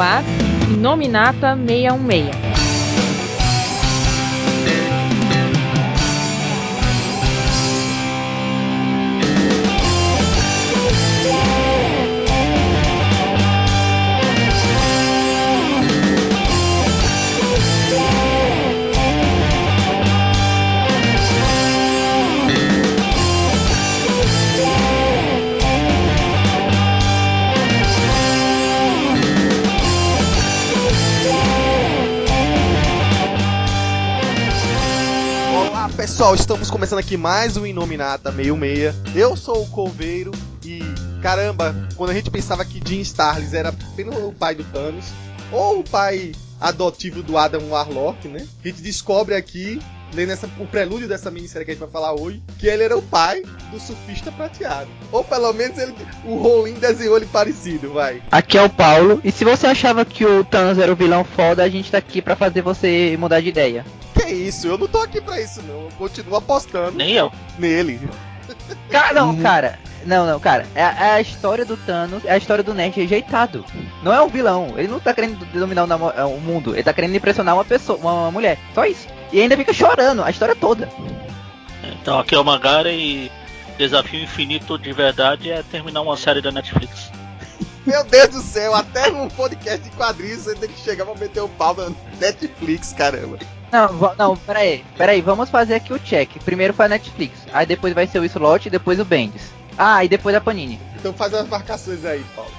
ar Nominata 616. Pessoal, estamos começando aqui mais um Inominata 66. Eu sou o Coveiro e, caramba, quando a gente pensava que Jim Starlins era pelo pai do Thanos, ou o pai adotivo do Adam Warlock, né? A gente descobre aqui, lendo essa, o prelúdio dessa minissérie que a gente vai falar hoje, que ele era o pai do surfista prateado. Ou pelo menos ele, o Rowling desenhou ele parecido, vai. Aqui é o Paulo, e se você achava que o Thanos era o vilão foda, a gente tá aqui para fazer você mudar de ideia. Que isso, eu não tô aqui pra isso não. Eu continuo apostando. Nem eu. Nele. Cara, não, cara. Não, não, cara. É, é, a história do Thanos, é a história do Nerd rejeitado. Não é um vilão. Ele não tá querendo dominar o, é, o mundo. Ele tá querendo impressionar uma pessoa, uma, uma, mulher. Só isso. E ainda fica chorando a história toda. Então aqui é o Magara e Desafio Infinito de verdade é terminar uma série da Netflix. Meu Deus do céu, até num podcast de quadrinhos você tem que chegar pra meter o pau na Netflix, caramba. Não, não, peraí, peraí, vamos fazer aqui o check. Primeiro foi a Netflix, aí depois vai ser o Slot e depois o Bendis. Ah, e depois a Panini. Então faz as marcações aí, Paulo.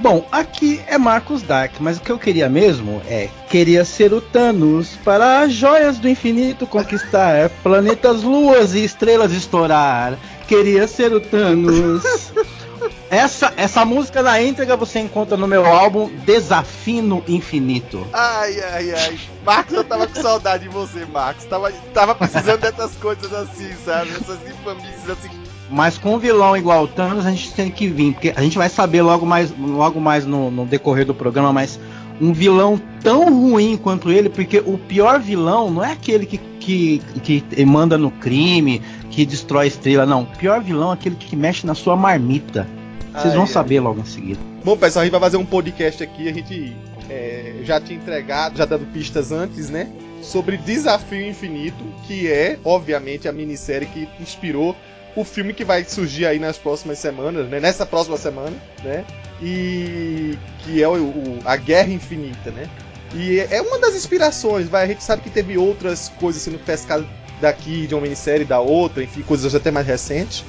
Bom, aqui é Marcos Dark, mas o que eu queria mesmo é queria ser o Thanos para as joias do infinito conquistar, planetas, luas e estrelas estourar. Queria ser o Thanos. Essa, essa música na íntegra você encontra no meu álbum Desafino Infinito. Ai, ai, ai. Marcos, eu tava com saudade de você, Marcos. Tava, tava precisando dessas coisas assim, sabe? Essas infamices assim. Mas com um vilão igual o Thanos, a gente tem que vir, porque a gente vai saber logo mais, logo mais no, no decorrer do programa, mas um vilão tão ruim quanto ele, porque o pior vilão não é aquele que, que, que manda no crime, que destrói a estrela, não. O pior vilão é aquele que mexe na sua marmita. Vocês vão saber logo em seguida. Bom, pessoal, a gente vai fazer um podcast aqui. A gente é, já tinha entregado, já dando pistas antes, né? Sobre Desafio Infinito, que é, obviamente, a minissérie que inspirou o filme que vai surgir aí nas próximas semanas, né? Nessa próxima semana, né? E que é o, o, a Guerra Infinita, né? E é uma das inspirações, vai. A gente sabe que teve outras coisas sendo pescadas daqui de uma minissérie da outra, enfim, coisas até mais recentes.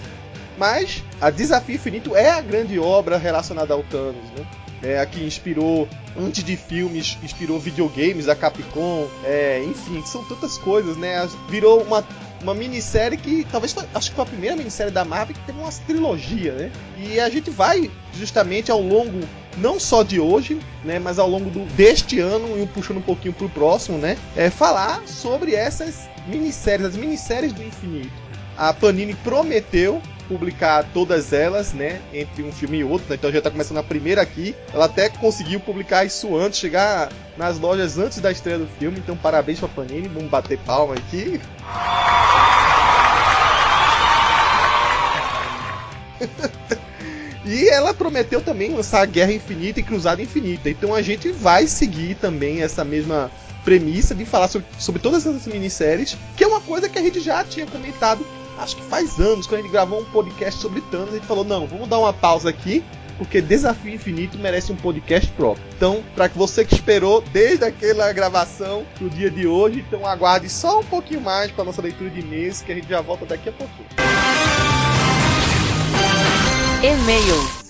Mas a Desafio Infinito é a grande obra relacionada ao Thanos, né? É a que inspirou, antes de filmes, inspirou videogames da Capcom, é, enfim, são tantas coisas, né? Virou uma, uma minissérie que talvez foi, acho que foi a primeira minissérie da Marvel que teve uma trilogia, né? E a gente vai justamente ao longo não só de hoje, né, mas ao longo do, deste ano e puxando um pouquinho pro próximo, né, é falar sobre essas minisséries, as minisséries do infinito. A Panini prometeu publicar todas elas, né, entre um filme e outro, né, então já está começando a primeira aqui. Ela até conseguiu publicar isso antes, chegar nas lojas antes da estreia do filme, então parabéns pra Panini, vamos bater palma aqui. E ela prometeu também lançar Guerra Infinita e Cruzada Infinita. Então a gente vai seguir também essa mesma premissa de falar sobre, sobre todas essas minisséries, que é uma coisa que a gente já tinha comentado acho que faz anos, quando a gente gravou um podcast sobre Thanos, a gente falou: não, vamos dar uma pausa aqui, porque Desafio Infinito merece um podcast próprio. Então, para que você que esperou desde aquela gravação pro dia de hoje, então aguarde só um pouquinho mais para nossa leitura de mês, que a gente já volta daqui a pouquinho. E-mails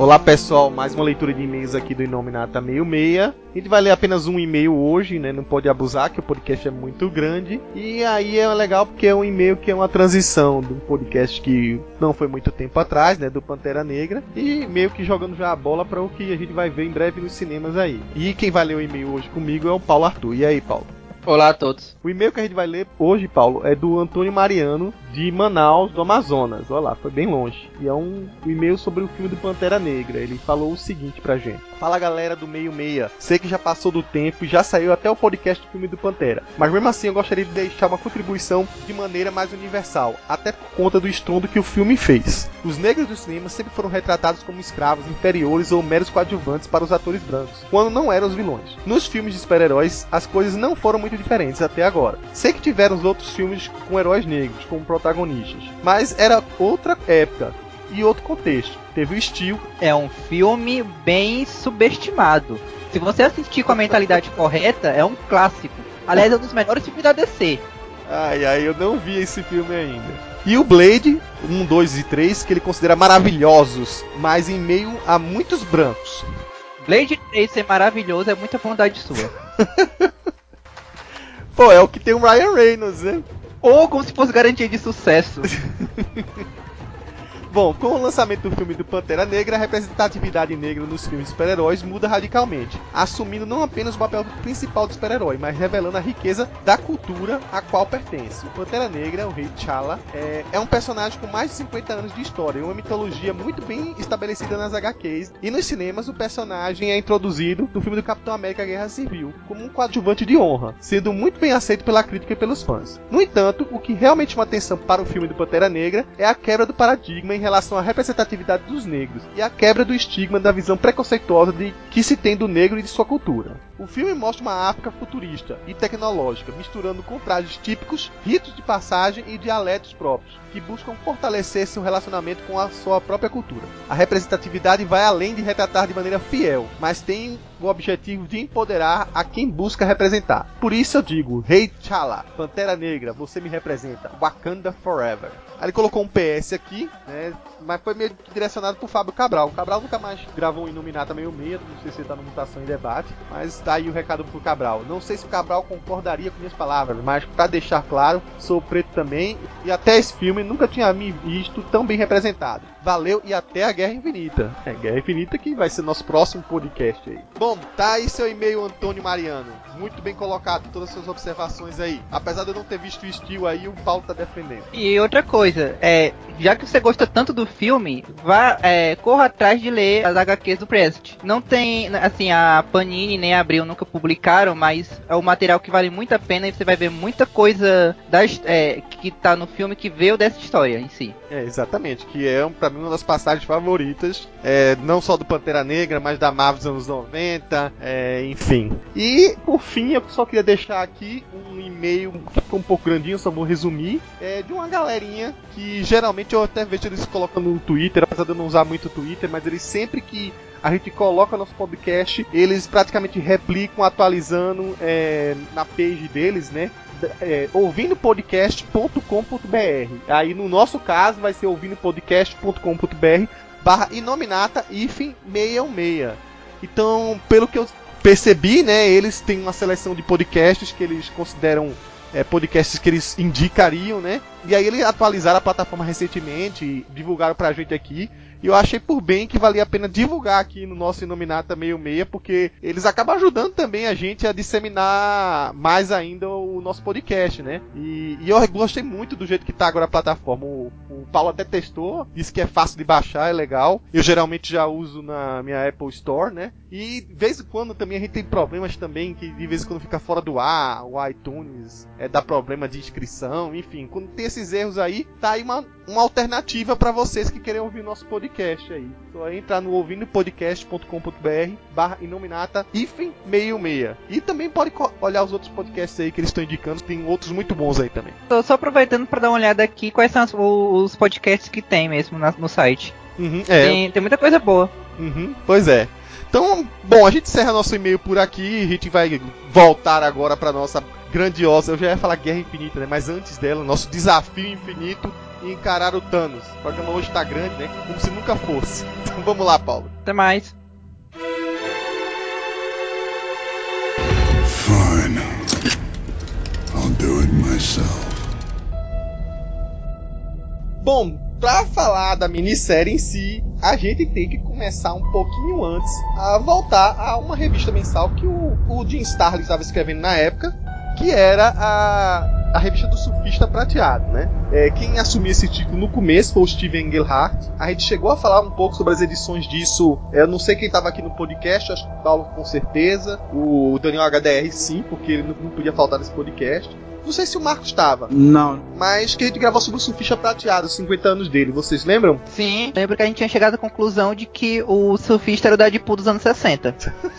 Olá pessoal, mais uma leitura de e-mails aqui do Inominata 66. A gente vai ler apenas um e-mail hoje, né? Não pode abusar, que o podcast é muito grande. E aí é legal porque é um e-mail que é uma transição do podcast que não foi muito tempo atrás, né? Do Pantera Negra. E meio que jogando já a bola para o que a gente vai ver em breve nos cinemas aí. E quem vai ler o e-mail hoje comigo é o Paulo Arthur. E aí, Paulo? Olá a todos. O e-mail que a gente vai ler hoje, Paulo, é do Antônio Mariano, de Manaus, do Amazonas. Olha lá, foi bem longe. E é um e-mail sobre o filme do Pantera Negra. Ele falou o seguinte pra gente: Fala galera do Meio Meia, sei que já passou do tempo e já saiu até o podcast do filme do Pantera, mas mesmo assim eu gostaria de deixar uma contribuição de maneira mais universal, até por conta do estrondo que o filme fez. Os negros do cinema sempre foram retratados como escravos inferiores ou meros coadjuvantes para os atores brancos, quando não eram os vilões. Nos filmes de super-heróis, as coisas não foram muito diferentes até agora. Sei que tiveram os outros filmes com heróis negros como protagonistas, mas era outra época e outro contexto. Teve o Steel. É um filme bem subestimado. Se você assistir com a mentalidade correta, é um clássico. Aliás, é um dos melhores filmes da DC. Ai, ai, eu não vi esse filme ainda. E o Blade, 1, 2 e 3, que ele considera maravilhosos, mas em meio a muitos brancos. Blade 3 ser maravilhoso é muita vontade sua. Pô, é o que tem o Ryan Reynolds, né? Ou como se fosse garantia de sucesso. Bom, com o lançamento do filme do Pantera Negra, a representatividade negra nos filmes de super-heróis muda radicalmente, assumindo não apenas o papel principal do super-herói, mas revelando a riqueza da cultura a qual pertence. O Pantera Negra, o Rei T'Challa, é, é um personagem com mais de 50 anos de história, uma mitologia muito bem estabelecida nas HQs, e nos cinemas o personagem é introduzido no filme do Capitão América Guerra Civil, como um coadjuvante de honra, sendo muito bem aceito pela crítica e pelos fãs. No entanto, o que realmente chama atenção para o filme do Pantera Negra é a quebra do paradigma em relação à representatividade dos negros e a quebra do estigma da visão preconceituosa de que se tem do negro e de sua cultura. O filme mostra uma África futurista e tecnológica, misturando com trajes típicos, ritos de passagem e dialetos próprios, que buscam fortalecer seu relacionamento com a sua própria cultura. A representatividade vai além de retratar de maneira fiel, mas tem o objetivo de empoderar a quem busca representar. Por isso eu digo, Rei hey T'Challa, Pantera Negra, você me representa, Wakanda Forever. Aí ele colocou um PS aqui, né? Mas foi meio direcionado pro Fábio Cabral. O Cabral nunca mais gravou um Iluminata meio medo, não sei se ele tá no Mutação em Debate, mas tá aí o recado pro Cabral. Não sei se o Cabral concordaria com minhas palavras, mas para deixar claro, sou preto também e até esse filme nunca tinha me visto tão bem representado. Valeu e até a Guerra Infinita. É, Guerra Infinita que vai ser nosso próximo podcast aí. Bom, tá aí seu e-mail, Antônio Mariano. Muito bem colocado todas as suas observações aí. Apesar de eu não ter visto o Steel aí, o Paulo tá defendendo. E outra coisa, é, já que você gosta tanto do filme, vá, é, corra atrás de ler as HQs do President. Não tem, assim, a Panini nem a Abril nunca publicaram, mas é um material que vale muito a pena e você vai ver muita coisa das, é, que tá no filme que veio dessa história em si. É, exatamente, que é pra mim uma das passagens favoritas, é, não só do Pantera Negra, mas da Marvel dos anos 90, é, enfim. E, por fim, eu só queria deixar aqui um e-mail que ficou um pouco grandinho, só vou resumir, é de uma galerinha que geralmente eu até vejo eles colocando no Twitter, apesar de eu não usar muito o Twitter, mas eles sempre que a gente coloca nosso podcast, eles praticamente replicam, atualizando é, na page deles, né? É, ouvindopodcast.com.br. Aí no nosso caso vai ser ouvindopodcast.com.br barra inominata ifem 616. Então, pelo que eu percebi, né, eles têm uma seleção de podcasts que eles consideram é, podcasts que eles indicariam, né? E aí eles atualizaram a plataforma recentemente, divulgaram pra gente aqui. E eu achei por bem que valia a pena divulgar aqui no nosso Inominata 66, porque eles acabam ajudando também a gente a disseminar mais ainda o nosso podcast, né? E, e eu gostei muito do jeito que tá agora a plataforma. O, o, Paulo até testou, disse que é fácil de baixar, é legal. Eu geralmente já uso na minha Apple Store, né? E de vez em quando também a gente tem problemas também, que de vez em quando fica fora do ar, o iTunes é, dá problema de inscrição, enfim. Quando tem esses erros aí, tá aí uma, uma alternativa para vocês que querem ouvir nosso podcast aí. Só entrar no ouvindopodcast.com.br barra inominata hífen 66. E também pode olhar os outros podcasts aí que eles estão indicando, tem outros muito bons aí também. Tô só aproveitando para dar uma olhada aqui quais são os podcasts que tem mesmo no site. Uhum, é. tem, tem muita coisa boa. Uhum, pois é. Então, bom, a gente encerra nosso e-mail por aqui. A gente vai voltar agora para nossa grandiosa, eu já ia falar Guerra Infinita, né? Mas antes dela, nosso desafio infinito e encarar o Thanos. O programa hoje tá grande, né? Como se nunca fosse. Então vamos lá, Paulo. Até mais. Fine. I'll do it myself. Bom, pra falar da minissérie em si, a gente tem que começar um pouquinho antes a voltar a uma revista mensal que o, o Jim Starlin estava escrevendo na época, que era a a revista do Surfista Prateado, né? É, quem assumiu esse título no começo foi o Steven Engelhardt. A gente chegou a falar um pouco sobre as edições disso. Eu não sei quem estava aqui no podcast, acho que o Paulo com certeza, o Daniel HDR sim, porque ele não podia faltar nesse podcast. Não sei se o Marcos estava. Não. Mas que a gente gravou sobre o surfista prateado, os 50 anos dele, vocês lembram? Sim, lembro que a gente tinha chegado à conclusão de que o surfista era o Deadpool dos anos 60.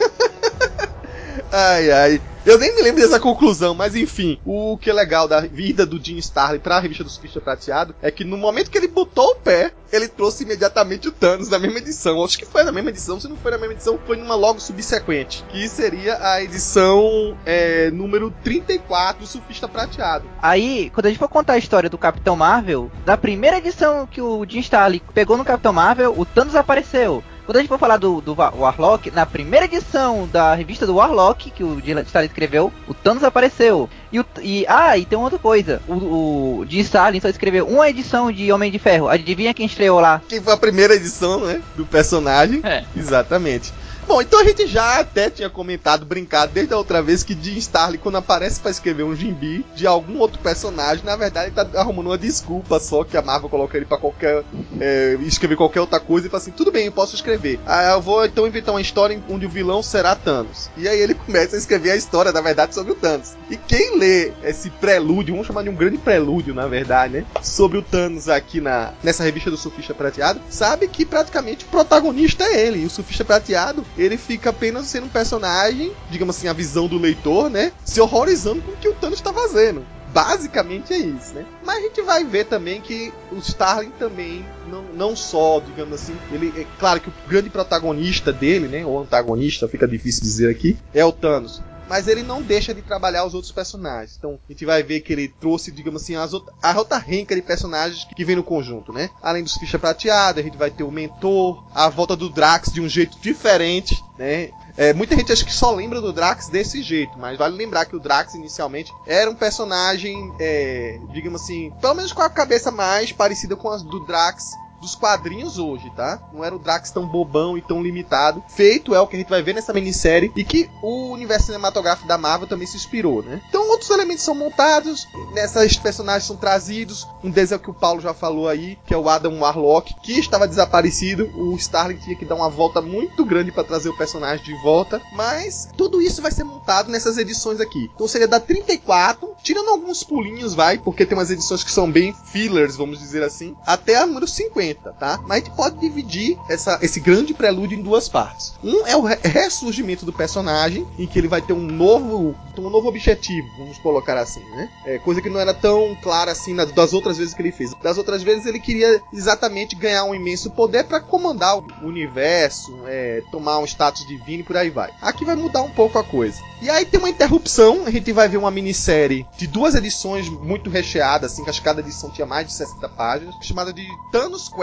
Ai, ai. Eu nem me lembro dessa conclusão, mas enfim, o que é legal da vida do Jim Starlin pra revista do Surfista Prateado é que no momento que ele botou o pé, ele trouxe imediatamente o Thanos na mesma edição. Acho que foi na mesma edição, se não foi na mesma edição, foi numa logo subsequente, que seria a edição é, número 34 do Surfista Prateado. Aí, quando a gente for contar a história do Capitão Marvel, da primeira edição que o Jim Starlin pegou no Capitão Marvel, o Thanos apareceu. Quando a gente for falar do, do Warlock, na primeira edição da revista do Warlock, que o Jim Starlin escreveu, o Thanos apareceu. E, o, e ah, e tem outra coisa. O, o Jim Starlin só escreveu uma edição de Homem de Ferro. Adivinha quem estreou lá? Que foi a primeira edição, né? Do personagem. É. Exatamente. Bom, então a gente já até tinha comentado, brincado desde a outra vez que Jim Starlin, quando aparece para escrever um gimbi de algum outro personagem, na verdade ele tá arrumando uma desculpa só que a Marvel coloca ele para qualquer. É, escrever qualquer outra coisa e fala assim: tudo bem, eu posso escrever. Ah, eu vou então inventar uma história onde o vilão será Thanos. E aí ele começa a escrever a história, na verdade, sobre o Thanos. E quem lê esse prelúdio, vamos chamar de um grande prelúdio, na verdade, né? Sobre o Thanos aqui na, nessa revista do Surfista Prateado, sabe que praticamente o protagonista é ele. E o Surfista Prateado ele fica apenas sendo um personagem, digamos assim, a visão do leitor, né? Se horrorizando com o que o Thanos está fazendo. Basicamente é isso, né? Mas a gente vai ver também que o Starling também, não, não só, digamos assim, ele é claro que o grande protagonista dele, né? Ou antagonista, fica difícil dizer aqui, é o Thanos mas ele não deixa de trabalhar os outros personagens. Então a gente vai ver que ele trouxe, digamos assim, as outra, a outra renca de personagens que vem no conjunto, né? Além dos ficha prateada, a gente vai ter o mentor, a volta do Drax de um jeito diferente, né? É, muita gente acha que só lembra do Drax desse jeito, mas vale lembrar que o Drax inicialmente era um personagem, é, digamos assim, pelo menos com a cabeça mais parecida com as do Drax dos quadrinhos hoje, tá? Não era o Drax tão bobão e tão limitado. Feito é o que a gente vai ver nessa minissérie e que o universo cinematográfico da Marvel também se inspirou, né? Então outros elementos são montados, nessas personagens são trazidos. Um deles é o que o Paulo já falou aí, que é o Adam Warlock, que estava desaparecido. O Starling tinha que dar uma volta muito grande para trazer o personagem de volta, mas tudo isso vai ser montado nessas edições aqui. Então seria da 34, tirando alguns pulinhos, vai, porque tem umas edições que são bem fillers, vamos dizer assim, até a número 50 tá? Mas a gente pode dividir essa, esse grande prelúdio em duas partes. Um é o ressurgimento do personagem, em que ele vai ter um novo, um novo objetivo, vamos colocar assim, né? É, coisa que não era tão clara assim das outras vezes que ele fez. Das outras vezes ele queria exatamente ganhar um imenso poder para comandar o universo, é, tomar um status divino e por aí vai. Aqui vai mudar um pouco a coisa. E aí tem uma interrupção, a gente vai ver uma minissérie de duas edições muito recheadas, assim, que cada edição tinha mais de 60 páginas, chamada de Thanos Quest.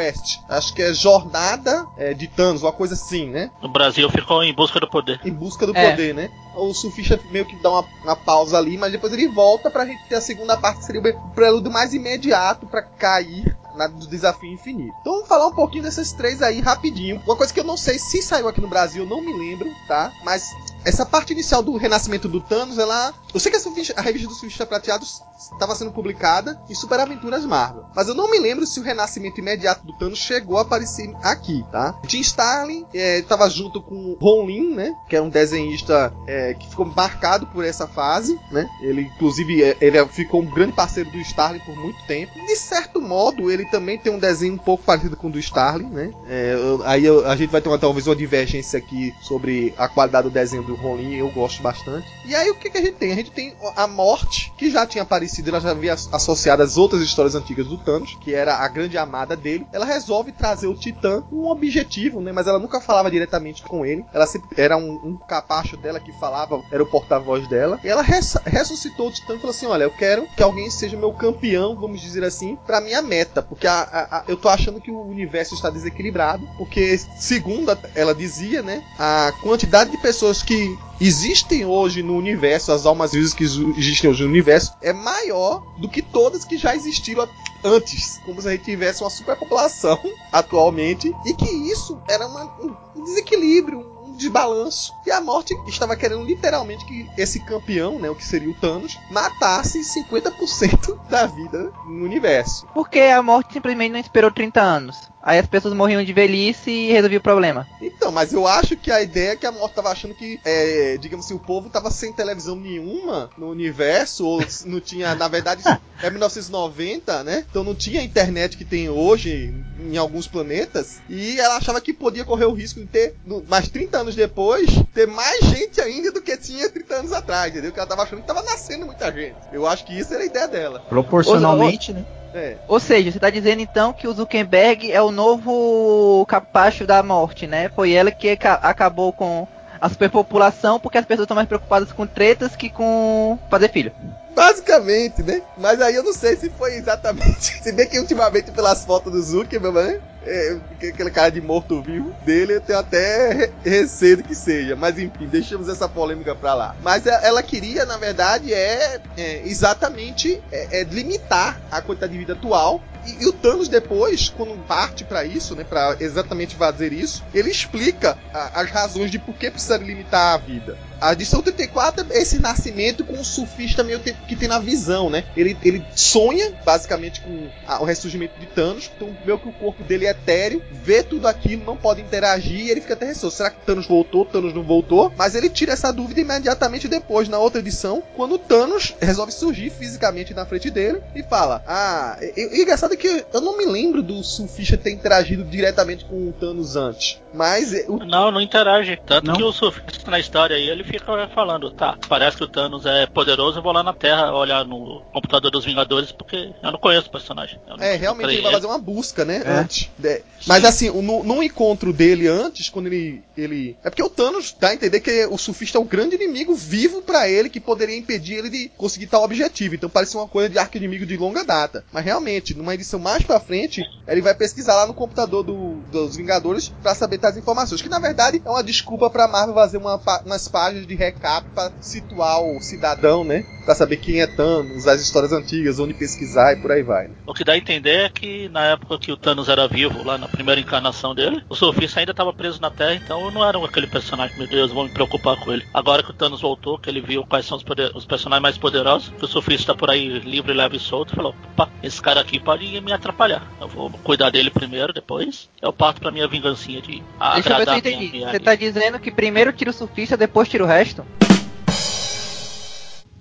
Acho que é Jornada é, de Thanos, uma coisa assim, né? No Brasil ficou em busca do poder. Em busca do É. poder, né? O surfista meio que dá uma, uma pausa ali, mas depois ele volta pra gente ter a segunda parte, que seria o prelúdio mais imediato pra cair na, do desafio infinito. Então vamos falar um pouquinho dessas três aí rapidinho. Uma coisa que eu não sei se saiu aqui no Brasil, eu não me lembro, tá? Mas essa parte inicial do renascimento do Thanos, ela. Eu sei que a revista dos Surfistas Prateados estava sendo publicada em Super Aventuras Marvel. Mas eu não me lembro se o renascimento imediato do Thanos chegou a aparecer aqui, tá? Jim Starlin estava junto com Ron Lin, né? Que era um desenhista é, que ficou marcado por essa fase, né? Ele, inclusive, é, ele ficou um grande parceiro do Starlin por muito tempo. De certo modo, ele também tem um desenho um pouco parecido com o do Starlin, né? É, aí eu- a gente vai ter uma, talvez uma divergência aqui sobre a qualidade do desenho do Ronin, eu gosto bastante. E aí o que, que a gente tem? A gente tem a morte, que já tinha aparecido, ela já havia as- associada às outras histórias antigas do Thanos, que era a grande amada dele. Ela resolve trazer o Titã um objetivo, né? Mas ela nunca falava diretamente com ele. Ela sempre era um, um capacho dela que falava, era o porta-voz dela. E ela res- ressuscitou o Titã e falou assim: Olha, eu quero que alguém seja meu campeão, vamos dizer assim, pra minha meta. Porque a- a- a- eu tô achando que o universo está desequilibrado. Porque, segundo ela dizia, né? A quantidade de pessoas que existem hoje no universo, as almas vivas que existem hoje no universo, é maior do que todas que já existiram antes. Como se a gente tivesse uma superpopulação atualmente. E que isso era uma- um desequilíbrio, um desbalanço e a morte estava querendo literalmente que esse campeão, né, o que seria o Thanos, matasse 50% da vida no universo. Porque a morte simplesmente não esperou 30 anos. Aí as pessoas morriam de velhice e resolvia o problema. Então, mas eu acho que a ideia é que a morte tava achando que, é, digamos assim, o povo tava sem televisão nenhuma no universo, ou não tinha, na verdade, é 1990, né? Então não tinha a internet que tem hoje em alguns planetas, e ela achava que podia correr o risco de ter, no- mais 30 anos depois, ter mais gente ainda do que tinha 30 anos atrás, entendeu? Que ela tava achando que tava nascendo muita gente. Eu acho que isso era a ideia dela. Proporcionalmente, né? É. Ou seja, você tá dizendo então que o Zuckerberg é o novo capacho da morte, né? Foi ela que aca- acabou com a superpopulação porque as pessoas estão mais preocupadas com tretas que com fazer filho. Basicamente, né? Mas aí eu não sei se foi exatamente. Se bem que ultimamente, pelas fotos do Zuckerberg, né? É, aquele cara de morto-vivo dele, eu tenho até re- receio que seja. Mas enfim, deixamos essa polêmica pra lá. Mas a- ela queria, na verdade, é, é exatamente é, é limitar a quantidade de vida atual. E, e o Thanos depois, quando parte pra isso, né? Pra exatamente fazer isso, ele explica a- as razões de por que precisa limitar a vida. A edição 34 é esse nascimento com o surfista meio que tem na visão, né? Ele, ele sonha, basicamente, com a- o ressurgimento de Thanos. Então, meio que o corpo dele é etéreo, vê tudo aquilo, não pode interagir e ele fica até receoso. Será que Thanos voltou? Thanos não voltou? Mas ele tira essa dúvida imediatamente depois, na outra edição, quando Thanos resolve surgir fisicamente na frente dele e fala: Ah, e, e, engraçado é que eu não me lembro do surfista ter interagido diretamente com o Thanos antes. Mas é, o Não, não interage. Tanto Não? que o surfista na história aí, ele fica falando, tá, parece que o Thanos é poderoso, eu vou lá na Terra olhar no computador dos Vingadores, porque eu não conheço o personagem. É, realmente ele vai fazer uma busca, né? É. Antes. É. Mas assim, no, no encontro dele antes, quando ele, ele. É porque o Thanos dá a entender que o surfista é um grande inimigo vivo pra ele que poderia impedir ele de conseguir tal objetivo. Então parece uma coisa de arco inimigo de longa data. Mas realmente, numa edição mais pra frente, ele vai pesquisar lá no computador do- dos Vingadores pra saber tais informações. Que na verdade é uma desculpa pra Marvel fazer uma umas páginas de recap pra situar o cidadão, né? Pra saber quem é Thanos, as histórias antigas, onde pesquisar e por aí vai. né? O que dá a entender é que na época que o Thanos era vivo, lá na primeira encarnação dele, o surfista ainda estava preso na Terra, então não era aquele personagem, meu Deus, vou me preocupar com ele. Agora que o Thanos voltou, que ele viu quais são os, poder- os personagens mais poderosos, que o surfista tá por aí livre, leve e solto, falou: opa, esse cara aqui pode me atrapalhar. Eu vou cuidar dele primeiro, depois eu parto pra minha vingancinha de Deixa eu ver se eu entendi. Você tá dizendo que primeiro tira o surfista, depois tira o resto?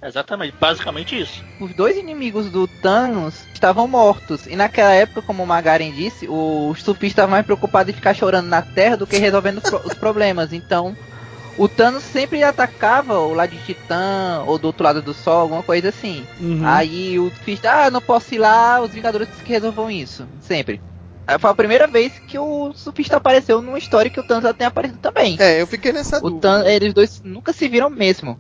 Exatamente, basicamente isso. Os dois inimigos do Thanos estavam mortos. E naquela época, como o Magaren disse, o surfista estava mais preocupado em ficar chorando na Terra do que resolvendo os problemas. Então, o Thanos sempre atacava o lado de Titã ou do outro lado do Sol, alguma coisa assim. Uhum. Aí o surfista, ah, não posso ir lá, os Vingadores que resolvam isso. Sempre. Aí Foi a primeira vez que o surfista apareceu numa história que o Thanos já tem aparecido também. É, eu fiquei nessa O dúvida. Thanos, eles dois nunca se viram mesmo.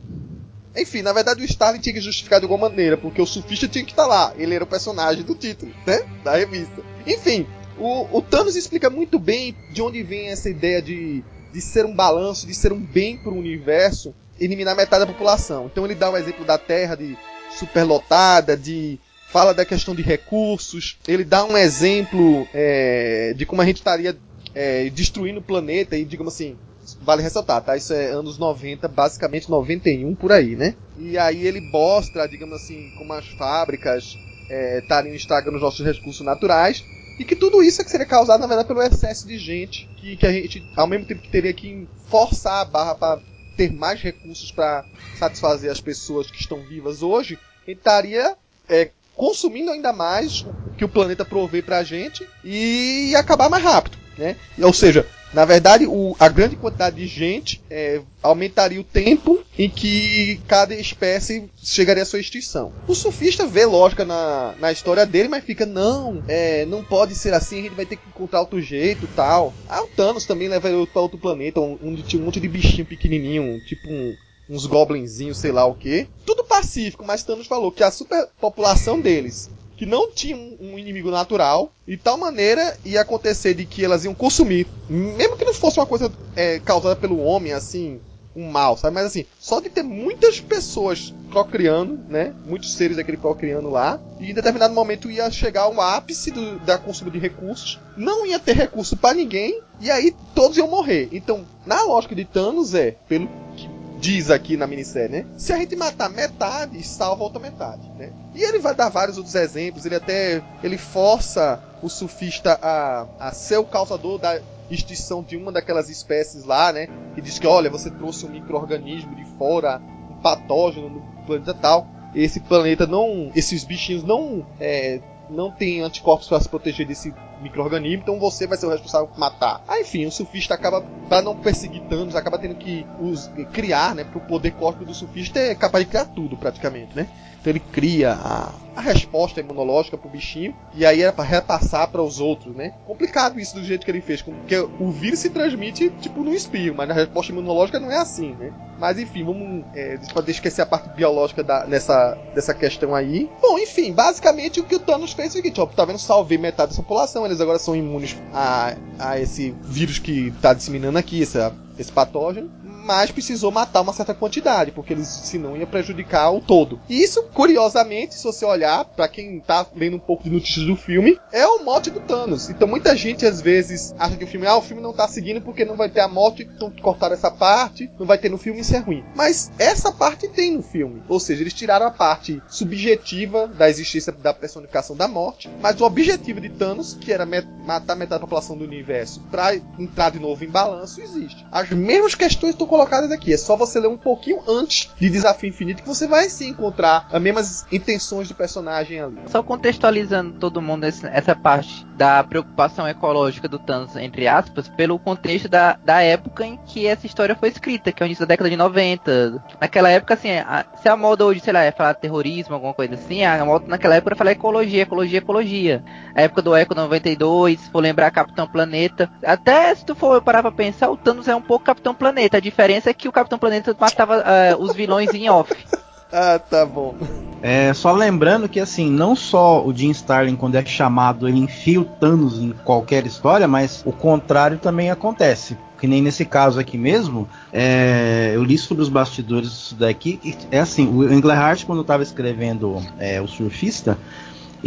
Enfim, na verdade o Starling tinha que justificar de alguma maneira, porque o surfista tinha que estar lá. Ele era o personagem do título, né? Da revista. Enfim, o, o Thanos explica muito bem de onde vem essa ideia de, de ser um balanço, de ser um bem para o universo, eliminar metade da população. Então ele dá um exemplo da Terra de superlotada, de fala da questão de recursos. Ele dá um exemplo é, de como a gente estaria é, destruindo o planeta e, digamos assim, vale ressaltar, tá? Isso é anos 90, basicamente 91 por aí, né? E aí ele mostra, digamos assim, como as fábricas é, estariam estragando os nossos recursos naturais. E que tudo isso é que seria causado, na verdade, pelo excesso de gente. Que, que a gente, ao mesmo tempo que teria que forçar a barra para ter mais recursos para satisfazer as pessoas que estão vivas hoje, ele estaria é, consumindo ainda mais o que o planeta provê pra gente e acabar mais rápido, né? Ou seja, na verdade, o- a grande quantidade de gente é, aumentaria o tempo em que cada espécie chegaria à sua extinção. O surfista vê lógica na, na história dele, mas fica, não, é, não pode ser assim, a gente vai ter que encontrar outro jeito tal. Ah, o Thanos também leva ele para outro planeta, onde tinha um monte de bichinho pequenininho, tipo um, uns goblinzinhos, sei lá o que. Tudo pacífico, mas Thanos falou que a superpopulação deles que não tinha um, um inimigo natural, e de tal maneira ia acontecer de que elas iam consumir, mesmo que não fosse uma coisa é, causada pelo homem, assim, um mal, sabe? Mas assim, só de ter muitas pessoas procriando, né? Muitos seres daquele procriando lá, e em determinado momento ia chegar ao ápice do, da consumo de recursos, não ia ter recurso para ninguém, E aí todos iam morrer. Então, na lógica de Thanos é, pelo que diz aqui na minissérie, né? Se a gente matar metade, salva outra metade, né? E ele vai dar vários outros exemplos, ele até ele força o surfista a, a ser o causador da extinção de uma daquelas espécies lá, né? Que diz que, olha, você trouxe um micro-organismo de fora, um patógeno no planeta tal. Esse planeta não. Esses bichinhos não. É, não tem anticorpos para se proteger desse microorganismo, então você vai ser o responsável por matar. Ah, enfim, o surfista acaba, para não perseguir Thanos, acaba tendo que os, criar, né? Porque o poder cósmico do surfista é capaz de criar tudo, praticamente, né? Então ele cria a, a resposta imunológica pro bichinho e aí é para repassar para os outros, né? Complicado isso do jeito que ele fez, porque o vírus se transmite tipo no espirro, mas a resposta imunológica não é assim, né? Mas enfim, vamos é, deixa esquecer a parte biológica da, nessa dessa questão aí. Bom, enfim, basicamente o que o Thanos fez foi o seguinte, ó, tá vendo? Salvei metade dessa população, eles agora são imunes a, a esse vírus que tá disseminando aqui, essa, esse patógeno mas precisou matar uma certa quantidade, porque eles senão ia prejudicar o todo. E isso, curiosamente, se você olhar, para quem tá lendo um pouco de notícias do filme, é o mote do Thanos. Então muita gente às vezes acha que o filme, ah, o filme não tá seguindo porque não vai ter a morte, então cortaram essa parte, não vai ter no filme, isso é ruim. Mas essa parte tem no filme. Ou seja, eles tiraram a parte subjetiva da existência da personificação da morte, mas o objetivo de Thanos, que era met matar metade da população do universo para entrar de novo em balanço, existe. As mesmas questões estão colocadas aqui. É só você ler um pouquinho antes de Desafio Infinito que você vai se encontrar as mesmas intenções do personagem ali. Só contextualizando todo mundo essa parte da preocupação ecológica do Thanos, entre aspas, pelo contexto da, da época em que essa história foi escrita, que é o início da década de 90. Naquela época, assim, a, se a moda hoje, sei lá, é falar terrorismo, alguma coisa assim, a moda naquela época era falar ecologia, ecologia, ecologia. A época do Eco 92, se for lembrar Capitão Planeta. Até se tu for parar pra pensar, o Thanos é um pouco Capitão Planeta. A diferença é que o Capitão Planeta matava uh, os vilões em off. Ah, tá bom. É, só lembrando que assim, não só o Jim Starlin, quando é chamado, ele enfia o Thanos em qualquer história, mas o contrário também acontece. Que nem nesse caso aqui mesmo, é, eu li sobre os bastidores disso daqui. É assim, o Englehart, quando estava escrevendo é, O Surfista,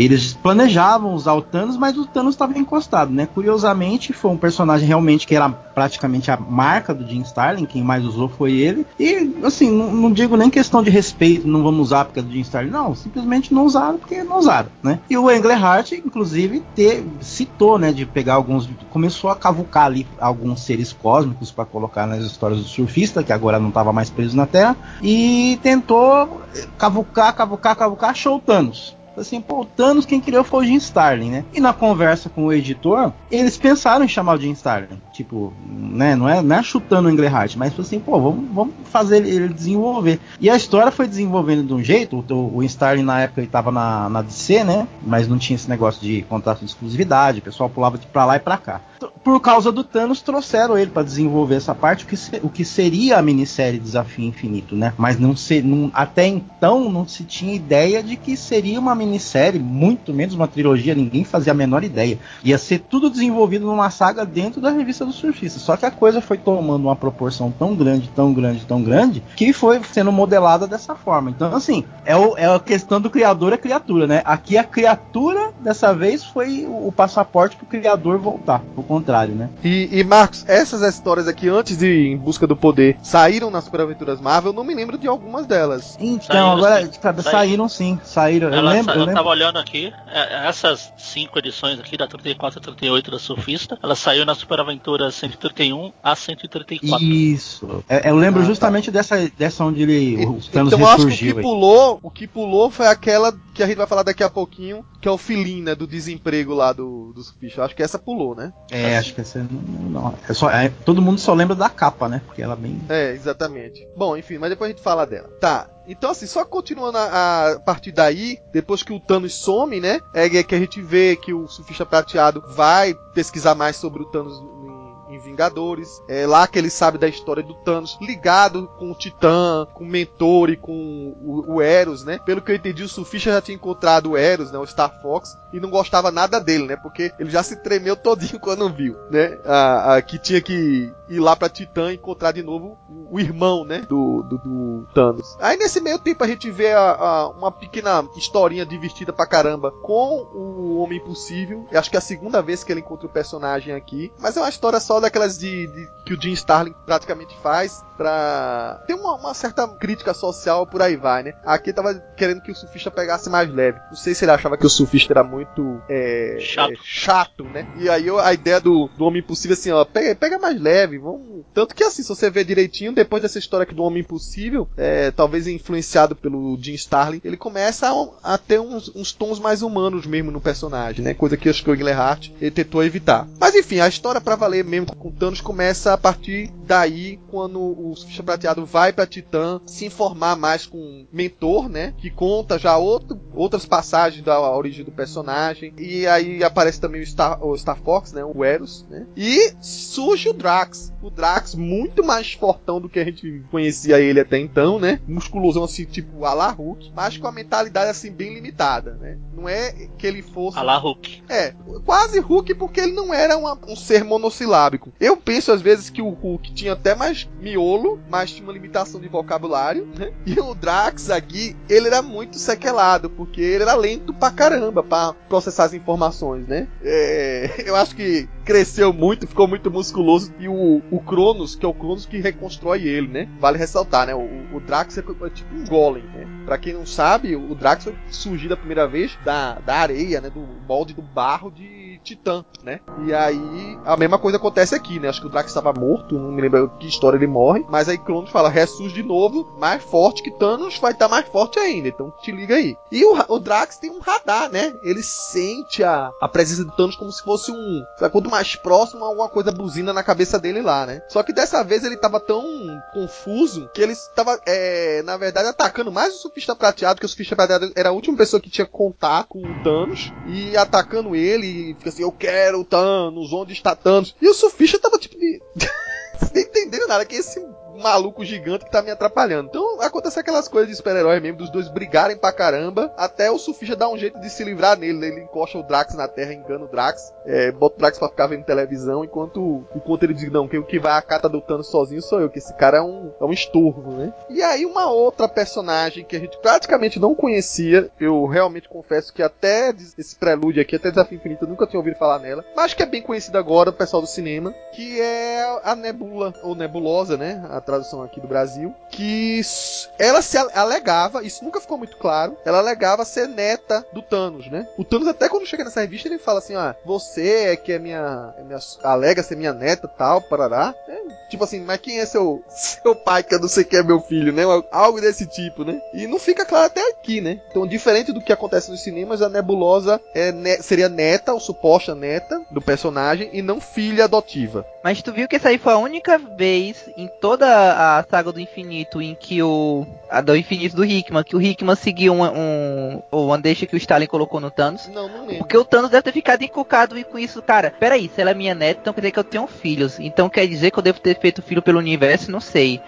eles planejavam usar o Thanos, mas o Thanos estava encostado, né? Curiosamente, foi um personagem realmente que era praticamente a marca do Jim Starlin, quem mais usou foi ele. E, assim, não, não digo nem questão de respeito, não vamos usar porque é do Jim Starlin, não, simplesmente não usaram porque não usaram, né? E o Englehart, inclusive, te, citou, né, de pegar alguns, começou a cavucar ali alguns seres cósmicos para colocar nas histórias do surfista, que agora não estava mais preso na Terra, e tentou cavucar, cavucar, cavucar, achou o Thanos assim, pô, o Thanos quem criou foi o Jim Starlin, né? E na conversa com o editor, eles pensaram em chamar o Jim Starlin. Tipo, né, não é, não é chutando o Englehart, mas assim, pô, vamos, vamos fazer ele, desenvolver. E a história foi desenvolvendo de um jeito, o, o Starlin na época ele tava na, na DC, né? Mas não tinha esse negócio de contrato de exclusividade, o pessoal pulava de pra lá e pra cá. Por causa do Thanos, trouxeram ele para desenvolver essa parte, o que, se, o que seria a minissérie Desafio Infinito, né? Mas não se, não, até então não se tinha ideia de que seria uma minissérie, muito menos uma trilogia, ninguém fazia a menor ideia. Ia ser tudo desenvolvido numa saga dentro da revista do surfista. Só que a coisa foi tomando uma proporção tão grande, tão grande, tão grande, que foi sendo modelada dessa forma. Então, assim, é, o, é a questão do criador a criatura, né? Aqui a criatura, dessa vez, foi o, passaporte pro criador voltar. O contrário, né? E, e, Marcos, essas histórias aqui, antes de ir Em Busca do Poder, saíram nas Super Aventuras Marvel? Eu não me lembro de algumas delas. Então, saíram, agora, sim. Saíram. saíram sim. Saíram. eu lembro. Eu, eu tava olhando aqui, é, essas cinco edições aqui, da 34 a 38 da Surfista, ela saiu na Super Aventura 131 a 134. Isso. É, eu lembro ah, justamente tá. dessa, dessa onde ele, o Thanos então, ressurgiu. Acho que o que pulou, o que pulou foi aquela que a gente vai falar daqui a pouquinho, que é o filhinho, né, do desemprego lá do, do surfista. Acho que essa pulou, né? É, acho que essa não. É só, é, todo mundo só lembra da capa, né? Porque ela é bem. É, exatamente. Bom, enfim, mas depois a gente fala dela. Tá. Então, assim, só continuando a, a partir daí, depois que o Thanos some, né? É que a gente vê que o surfista prateado vai pesquisar mais sobre o Thanos em Vingadores. É lá que ele sabe da história do Thanos, ligado com o Titã, com o Mentor e com o, o Eros, né? Pelo que eu entendi, o Surfista já tinha encontrado o Eros, né? O Star Fox, e não gostava nada dele, né? Porque ele já se tremeu todinho quando viu, né? A, a, que tinha que ir lá pra Titã e encontrar de novo o irmão, né? Do, do, do Thanos. Aí nesse meio tempo a gente vê a, a, uma pequena historinha divertida pra caramba com o Homem Impossível. Eu acho que é a segunda vez que ele encontra o personagem aqui. Mas é uma história só daquelas de, de que o Jim Starlin praticamente faz pra ter uma, uma, certa crítica social por aí vai, né? Aqui tava querendo que o surfista pegasse mais leve. Não sei se ele achava que o surfista era muito é, chato. É, chato, né? E aí a ideia do, do Homem Impossível assim, ó, pega, pega mais leve, vamos. Tanto que assim, se você ver direitinho, depois dessa história aqui do Homem Impossível, é, talvez influenciado pelo Jim Starlin, ele começa a, a ter uns, uns, tons mais humanos mesmo no personagem, né? Coisa que acho que o Englehart ele tentou evitar. Mas enfim, a história para valer mesmo com Thanos começa a partir daí quando o Surfista Prateado vai para Titã se informar mais com mentor, né? Que conta já outro, outras passagens da origem do personagem. E aí aparece também o Star, o Star Fox, né? O Eros, né? E surge o Drax. O Drax muito mais fortão do que a gente conhecia ele até então, né? Musculosão assim, tipo a la Hulk, mas com a mentalidade assim bem limitada, né? Não é que ele fosse. A la Hulk. É, quase Hulk porque ele não era uma, um ser monossilábico. Eu penso às vezes que o Hulk tinha até mais miolo, mas tinha uma limitação de vocabulário, né? E o Drax aqui, ele era muito sequelado, porque ele era lento pra caramba pra processar as informações, né? É, eu acho que cresceu muito, ficou muito musculoso. E o, o Cronos, que é o Cronos que reconstrói ele, né? Vale ressaltar, né? O, o Drax é, é tipo um golem, né? Pra quem não sabe, o Drax foi surgido a primeira vez da, da areia, né? Do molde do barro de Titã, né? E aí a mesma coisa acontece aqui, né? Acho que o Drax estava morto, não me lembro que história ele morre, mas aí Cronos fala, ressurge de novo, mais forte que Thanos, vai estar tá mais forte ainda, então te liga aí. E o, o Drax tem um radar, né? Ele sente a, a presença de Thanos como se fosse um, sabe, quanto mais próximo, alguma coisa buzina na cabeça dele lá, né? Só que dessa vez ele tava tão confuso que ele estava, é, na verdade, atacando mais o surfista prateado, que o surfista prateado era a última pessoa que tinha contato com o Thanos, e atacando ele, e fica assim, eu quero o Thanos, onde está Thanos? E o surfista tava tipo de... Sem entender nada, que esse maluco gigante que tá me atrapalhando. Então acontece aquelas coisas de super-herói mesmo, dos dois brigarem pra caramba, até o surfista dá um jeito de se livrar nele. Ele encosta o Drax na terra, engana o Drax, é, bota o Drax pra ficar vendo televisão, enquanto, enquanto ele diz, não, quem que vai a cata do Thanos sozinho sou eu, que esse cara é um, é um estorvo, né? E aí uma outra personagem que a gente praticamente não conhecia, eu realmente confesso que até esse prelúdio aqui, até Desafio Infinito, eu nunca tinha ouvido falar nela, mas que é bem conhecida agora, do pessoal do cinema, que é a Nebula, ou Nebulosa, né? A tradução aqui do Brasil, que ela se alegava, isso nunca ficou muito claro, ela alegava ser neta do Thanos, né? O Thanos até quando chega nessa revista ele fala assim, ah, você é que é minha, é minha alega ser minha neta tal, parará. É, tipo assim, mas quem é seu, seu pai que eu não sei quem é meu filho, né? Algo desse tipo, né? E não fica claro até aqui, né? Então, diferente do que acontece nos cinemas, a Nebulosa é ne seria neta, ou suposta neta do personagem, e não filha adotiva. Mas tu viu que essa aí foi a única vez em toda a saga do infinito em que o. A do infinito do Hickman, que o Hickman seguiu um. um ou uma deixa que o Stalin colocou no Thanos. Não, não lembro. Porque o Thanos deve ter ficado encucado e com isso, cara, peraí, se ela é minha neta, então quer dizer que eu tenho filhos. Então quer dizer que eu devo ter feito filho pelo universo? Não sei.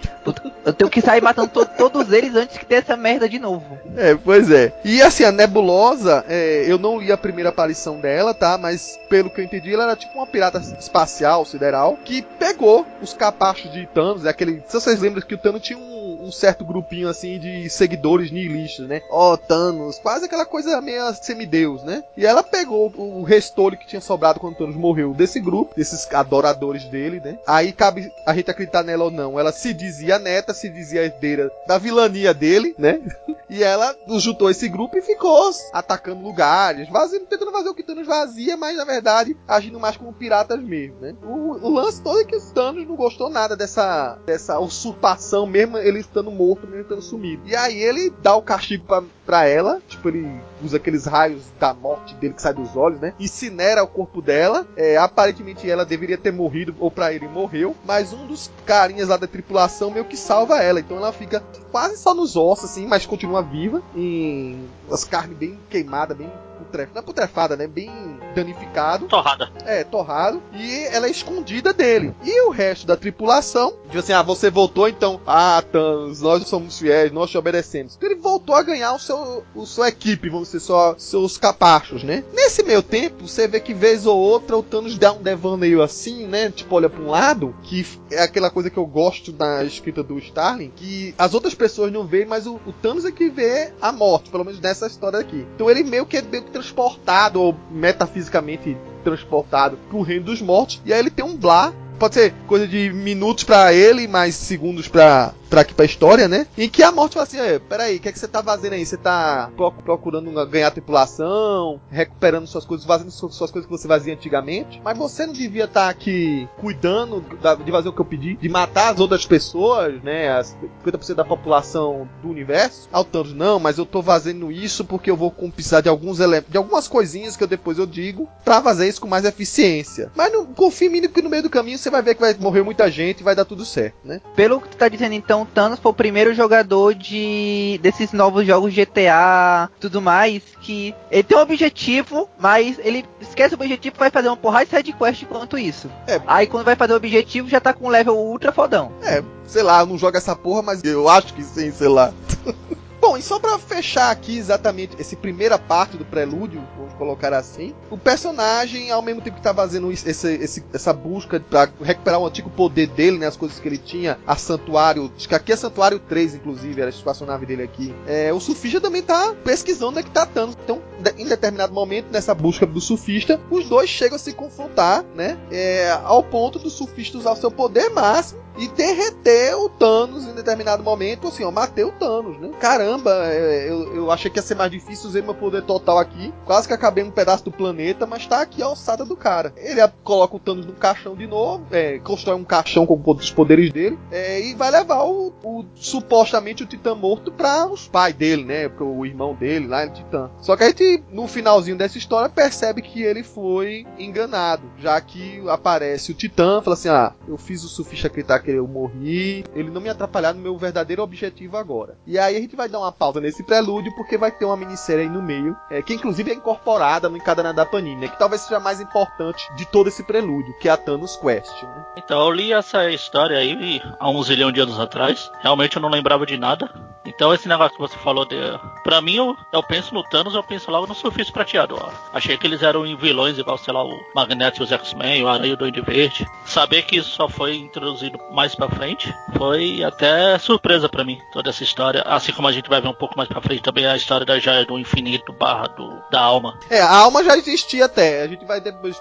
Eu tenho que sair matando to todos eles antes que ter essa merda de novo. É, pois é. E assim, a Nebulosa, é, eu não li a primeira aparição dela, tá? Mas pelo que eu entendi, ela era tipo uma pirata espacial, sideral, que pegou os capachos de Thanos, é aquele. Se vocês lembram que o Thanos tinha um, um certo grupinho assim de seguidores nihilistas, né? Ó, oh, Thanos, quase aquela coisa meio semideus, né? E ela pegou o restolho que tinha sobrado quando Thanos morreu desse grupo, desses adoradores dele, né? Aí cabe a gente acreditar nela ou não. Ela se dizia neta, se dizia herdeira da vilania dele, né? E ela juntou esse grupo e ficou atacando lugares, vazando, tentando fazer o que Thanos vazia, mas na verdade agindo mais como piratas mesmo, né? O, o lance todo é que o Thanos não gostou nada dessa, dessa usurpação, mesmo ele estando morto, mesmo estando sumido. E aí ele dá o castigo pra, pra ela, tipo, ele usa aqueles raios da morte dele que sai dos olhos, né? Incinera o corpo dela. É, aparentemente ela deveria ter morrido, ou pra ele morreu, mas um dos carinhas lá da tripulação meio que salva ela. Então ela fica quase só nos ossos, assim, mas continua viva. E as carnes bem queimadas, bem putrefada, não é putrefada, né? Bem danificado. Torrada. É, torrado. E ela é escondida dele. E o resto da tripulação, diz assim: ah, você voltou então. Ah, Thanos, nós somos fiéis, nós te obedecemos. Então ele voltou a ganhar o seu, o sua equipe, vamos dizer, só seus capachos, né? Nesse meio tempo, você vê que vez ou outra o Thanos dá um devaneio assim, né? Tipo, olha pra um lado, que é aquela coisa que eu gosto da escrita do Starling, que as outras pessoas não veem, mas o, o Thanos é que vê a morte, pelo menos nessa história aqui. Então ele meio que é meio que transportado, ou metafisicamente transportado pro reino dos mortos, e aí ele tem um Blá pode ser coisa de minutos para ele, mais segundos pra, aqui pra história, né? Em que a morte fala assim: peraí, o que é que você tá fazendo aí? Você tá procurando ganhar tripulação, recuperando suas coisas, fazendo suas coisas que você fazia antigamente, mas você não devia estar tá aqui cuidando de fazer o que eu pedi, de matar as outras pessoas, né? As 50% da população do universo. Ao tanto, não, mas eu tô fazendo isso porque eu vou precisar de alguns elementos, de algumas coisinhas que eu depois eu digo, pra fazer isso com mais eficiência. Mas não confia em mim que no meio do caminho você vai ver que vai morrer muita gente e vai dar tudo certo, né? Pelo que tu tá dizendo, então, Thanos foi o primeiro jogador de desses novos jogos GTA, tudo mais, que ele tem um objetivo, mas ele esquece o objetivo vai fazer uma porrada de sidequest quanto isso. É. Aí quando vai fazer o objetivo já tá com um level ultra fodão. É, sei lá, não joga essa porra, mas eu acho que sim, sei lá. Bom, e só para fechar aqui exatamente essa primeira parte do prelúdio, vamos colocar assim, o personagem, ao mesmo tempo que tá fazendo esse, esse, essa busca para recuperar o antigo poder dele, né, as coisas que ele tinha, a Santuário, acho que aqui é Santuário 3, inclusive, era a espaçonave dele aqui, é, o surfista também tá pesquisando onde é que tá Thanos. Então, em determinado momento, nessa busca do surfista, os dois chegam a se confrontar, né, é, ao ponto do surfista usar o seu poder máximo e derreter o Thanos em determinado momento, assim, ó, matei o Thanos, né? Caramba, é, eu, eu achei que ia ser mais difícil usar meu poder total aqui, quase que acabei um pedaço do planeta, mas tá aqui a alçada do cara. Ele coloca o Thanos no caixão de novo, é, constrói um caixão com os poderes dele, é, e vai levar o, o, supostamente o Titã morto para os pais dele, né? Pro o irmão dele lá, o Titã. Só que a gente, no finalzinho dessa história, percebe que ele foi enganado, já que aparece o Titã, fala assim, ah, eu fiz o surfista acreditar que eu morri, ele não me atrapalhar no meu verdadeiro objetivo agora. E aí a gente vai dar uma pausa nesse prelúdio, porque vai ter uma minissérie aí no meio, é, que inclusive é incorporada no encadernado da Panini, né, que talvez seja a mais importante de todo esse prelúdio, que é a Thanos Quest. Né? Então, eu li essa história aí há uns zilhão de anos atrás, realmente eu não lembrava de nada. Então esse negócio que você falou de. Pra mim, eu, eu penso no Thanos, eu penso logo no surfista prateado. Ó. Achei que eles eram vilões igual, sei lá, o Magneto e os X-Men, o Aranha e o Duende Verde. Saber que isso só foi introduzido mais pra frente foi até surpresa para mim, toda essa história. Assim como a gente vai ver um pouco mais pra frente também a história da Joia do Infinito barra do, da alma. É, a alma já existia até. A gente vai depois.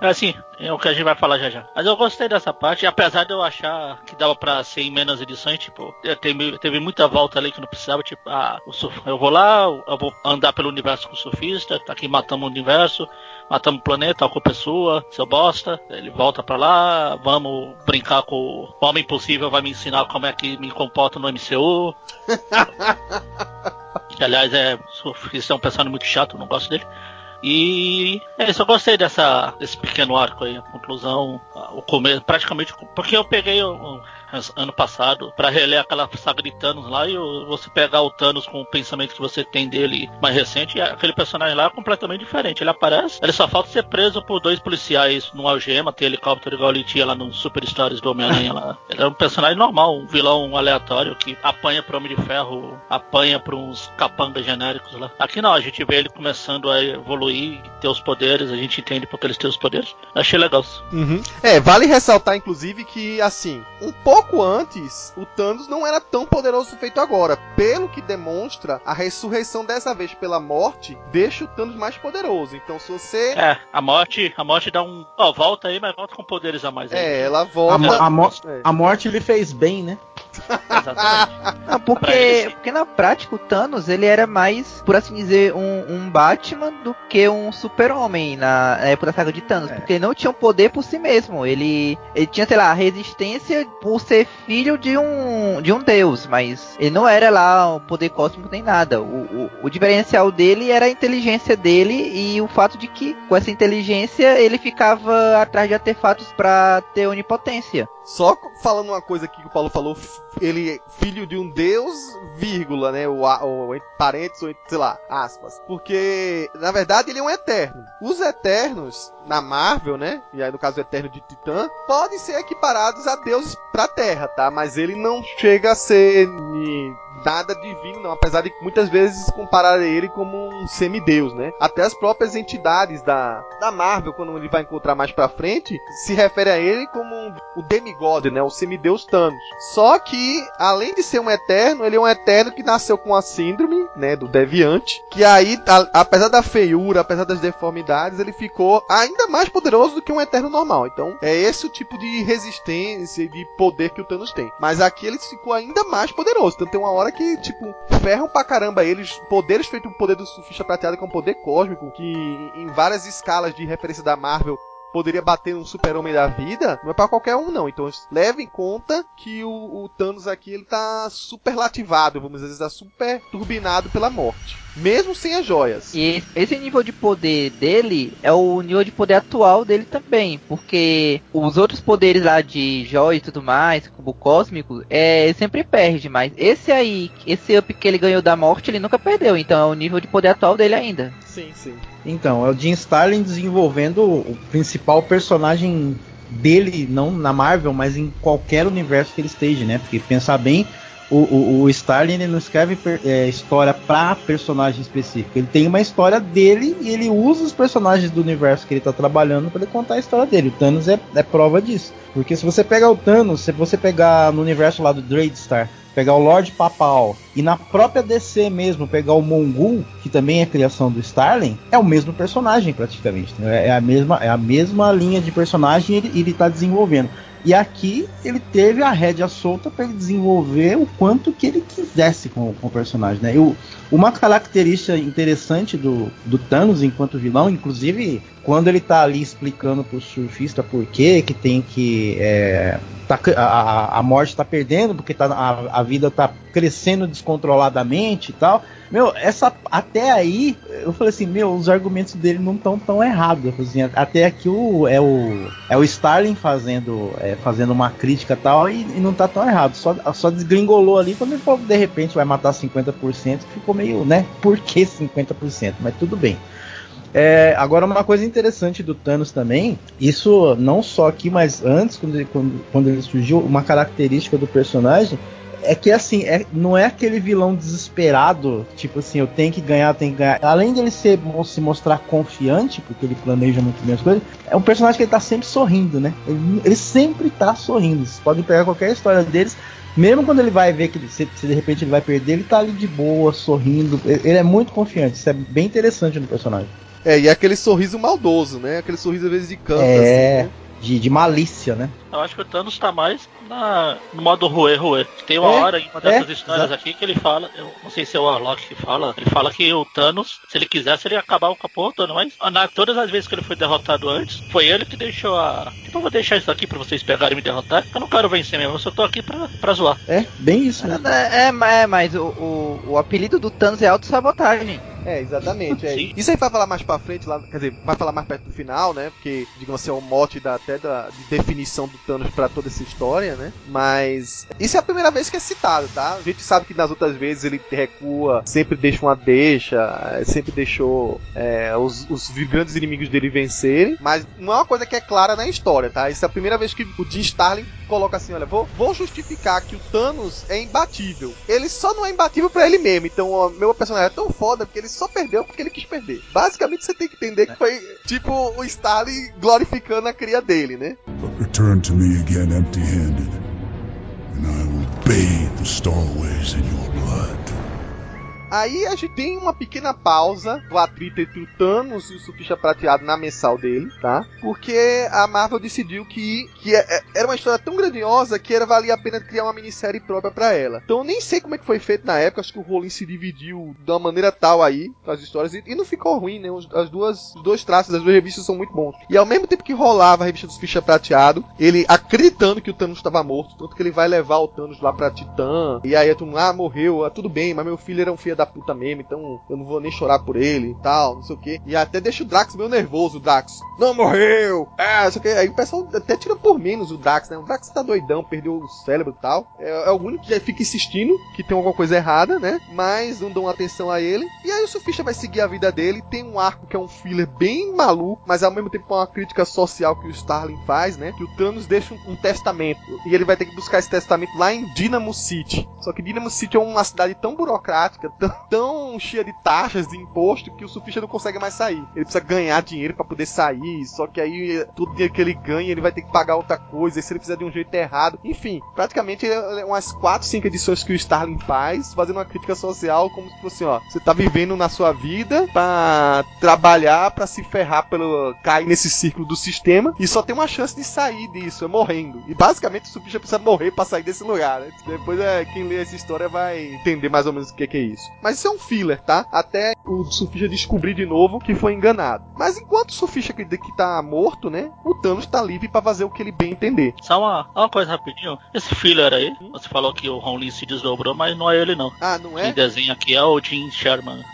É assim, é o que a gente vai falar já já. Mas eu gostei dessa parte, apesar de eu achar que dava pra ser em menos edições, tipo, teve, teve muita volta ali que não precisava, tipo, ah, eu vou lá, eu vou andar pelo universo com o surfista, tá aqui matando o universo, matamos o planeta, a culpa é sua, seu bosta. Ele volta pra lá, vamos brincar com o Homem Impossível, vai me ensinar como é que me comporta no MCU. que, aliás, é, surfista é um personagem muito chato, não gosto dele. E é eu gostei dessa, desse pequeno arco aí, a conclusão, o começo, praticamente, porque eu peguei um, ano passado para reler aquela saga de Thanos lá e você pegar o Thanos com o pensamento que você tem dele mais recente, aquele personagem lá é completamente diferente. Ele aparece, ele só falta ser preso por dois policiais num algema, ter helicóptero igual ele tinha lá no Super Stories do Homem-Aranha lá. Ele é um personagem normal, um vilão aleatório que apanha pro Homem de Ferro, apanha pra uns capangas genéricos lá. Aqui não, a gente vê ele começando a evoluir, ter os poderes, a gente entende porque eles têm os poderes. Achei legal. Uhum. É, vale ressaltar inclusive que, assim, um pouco pouco antes, o Thanos não era tão poderoso feito agora. Pelo que demonstra, a ressurreição dessa vez pela morte deixa o Thanos mais poderoso. Então, se você. É, a morte, a morte dá um. Ó, volta aí, mas volta com poderes a mais. Aí. É, ela volta. A, a, mo é. a morte lhe fez bem, né? Exatamente. Não, porque, porque na prática o Thanos ele era mais, por assim dizer, um, um Batman do que um super-homem na época da saga de Thanos. É. Porque ele não tinha um poder por si mesmo. Ele, ele tinha, sei lá, resistência por ser filho de um, de um deus, mas ele não era lá um poder cósmico nem nada. O, o, o diferencial dele era a inteligência dele e o fato de que com essa inteligência ele ficava atrás de artefatos para ter onipotência. Só falando uma coisa aqui que o Paulo falou, ele é filho de um deus, vírgula, né? Ou, ou entre parênteses, ou entre, sei lá, aspas. Porque, na verdade, ele é um eterno. Os eternos, na Marvel, né? E aí, no caso, eterno de Titã, podem ser equiparados a deuses pra Terra, tá? Mas ele não chega a ser nada divino, não. Apesar de muitas vezes comparar ele como um semideus, né? Até as próprias entidades da, da Marvel, quando ele vai encontrar mais pra frente, se refere a ele como um, o demigod, né? O semideus Thanos. Só que, além de ser um eterno, ele é um eterno que nasceu com a síndrome, né? Do deviante. Que aí, a- apesar da feiura, apesar das deformidades, ele ficou ainda mais poderoso do que um eterno normal. Então, é esse o tipo de resistência e de poder que o Thanos tem. Mas aqui ele ficou ainda mais poderoso. Então tem uma hora que, tipo, ferram pra caramba eles. Poderes feito o poder do surfista prateado, que é um poder cósmico, que em várias escalas de referência da Marvel poderia bater um super-homem da vida, não é pra qualquer um, não. Então leve em conta que o, o Thanos aqui ele tá superlativado, vamos dizer, tá super turbinado pela morte. Mesmo sem as joias. E esse nível de poder dele é o nível de poder atual dele também, porque os outros poderes lá de joia e tudo mais, cubo cósmico, é ele sempre perde, mas esse aí, esse up que ele ganhou da morte, ele nunca perdeu, então é o nível de poder atual dele ainda. Sim, sim. Então, é o Jim Starlin desenvolvendo o principal personagem dele, não na Marvel, mas em qualquer universo que ele esteja, né? Porque pensar bem, o, o, o Starlin ele não escreve per- é, história pra personagem específico. Ele tem uma história dele e ele usa os personagens do universo que ele tá trabalhando para ele contar a história dele. O Thanos é, é prova disso. Porque se você pegar o Thanos, se você pegar no universo lá do Dreadstar, pegar o Lord Papal e na própria DC mesmo pegar o Mongul, que também é criação do Starling, é o mesmo personagem praticamente. entendeu? É a mesma, é a mesma linha de personagem e ele, ele tá desenvolvendo. E aqui ele teve a rédea solta para ele desenvolver o quanto que ele quisesse com, com o personagem. Né? Eu, uma característica interessante do, do Thanos enquanto vilão, inclusive quando ele tá ali explicando pro surfista por quê que tem que. é, tá, a, a- a morte tá perdendo, porque tá, a, a vida tá crescendo descontroladamente e tal. Meu, essa até aí, eu falei assim, meu, os argumentos dele não estão tão errados. Assim, até aqui o, é o é o Starling fazendo é, fazendo uma crítica tal e, e não tá tão errado. Só, só desgringolou ali quando ele falou de repente vai matar 50%, ficou meio, né? Por que 50%? Mas tudo bem. É, agora uma coisa interessante do Thanos também, isso não só aqui, mas antes, quando ele, quando, quando ele surgiu, uma característica do personagem é que assim, é- não é aquele vilão desesperado, tipo assim, eu tenho que ganhar, eu tenho que ganhar. Além dele ser, se mostrar confiante, porque ele planeja muito bem as coisas, é um personagem que ele tá sempre sorrindo, né? Ele, ele sempre tá sorrindo. Vocês podem pegar qualquer história deles, mesmo quando ele vai ver que se, se de repente ele vai perder, ele tá ali de boa, sorrindo. Ele ele é muito confiante, isso é bem interessante no personagem. É, e é aquele sorriso maldoso, né? Aquele sorriso às vezes de canto, É. assim, né? De, de malícia, né? Eu acho que o Thanos tá mais na, no modo roer, roer. Tem uma É, hora em uma dessas é, histórias exato. aqui que ele fala, eu não sei se é o Warlock que fala, ele fala que o Thanos, se ele quisesse, ele ia acabar com a porra toda, mas na, todas as vezes que ele foi derrotado antes, foi ele que deixou a. Tipo, eu vou deixar isso aqui pra vocês pegarem e me derrotar, porque eu não quero vencer mesmo, eu só tô aqui pra, pra zoar. É, bem isso mesmo. É, é, é, mas o, o, o apelido do Thanos é autossabotagem. É, exatamente. É. Isso aí vai falar mais pra frente, lá, quer dizer, vai falar mais perto do final, né? Porque, digamos assim, é o mote da, até da de definição do Thanos pra toda essa história, né? Mas isso é a primeira vez que é citado, tá? A gente sabe que nas outras vezes ele recua, sempre deixa uma deixa, eh, sempre deixou é, os, os grandes inimigos dele vencerem, mas não é uma coisa que é clara na história, tá? Isso é a primeira vez que o Jim Starlin coloca assim, olha, vou, vou justificar que o Thanos é imbatível. Ele só não é imbatível pra ele mesmo. Então, o meu personagem é tão foda porque ele só perdeu porque ele quis perder. Basicamente, você tem que entender que foi tipo o Starlin glorificando a cria dele, né? Return to me again empty handed, and I will bathe the Starways in your blood. Aí a gente tem uma pequena pausa do atrito entre o Thanos e o Surfista Prateado na mensal dele, tá? Porque a Marvel decidiu que, que é- é- era uma história tão grandiosa que era valia a pena criar uma minissérie própria pra ela. Então eu nem sei como é que foi feito na época, acho que o Rollins se dividiu de uma maneira tal aí, as histórias, e, e não ficou ruim, né? As duas, os dois traços das duas revistas são muito bons. E ao mesmo tempo que rolava a revista do Surfista Prateado, ele acreditando que o Thanos estava morto, tanto que ele vai levar o Thanos lá pra Titã, e aí a turma, ah, morreu, ah, tudo bem, mas meu filho era um filho da puta mesmo, então eu não vou nem chorar por ele e tal, não sei o que. E até deixa o Drax meio nervoso, o Drax. Não morreu! É, não sei o que. Aí o pessoal até tira por menos o Drax, né? O Drax tá doidão, perdeu o cérebro e tal. É, é o único que fica insistindo que tem alguma coisa errada, né? Mas não dão atenção a ele. E aí o Sufista vai seguir a vida dele. Tem um arco que é um filler bem maluco, mas ao mesmo tempo é uma crítica social que o Starling faz, né? Que o Thanos deixa um, um testamento. E ele vai ter que buscar esse testamento lá em Dynamo City. Só que Dynamo City é uma cidade tão burocrática, tão, tão cheia de taxas, de imposto, que o Sufista não consegue mais sair. Ele precisa ganhar dinheiro para poder sair. Só que aí todo dinheiro que ele ganha, ele vai ter que pagar outra coisa. E se ele fizer de um jeito errado. Enfim, praticamente é umas 4, 5 edições que o Starling faz, fazendo uma crítica social, como se fosse, ó, você tá vivendo na sua vida pra trabalhar, para se ferrar pelo. cair nesse círculo do sistema. E só tem uma chance de sair disso, é morrendo. E basicamente o Sufista precisa morrer para sair desse lugar, né? Depois é, quem lê essa história vai entender mais ou menos o que, que é isso. Mas isso é um filler, tá? Até o Sufista descobrir de novo que foi enganado. Mas enquanto o Sufista que, que tá morto, né? O Thanos tá livre para fazer o que ele bem entender. Só uma, uma coisa rapidinho. Esse filler aí, você falou que o Ron Lee se desdobrou, mas não é ele não. Ah, não é? Quem desenha aqui é o Jim Sherman.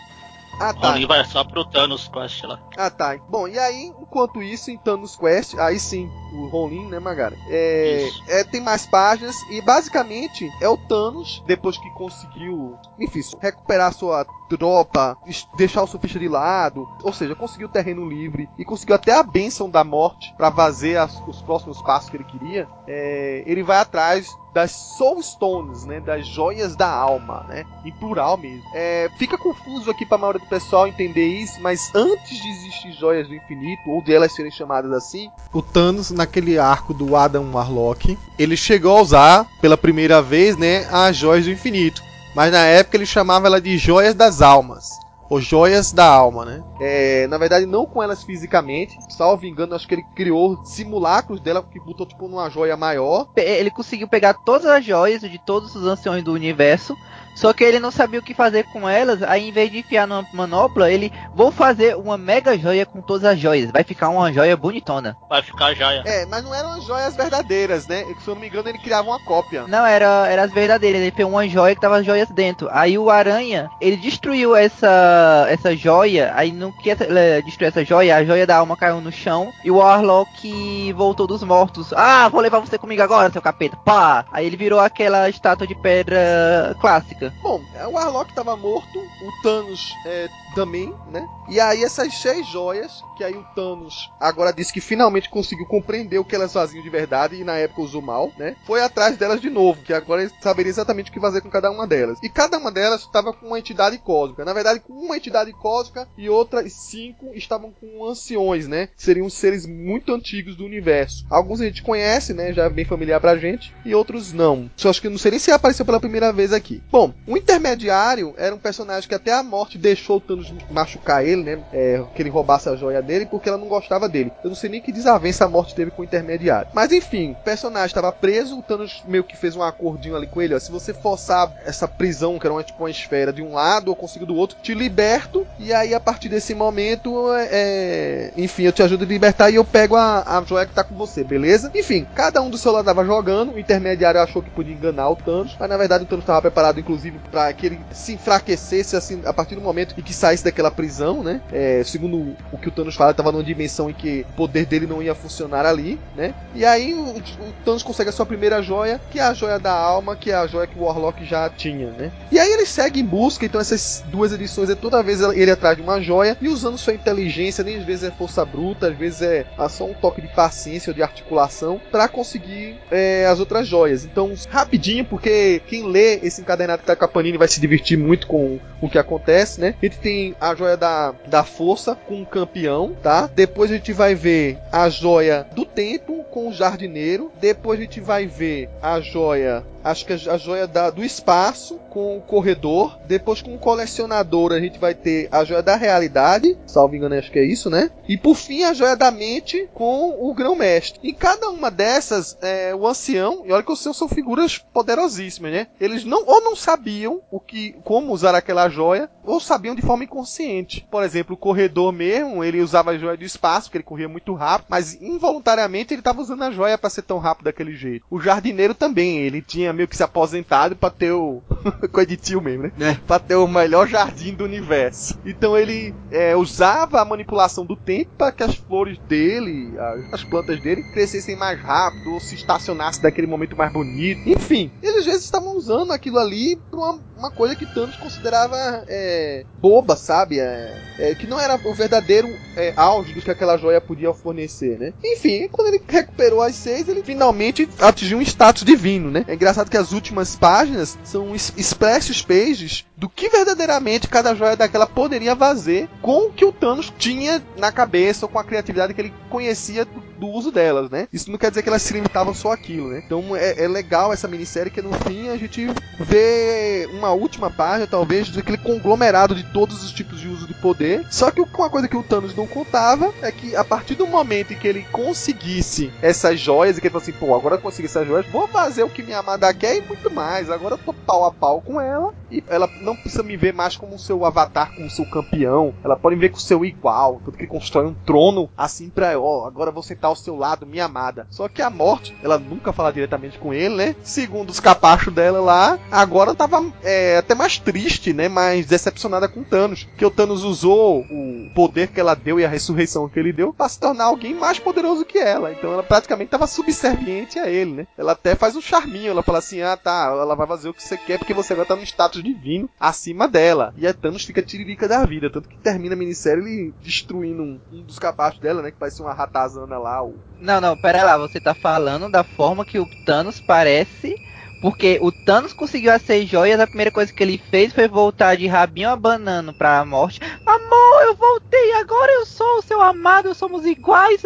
Ah, tá. Lee vai só pro Thanos Quest lá. Ah, tá. Bom, e aí, enquanto isso, em Thanos Quest, aí sim, o Ronin, né, Magara? É, Isso. é, tem mais páginas e basicamente é o Thanos, depois que conseguiu, enfim, recuperar sua tropa, deixar o surfista de lado, ou seja, conseguiu terreno livre e conseguiu até a bênção da morte para fazer as- os próximos passos que ele queria. é, ele vai atrás das Soul Stones, né, das joias da alma, né, em plural mesmo. É, fica confuso aqui para a maioria do pessoal entender isso, mas antes de existir joias do infinito ou de elas serem chamadas assim, o Thanos naquele arco do Adam Warlock, ele chegou a usar pela primeira vez, né, as joias do infinito, mas na época ele chamava ela de joias das almas. Ou joias da alma, né? É, na verdade, não com elas fisicamente. Salvo engano, acho que ele criou simulacros dela, que botou tipo numa joia maior. Ele conseguiu pegar todas as joias de todos os anciões do universo. Só que ele não sabia o que fazer com elas. Aí, em vez de enfiar numa manopla, ele vou fazer uma mega joia com todas as joias. Vai ficar uma joia bonitona. Vai ficar joia. É, mas não eram as joias verdadeiras, né? Se eu não me engano, ele criava uma cópia. Não, era, era as verdadeiras. Ele pegou uma joia que tava as joias dentro. Aí o Aranha, ele destruiu essa essa joia. Aí não quer eh, destruir essa joia. A joia da alma caiu no chão. E o Warlock voltou dos mortos. Ah, vou levar você comigo agora, seu capeta. Pá! Aí ele virou aquela estátua de pedra clássica. Bom, o Warlock estava morto, o Thanos é, também, né? E aí essas seis joias, que aí o Thanos agora disse que finalmente conseguiu compreender o que elas faziam de verdade e na época usou mal, né? Foi atrás delas de novo, que agora ele saberia exatamente o que fazer com cada uma delas. E cada uma delas estava com uma entidade cósmica. Na verdade, com uma entidade cósmica e outras cinco estavam com anciões, né? Seriam seres muito antigos do universo. Alguns a gente conhece, né? Já é bem familiar pra gente, e outros não. Só acho que não sei nem se apareceu pela primeira vez aqui. Bom, o intermediário era um personagem que até a morte deixou o Thanos machucar ele, né? É, que ele roubasse a joia dele porque ela não gostava dele. Eu não sei nem que desavença a morte teve com o intermediário. Mas enfim, o personagem estava preso, o Thanos meio que fez um acordinho ali com ele, ó. Se você forçar essa prisão, que era uma, tipo uma esfera de um lado, eu consigo do outro, te liberto. E aí, a partir desse momento, é, enfim, eu te ajudo a libertar e eu pego a, a joia que tá com você, beleza? Enfim, cada um do seu lado tava jogando, o intermediário achou que podia enganar o Thanos, mas na verdade o Thanos estava preparado, inclusive, para que ele se enfraquecesse assim a partir do momento em que saísse daquela prisão, né? É, segundo o que o Thanos fala, estava numa dimensão em que o poder dele não ia funcionar ali, né? E aí o, o Thanos consegue a sua primeira joia, que é a joia da alma, que é a joia que o Warlock já tinha, né? E aí ele segue em busca, então essas duas edições é toda vez ele atrás de uma joia e usando sua inteligência, nem às vezes é força bruta, às vezes é só um toque de paciência ou de articulação para conseguir é, as outras joias. Então, rapidinho, porque quem lê esse encadernado que tá com a Panini vai se divertir muito com o que acontece, né? A gente a joia da, da força com o campeão, tá? Depois a gente vai ver a joia do tempo com o jardineiro. Depois a gente vai ver a joia acho que a joia da, do espaço com o corredor. Depois com o colecionador a gente vai ter a joia da realidade, salvo engano acho que é isso, né? E por fim a joia da mente com o grão-mestre. E cada uma dessas, é, o ancião, e olha que os seus são figuras poderosíssimas, né? Eles não ou não sabiam o que como usar aquela joia, ou sabiam de forma inconsciente. Por exemplo, o corredor mesmo, ele usava a joia do espaço, porque ele corria muito rápido, mas involuntariamente ele estava usando a joia para ser tão rápido daquele jeito. O jardineiro também, ele tinha meio que se aposentado pra ter o. Coisa de tio mesmo, né? É. Pra ter o melhor jardim do universo. Então ele é, usava a manipulação do tempo para que as flores dele, as, as plantas dele, crescessem mais rápido ou se estacionassem daquele momento mais bonito. Enfim, eles às vezes estavam usando aquilo ali pra uma, uma coisa que Thanos considerava é, boba, sabe? É, é, que não era o verdadeiro é, auge do que aquela joia podia fornecer, né? Enfim, quando ele recuperou as seis, ele finalmente atingiu um status divino, né? É engraçado que as últimas páginas são es- splashes pages do que verdadeiramente cada joia daquela poderia fazer com o que o Thanos tinha na cabeça ou com a criatividade que ele conhecia do, do uso delas, né? Isso não quer dizer que elas se limitavam só àquilo, né? Então é, é legal essa minissérie que no fim a gente vê uma última página, talvez, daquele conglomerado de todos os tipos de uso de poder. Só que uma coisa que o Thanos não contava é que a partir do momento em que ele conseguisse essas joias, e que ele falou assim, pô, agora eu consegui essas joias, vou fazer o que minha amada quer e muito mais. Agora eu tô pau a pau com ela e ela não precisa me ver mais como seu avatar, como seu campeão. Ela pode me ver com seu igual. Tanto que constrói um trono assim pra, ó, agora você tá ao seu lado, minha amada. Só que a morte, ela nunca fala diretamente com ele, né? Segundo os capachos dela lá, agora tava é, até mais triste, né? Mais decepcionada com Thanos. Que o Thanos usou o poder que ela deu e a ressurreição que ele deu pra se tornar alguém mais poderoso que ela. Então ela praticamente tava subserviente a ele, né? Ela até faz um charminho, ela fala assim: ah tá, ela vai fazer o que você quer porque você agora tá no status divino acima dela. E a Thanos fica tiririca da vida. Tanto que termina a minissérie ele destruindo um, um dos capachos dela, né? Que parece uma ratazana lá. O... Não, não, pera lá, você tá falando da forma que o Thanos parece. Porque o Thanos conseguiu as seis joias, a primeira coisa que ele fez foi voltar de rabinho abanando pra morte. Amor, eu voltei, agora eu sou o seu amado, somos iguais,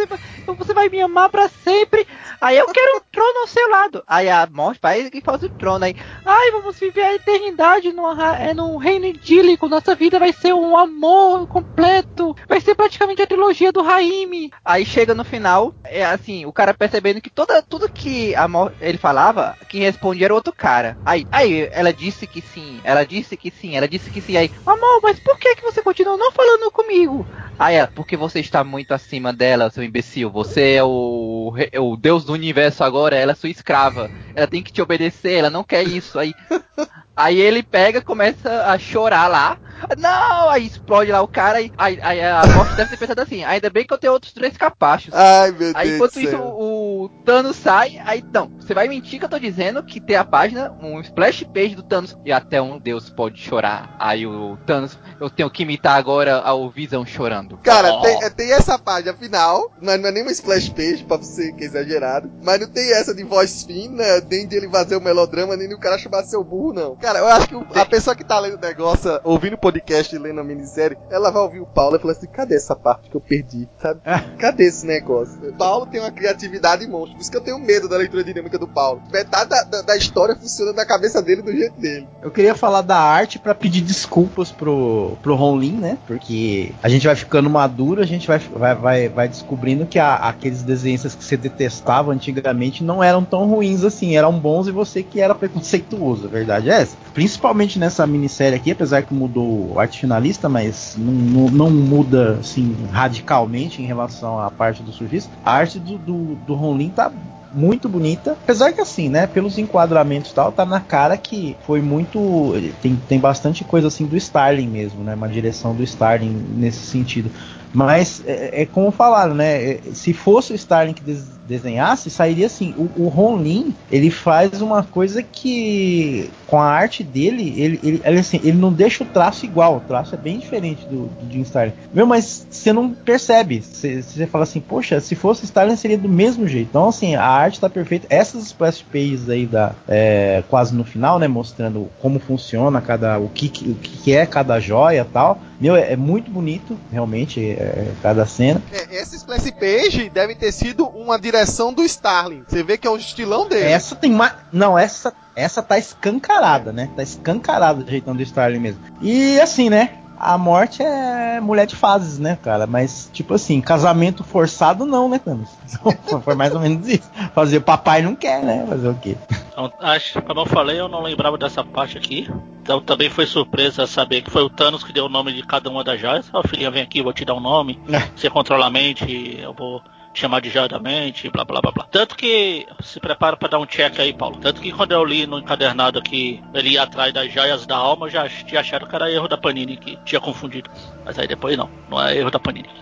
você vai, me amar pra sempre. Aí eu quero um trono ao seu lado. Aí a morte faz que faz o trono aí. Ai, vamos viver a eternidade numa, é, num reino idílico, nossa vida vai ser um amor completo. Vai ser praticamente a trilogia do Raimi. Aí chega no final, é assim, o cara percebendo que toda, tudo que a ele falava, quem respondia era outro cara. Aí, aí ela disse que sim, ela disse que sim, ela disse que sim. Aí, amor, mas por que, que você continua não falando comigo? Aí ela, porque você está muito acima dela, seu imbecil. Você é o, o deus do universo agora, ela é sua escrava. Ela tem que te obedecer, ela não quer isso. Aí, aí ele pega, começa a chorar lá. Não, aí explode lá o cara. Aí, aí, aí a morte deve ter pensado assim: ainda bem que eu tenho outros três capachos. Ai meu Aí Deus enquanto do isso o, o Thanos sai, aí não, você vai mentir que eu tô dizendo que tem a página, um splash page do Thanos e até um deus pode chorar. Aí o Thanos, eu tenho que imitar agora o Visão chorando. Cara, Oh. tem, é, tem essa página final, mas não é nem uma splash page pra você que é exagerado. Mas não tem essa de voz fina, nem de ele fazer o melodrama, nem de o cara chamar seu burro, não. Cara, eu acho que o- a pessoa que tá lendo o negócio, ouvindo o podcast e lendo a minissérie, ela vai ouvir o Paulo e falar assim: cadê essa parte que eu perdi? Sabe? Cadê esse negócio? O Paulo tem uma criatividade monstro, por isso que eu tenho medo da leitura dinâmica do Paulo. Metade da, da, da história funciona na cabeça dele do jeito dele. Eu queria falar da arte pra pedir desculpas pro, pro Ron Lin, né? Porque a gente vai ficando maduro, a gente vai, vai, vai, vai descobrindo que a- aqueles desenhistas que você detestava antigamente não eram tão ruins assim, eram bons e você que era preconceituoso, a verdade é essa. Principalmente nessa minissérie aqui, apesar que mudou o arte finalista, mas não, não, não muda assim radicalmente em relação à parte do surfista. A arte do, do, do tá muito bonita. Apesar que assim, né, pelos enquadramentos e tal, tá na cara que foi muito. Tem, tem bastante coisa assim do Starling mesmo, né? Uma direção do Starling nesse sentido. Mas é, é como falaram, né? é, Se fosse o Starling que des- desenhasse, sairia assim. O, o Ron Lin, ele faz uma coisa que com a arte dele, ele, ele, ele, assim, ele não deixa o traço igual. O traço é bem diferente do, do Jim Starlin. Meu, mas você não percebe. Você, fala assim, poxa, se fosse Starlin seria do mesmo jeito. Então, assim, a arte tá perfeita. Essas splash pages aí da é, quase no final, né, mostrando como funciona cada o que, o que é cada joia, tal. Meu, é, é muito bonito, realmente, é, cada cena. É, essa splash page deve ter sido uma direção do Starling. Você vê que é o estilão dele. Essa tem mais. Não, essa, essa tá escancarada, né? Tá escancarada do jeitão do Starling mesmo. E assim, né? A morte é mulher de fases, né, cara? Mas, tipo assim, casamento forçado não, né, Thanos? Então, Foi mais ou menos isso. Fazer papai não quer, né? Fazer o quê? Então, acho, como eu falei, eu não lembrava dessa parte aqui. Então também foi surpresa saber que foi o Thanos que deu o nome de cada uma das joias. Ó, filhinha, vem aqui, eu vou te dar um nome. É. Você controla a mente, eu vou chamar de joia da mente, blá blá blá blá. Tanto que se prepara para dar um check aí, Paulo. Tanto que quando eu li no encadernado que ele ia atrás das joias da alma, eu já tinha achado que era erro da Panini, que tinha confundido. Mas aí depois não, não é erro da Panini.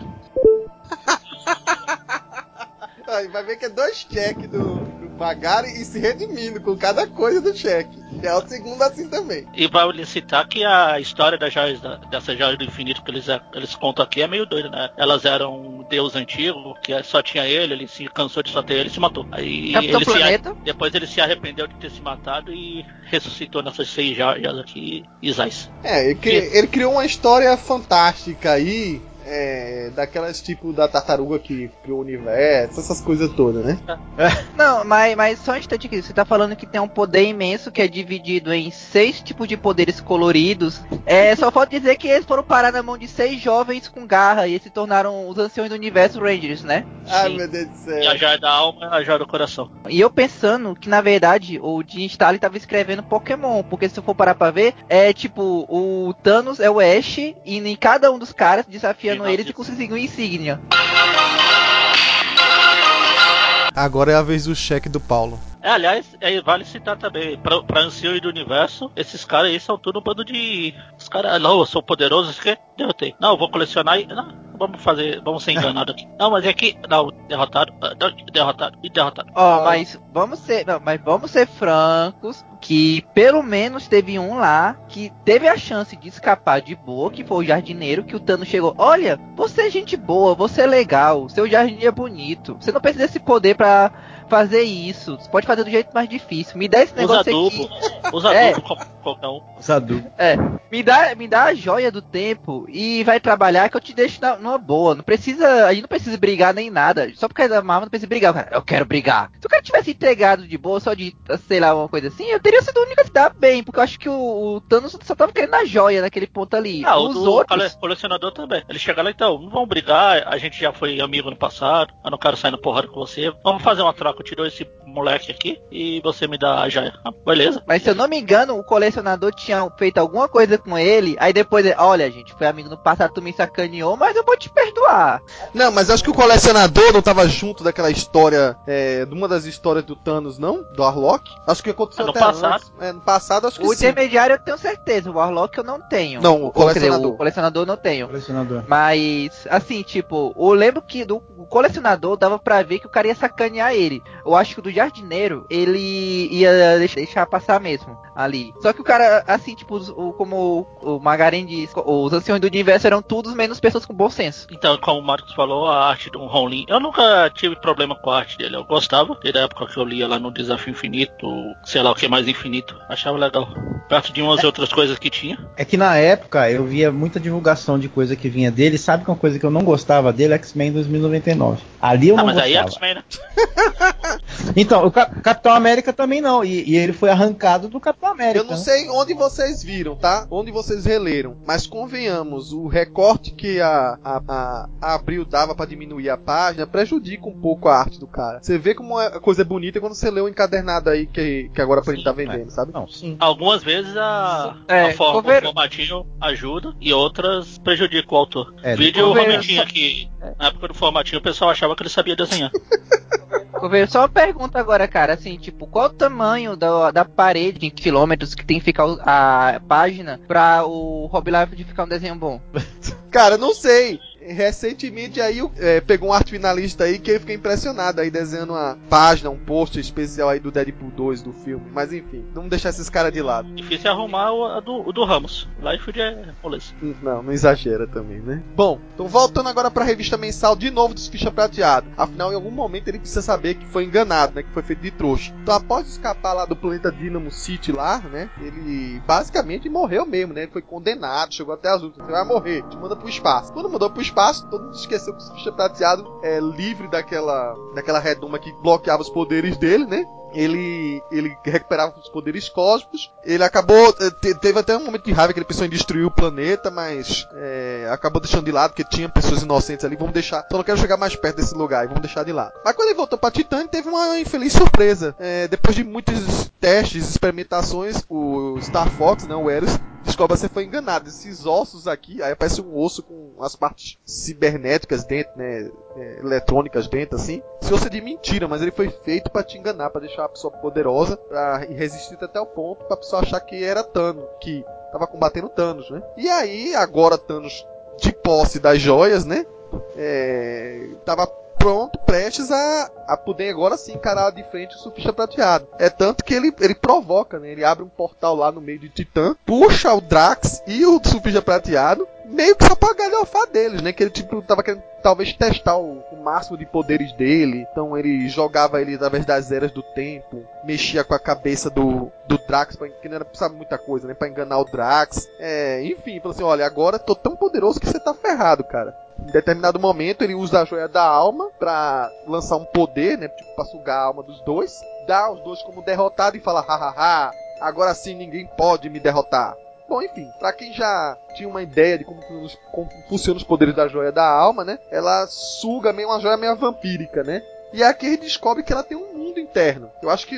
Vai ver que é dois cheques do, do Magari e se redimindo com cada coisa do cheque. É o segundo assim também. E vale citar que a história das joias, dessas joias do infinito que eles, eles contam aqui é meio doida, né? Elas eram um deus antigo, que só tinha ele, ele se cansou de só ter ele e se matou. Aí Capitão ele se, Planeta. depois ele se arrependeu de ter se matado e ressuscitou nessas seis joias aqui e Zais. É, ele, cri- ele criou uma história fantástica aí. É, daquelas tipo da tartaruga que criou o universo, essas coisas todas, né? Não, mas, mas só um instante aqui. Você tá falando que tem um poder imenso que é dividido em seis tipos de poderes coloridos. É, só falta dizer que eles foram parar na mão de seis jovens com garra e eles se tornaram os anciões do universo Rangers, né? Ai Sim. meu Deus do céu. E a joia da alma é a joia do coração. E eu pensando que, na verdade, o Jim Stalin tava escrevendo Pokémon, porque se eu for parar pra ver, é tipo, o Thanos é o Ash, e em cada um dos caras desafiando Sim, eles e conseguindo um insígnia. Agora é a vez do cheque do Paulo. É, aliás, é, vale citar também, pra, pra anciões do universo, esses caras aí são tudo um bando de. Os caras, não, eu sou poderoso, isso que derrotei. Não, eu vou colecionar e. Não, vamos fazer, vamos ser enganados aqui. Não, mas é que. Não, derrotado, ah, derrotado e derrotado. Ó, mas vamos ser, não, mas vamos ser francos, que pelo menos teve um lá que teve a chance de escapar de boa, que foi o jardineiro, que o Thanos chegou, olha, você é gente boa, você é legal, seu jardim é bonito, você não precisa desse poder pra fazer isso, você pode fazer do jeito mais difícil, me dá esse Usa negócio adubo, aqui, usa É. adubo como qualquer um. Sadu. me dá, me dá a joia do tempo e vai trabalhar que eu te deixo na- numa boa, não precisa, a gente não precisa brigar nem nada, só porque é da Marvel não precisa brigar, cara, eu quero brigar. Se o cara tivesse entregado de boa, só de, sei lá, uma coisa assim, eu teria sido o único a se dar bem, porque eu acho que o, o Thanos só tava querendo a joia naquele ponto ali. Ah, o Os do outros, cole- colecionador também. Ele chega lá, então, não vamos brigar, a gente já foi amigo no passado, eu não quero sair no porrada com você. Vamos fazer uma troca, te dou esse moleque aqui e você me dá a joia. Ah, beleza. mas se eu não me engano, o colecionador tinha feito alguma coisa com ele, aí depois, ele, olha, gente foi amigo no passado, tu me sacaneou, mas eu vou te perdoar. Não, mas acho que o colecionador não tava junto daquela história, é, de uma das histórias do Thanos, não? Do Arlok? Acho que aconteceu É, no até passado. antes. É, no passado acho que O sim. intermediário eu tenho certeza, o Warlock eu não tenho. Não, o Ou, quer dizer, colecionador. o colecionador eu não tenho. Colecionador. Mas, assim, tipo, eu lembro que do o colecionador dava pra ver que o cara ia sacanear ele. Eu acho que o do jardineiro, ele ia deix- deixar passar mesmo ali. Só que o cara, assim, tipo, o, como o, Magaren diz, os anciões do universo eram todos menos pessoas com bom senso. Então, como o Marcos falou, a arte do Ron Lin, eu nunca tive problema com a arte dele. Eu gostava, desde a época que eu lia lá no Desafio Infinito, sei lá o que mais infinito. Achava legal. Perto de umas outras coisas que tinha. É que na época eu via muita divulgação de coisa que vinha dele. Sabe que uma coisa que eu não gostava dele? X-Men 2099. Ali eu Ah, não mas aí é gostava. X-Men, né? Então, o Cap- Capitão América também não. E, e ele foi arrancado do Capitão América. Eu não né? sei onde vocês viram, tá? Onde vocês releram. Mas convenhamos, o recorte que a, a, a, a Abril dava pra diminuir a página prejudica um pouco a arte do cara. Você vê como a coisa é bonita quando você lê o encadernado aí que, que agora a gente tá vendendo, sabe? Não, sim. Algumas vezes a, É, a forma, o formatinho ajuda e outras prejudica o autor. É, Vídeo o Romentinho que na época do formatinho o pessoal achava que ele sabia desenhar. Só uma pergunta agora, cara, assim, tipo, qual o tamanho da, da parede em quilômetros que tem que ficar a página pra o Rob Life ficar um desenho bom? Cara, não sei. Recentemente aí é, pegou um arte finalista aí que eu fiquei impressionado aí desenhando uma página, um post especial aí do Deadpool 2 do filme. Mas enfim, vamos deixar esses caras de lado. Difícil é arrumar o, a do, o do Ramos. Life é moleza. Não, não exagera também, né? Bom, então voltando agora pra revista mensal de novo dos Ficha Prateado. Afinal, em algum momento ele precisa saber que foi enganado, né? Que foi feito de trouxa. Então, após escapar lá do planeta Dynamo City lá, né? Ele basicamente morreu mesmo, né? Ele foi condenado, chegou até as últimas. Você vai morrer, te manda pro espaço. Quando mandou pro espaço, todo mundo esqueceu que o Ficha Prateado é livre daquela, daquela redoma que bloqueava os poderes dele, né? ele, ele recuperava os poderes cósmicos. Ele acabou. eh, te- teve até um momento de raiva que ele pensou em destruir o planeta, mas eh, acabou deixando de lado, porque tinha pessoas inocentes ali. Vamos deixar. Só não quero chegar mais perto desse lugar e vamos deixar de lado. Mas quando ele voltou pra Titã, teve uma infeliz surpresa. Eh, depois de muitos testes, experimentações, o Star Fox, né, o Eros, que você foi enganado. Esses ossos aqui, aí aparece um osso com umas partes cibernéticas dentro, né? é, eletrônicas dentro, assim. Se fosse de mentira, mas ele foi feito pra te enganar, pra deixar a pessoa poderosa, pra resistir até o ponto, pra pessoa achar que era Thanos, que tava combatendo Thanos, né? E aí, agora Thanos de posse das joias, né? É, tava pronto, prestes a, a poder agora sim encarar de frente o surfista prateado. É tanto que ele, ele provoca, né? Ele abre um portal lá no meio de Titã, puxa o Drax e o surfista prateado, meio que só pra galhofar deles, né? Que ele tipo tava querendo talvez testar o, o, máximo de poderes dele. Então ele jogava ele através das eras do tempo, mexia com a cabeça do, do Drax, pra, que não era precisava muita coisa, né? Pra enganar o Drax. É, enfim, falou assim: olha, agora tô tão poderoso que você tá ferrado, cara. Em determinado momento ele usa a joia da alma para lançar um poder, né? Tipo, pra sugar a alma dos dois. Dá os dois como derrotado e fala: hahaha, agora sim ninguém pode me derrotar. Bom, enfim, para quem já tinha uma ideia de como, como funcionam os poderes da joia da alma, né? Ela suga meio uma joia meio vampírica, né? E aqui a gente descobre que ela tem um mundo interno. Eu acho que,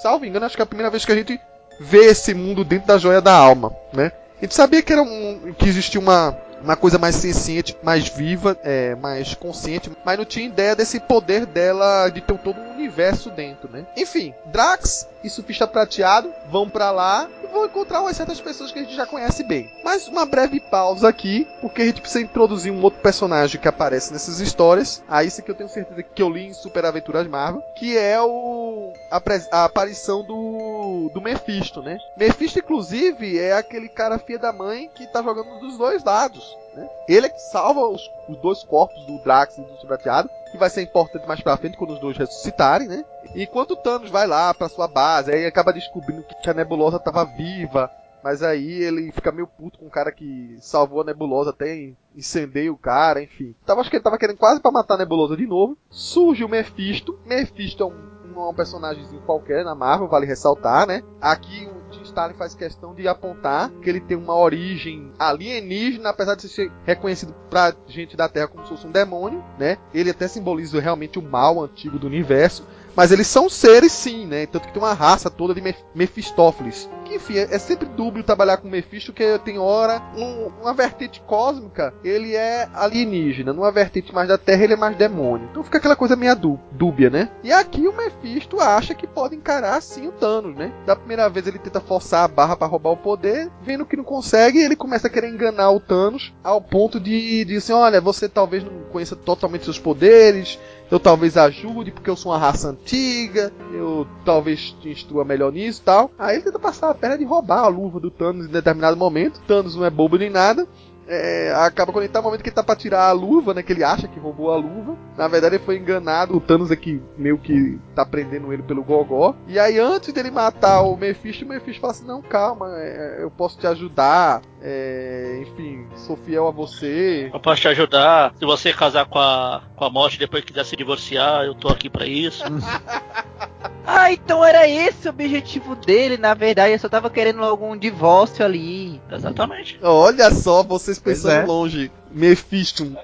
salvo engano, acho que é a primeira vez que a gente vê esse mundo dentro da joia da alma, né? A gente sabia que era um, que existia uma uma coisa mais senciente, mais viva, é, mais consciente, mas não tinha ideia desse poder dela de ter todo um universo dentro, né? Enfim, Drax e Surfista Prateado vão para lá e vão encontrar umas certas pessoas que a gente já conhece bem. Mas uma breve pausa aqui, porque a gente precisa introduzir um outro personagem que aparece nessas histórias. Aí isso que eu tenho certeza que eu li em Super Aventuras Marvel, que é o a, a aparição do do Mephisto, né? Mephisto inclusive é aquele cara filha da mãe que tá jogando dos dois lados. Né? Ele é que salva os, os dois corpos do Drax e do Prateado, que vai ser importante mais pra frente quando os dois ressuscitarem, né? Enquanto o Thanos vai lá pra sua base, aí acaba descobrindo que a nebulosa tava viva, mas aí ele fica meio puto com o cara que salvou a nebulosa, até incendeia o cara, enfim. Então acho que ele tava querendo quase para matar a nebulosa de novo. Surge o Mephisto. Mephisto é um, um, um personagemzinho qualquer na Marvel, vale ressaltar, né? Aqui Jim Starlin faz questão de apontar que ele tem uma origem alienígena, apesar de ser reconhecido pra gente da Terra como se fosse um demônio, né? Ele até simboliza realmente o mal antigo do universo. Mas eles são seres sim, né? Tanto que tem uma raça toda de Mephistófeles. Que, enfim, é, é sempre dúbio trabalhar com Mephisto, que tem hora um, uma vertente cósmica, ele é alienígena. Numa vertente mais da Terra, ele é mais demônio. Então fica aquela coisa meio dúbia, né? E aqui o Mephisto acha que pode encarar sim o Thanos, né? Da primeira vez ele tenta forçar a barra para roubar o poder, vendo que não consegue, ele começa a querer enganar o Thanos ao ponto de, de assim, olha, você talvez não conheça totalmente seus poderes, eu talvez ajude porque eu sou uma raça antiga, eu talvez te instrua melhor nisso e tal. Aí ele tenta passar a perna de roubar a luva do Thanos em determinado momento. Thanos não é bobo nem nada. É, acaba quando ele tá no momento que ele tá pra tirar a luva, né? Que ele acha que roubou a luva. Na verdade, ele foi enganado. O Thanos aqui meio que tá prendendo ele pelo gogó. E aí, antes dele matar o Mephisto, o Mephisto fala assim: Não, calma, é, eu posso te ajudar. É, enfim, sou fiel a você. Eu posso te ajudar. Se você casar com a, com a morte e depois quiser se divorciar, eu tô aqui para isso. ah, então era esse o objetivo dele, na verdade. Ele só tava querendo algum divórcio ali. Exatamente. Olha só, vocês pensando é. longe. Mephisto,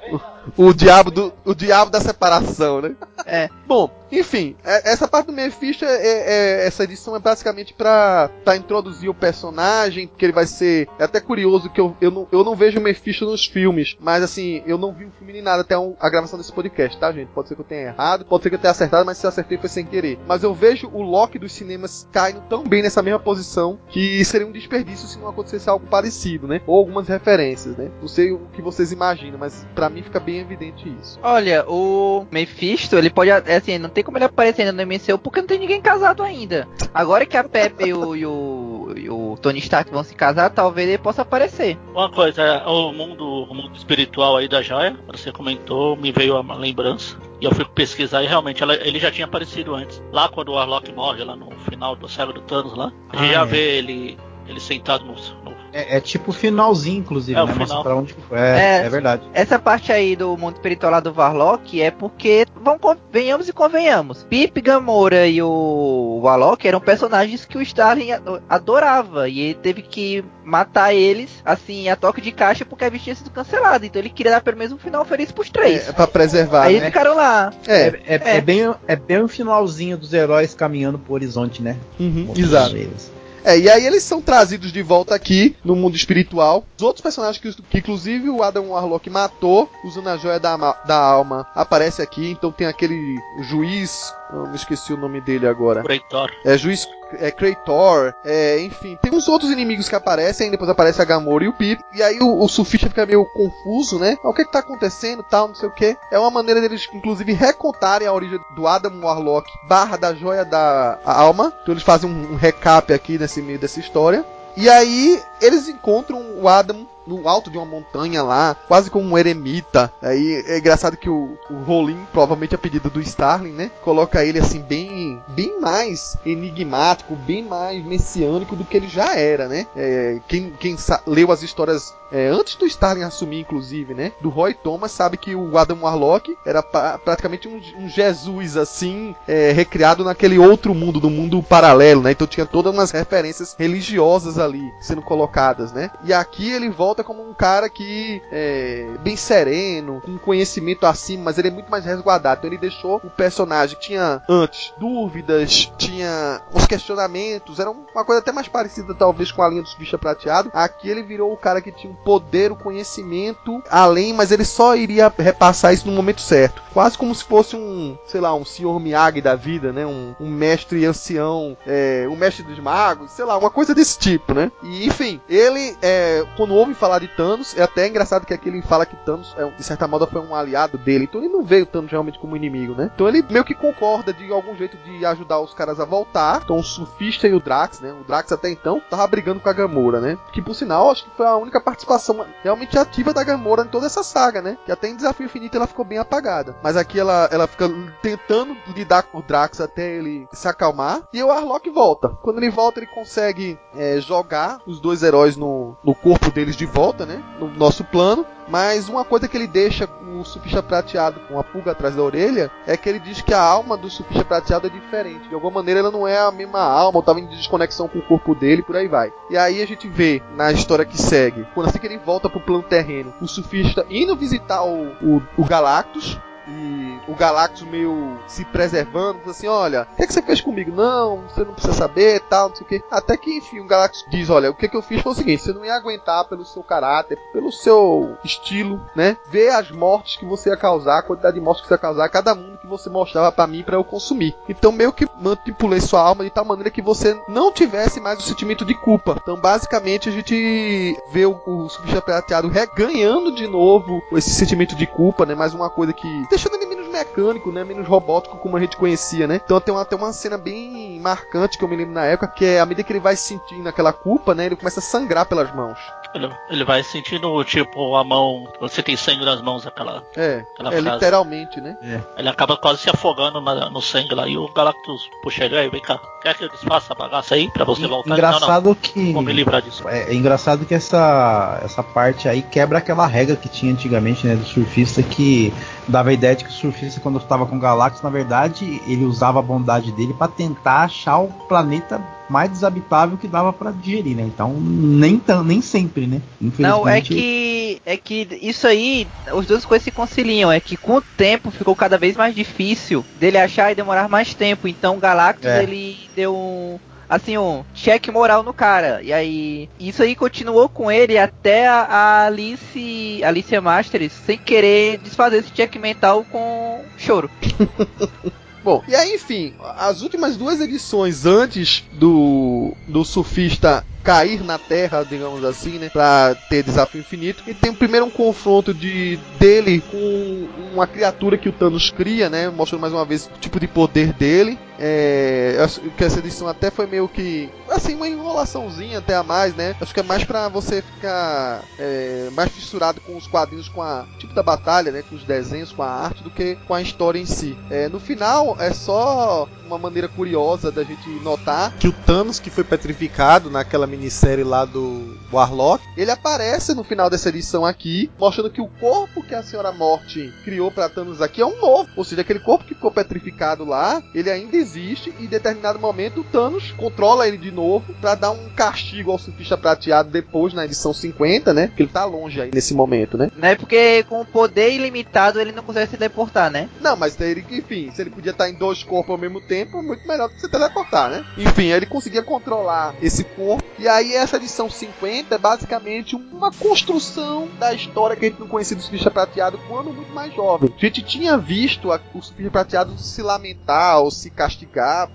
o, diabo do, o diabo da separação, né? É. Bom, enfim, é, essa parte do Mephisto, é, é, essa edição é basicamente pra, pra introduzir o personagem, que ele vai ser. É até curioso que eu, eu, não, eu não vejo o Mephisto nos filmes, mas assim, eu não vi o filme nem nada até um, a gravação desse podcast, tá, gente? Pode ser que eu tenha errado, pode ser que eu tenha acertado, mas se eu acertei foi sem querer. Mas eu vejo o Loki dos cinemas caindo tão bem nessa mesma posição que seria um desperdício se não acontecesse algo parecido, né? Ou algumas referências, né? Não sei o que vocês imaginam, mas para mim fica bem evidente isso. Olha, o Mephisto, ele pode, assim, não tem como ele aparecer ainda no MCU porque não tem ninguém casado ainda. Agora que a Pepe e o, e o, e o Tony Stark vão se casar, talvez ele possa aparecer. Uma coisa, o mundo, o mundo espiritual aí da Joia, você comentou, me veio a lembrança. E eu fui pesquisar e realmente ela, ele já tinha aparecido antes. Lá quando o Warlock morre, lá no final do saga do Thanos lá. A gente ah, já é. vê ele ele sentado no, no... É, é, tipo o finalzinho, inclusive, é, né? Final. pra onde foi. É, é, é, verdade. Essa parte aí do mundo espiritual lá do Varlock é porque, vamos, venhamos e convenhamos, Pip, Gamora e o Warlock eram personagens que o Starling adorava. E ele teve que matar eles, assim, a toque de caixa, porque a bicha tinha sido cancelada. Então ele queria dar pelo menos um final feliz pros três. É, pra preservar. Aí né? ficaram lá. É, é, é, é, bem, é bem o finalzinho dos heróis caminhando pro horizonte, né? Uhum, exato. Eles. É, e aí eles são trazidos de volta aqui no mundo espiritual. Os outros personagens que, que inclusive o Adam Warlock matou usando a joia da, da alma aparece aqui. Então tem aquele juiz, eu me esqueci o nome dele agora. Kreitor. É juiz é, Krator, é, enfim, tem uns outros inimigos que aparecem, depois aparece a Gamora e o Pip, e aí o, o surfista fica meio confuso, né? O que que tá acontecendo, tal, não sei o que. É uma maneira deles, inclusive, recontarem a origem do Adam Warlock barra da joia da alma. Então eles fazem um, um recap aqui nesse meio dessa história. E aí eles encontram o Adam no alto de uma montanha lá, quase como um eremita. Aí é engraçado que o, o Rolim, provavelmente a pedido do Starling, né? Coloca ele assim bem, bem mais enigmático, bem mais messiânico do que ele já era, né? É, quem, quem leu as histórias é, antes do Starling assumir, inclusive, né? Do Roy Thomas, sabe que o Adam Warlock era pra, praticamente um, um, Jesus assim, é, recriado naquele outro mundo, do mundo paralelo, né? Então tinha todas umas referências religiosas ali sendo colocadas, né? E aqui ele volta como um cara que é bem sereno, com conhecimento acima, mas ele é muito mais resguardado. Então ele deixou o personagem que tinha antes dúvidas, tinha os questionamentos, era uma coisa até mais parecida talvez com a linha dos bicha prateado. Aqui ele virou o cara que tinha o poder, o conhecimento além, mas ele só iria repassar isso no momento certo. Quase como se fosse um, sei lá, um senhor Miyagi da vida, né? Um, um mestre ancião, é, um mestre dos magos, sei lá, uma coisa desse tipo, né? E enfim, ele, é, quando ouve falar de Thanos. É até engraçado que aqui ele fala que Thanos, é, de certa modo, foi um aliado dele. Então ele não veio Thanos realmente como inimigo, né? Então ele meio que concorda de algum jeito de ajudar os caras a voltar. Então o Surfista e o Drax, né? O Drax até então tava brigando com a Gamora, né? Que por sinal, acho que foi a única participação realmente ativa da Gamora em toda essa saga, né? Que até em Desafio Infinito ela ficou bem apagada. Mas aqui ela, ela fica tentando lidar com o Drax até ele se acalmar. E o Arlok volta. Quando ele volta, ele consegue é, jogar os dois heróis no, no corpo deles de volta, né? No nosso plano. Mas uma coisa que ele deixa o surfista prateado com a pulga atrás da orelha é que ele diz que a alma do surfista prateado é diferente. De alguma maneira ela não é a mesma alma, ou estava em desconexão com o corpo dele, por aí vai. E aí a gente vê na história que segue, quando assim que ele volta pro plano terreno, o surfista indo visitar o, o, o Galactus, e o Galactus meio se preservando, assim, olha, o que, é que você fez comigo? Não, você não precisa saber, tal, não sei o que. Até que, enfim, o Galactus diz, olha, o que, que eu fiz foi o seguinte, você não ia aguentar pelo seu caráter, pelo seu estilo, né? Ver as mortes que você ia causar, a quantidade de mortes que você ia causar, cada mundo que você mostrava para mim para eu consumir. Então meio que manipulei sua alma de tal maneira que você não tivesse mais o sentimento de culpa. Então basicamente a gente vê o, o Subbicha Prateado reganhando de novo esse sentimento de culpa, né? Mais uma coisa que deixando ele menos mecânico, né? Menos robótico como a gente conhecia, né? Então tem até uma cena bem marcante que eu me lembro na época, que é à medida que ele vai sentindo aquela culpa, né? Ele começa a sangrar pelas mãos. Ele, ele vai sentindo, tipo, a mão. Você tem sangue nas mãos, aquela. É, aquela é literalmente, né? É. Ele acaba quase se afogando na, no sangue lá. E o Galactus puxa ele aí, vem cá. Quer que eu desfaça a bagaça aí pra você voltar? Engraçado não, não. que. Vou me livrar disso. É, é, engraçado que essa, essa parte aí quebra aquela regra que tinha antigamente, né? Do surfista que dava a ideia de que o surfista, quando estava com o Galactus, na verdade, ele usava a bondade dele para tentar achar o planeta mais desabitável que dava para digerir, né? Então, nem, tão, nem sempre, né? Não, é que é que isso aí, as duas coisas se conciliam, é que com o tempo ficou cada vez mais difícil dele achar e demorar mais tempo. Então, o Galactus é. ele deu um assim, um cheque moral no cara. E aí, isso aí continuou com ele até a Alice, Alicia Masters, sem querer desfazer esse cheque mental com choro. Bom, e aí, enfim, as últimas duas edições antes do, do surfista cair na Terra, digamos assim, né? Pra ter desafio infinito. E tem primeiro um confronto de dele com uma criatura que o Thanos cria, né? Mostrando mais uma vez o tipo de poder dele. É, acho que essa edição até foi meio que assim uma enrolaçãozinha até a mais, né? Acho que é mais para você ficar é, mais fissurado com os quadrinhos, com a tipo da batalha, né? Com os desenhos, com a arte, do que com a história em si. É, no final é só uma maneira curiosa da gente notar que o Thanos que foi petrificado naquela minissérie lá do Warlock, ele aparece no final dessa edição aqui, mostrando que o corpo que a Senhora Morte criou pra Thanos aqui é um novo. Ou seja, aquele corpo que ficou petrificado lá, ele ainda existe e em determinado momento o Thanos controla ele de novo pra dar um castigo ao surfista prateado depois na edição 50, né? Que ele tá longe aí nesse momento, né? Né? Porque com o poder ilimitado ele não consegue se teleportar, né? Não, mas ele, enfim, se ele podia estar em dois corpos ao mesmo tempo, é muito melhor do que você teleportar, né? Enfim, ele conseguia controlar esse corpo. E aí essa edição 50 é basicamente uma construção da história que a gente não conhecia do surfista prateado quando muito mais jovem. A gente tinha visto a, o surfista prateado se lamentar ou se castigar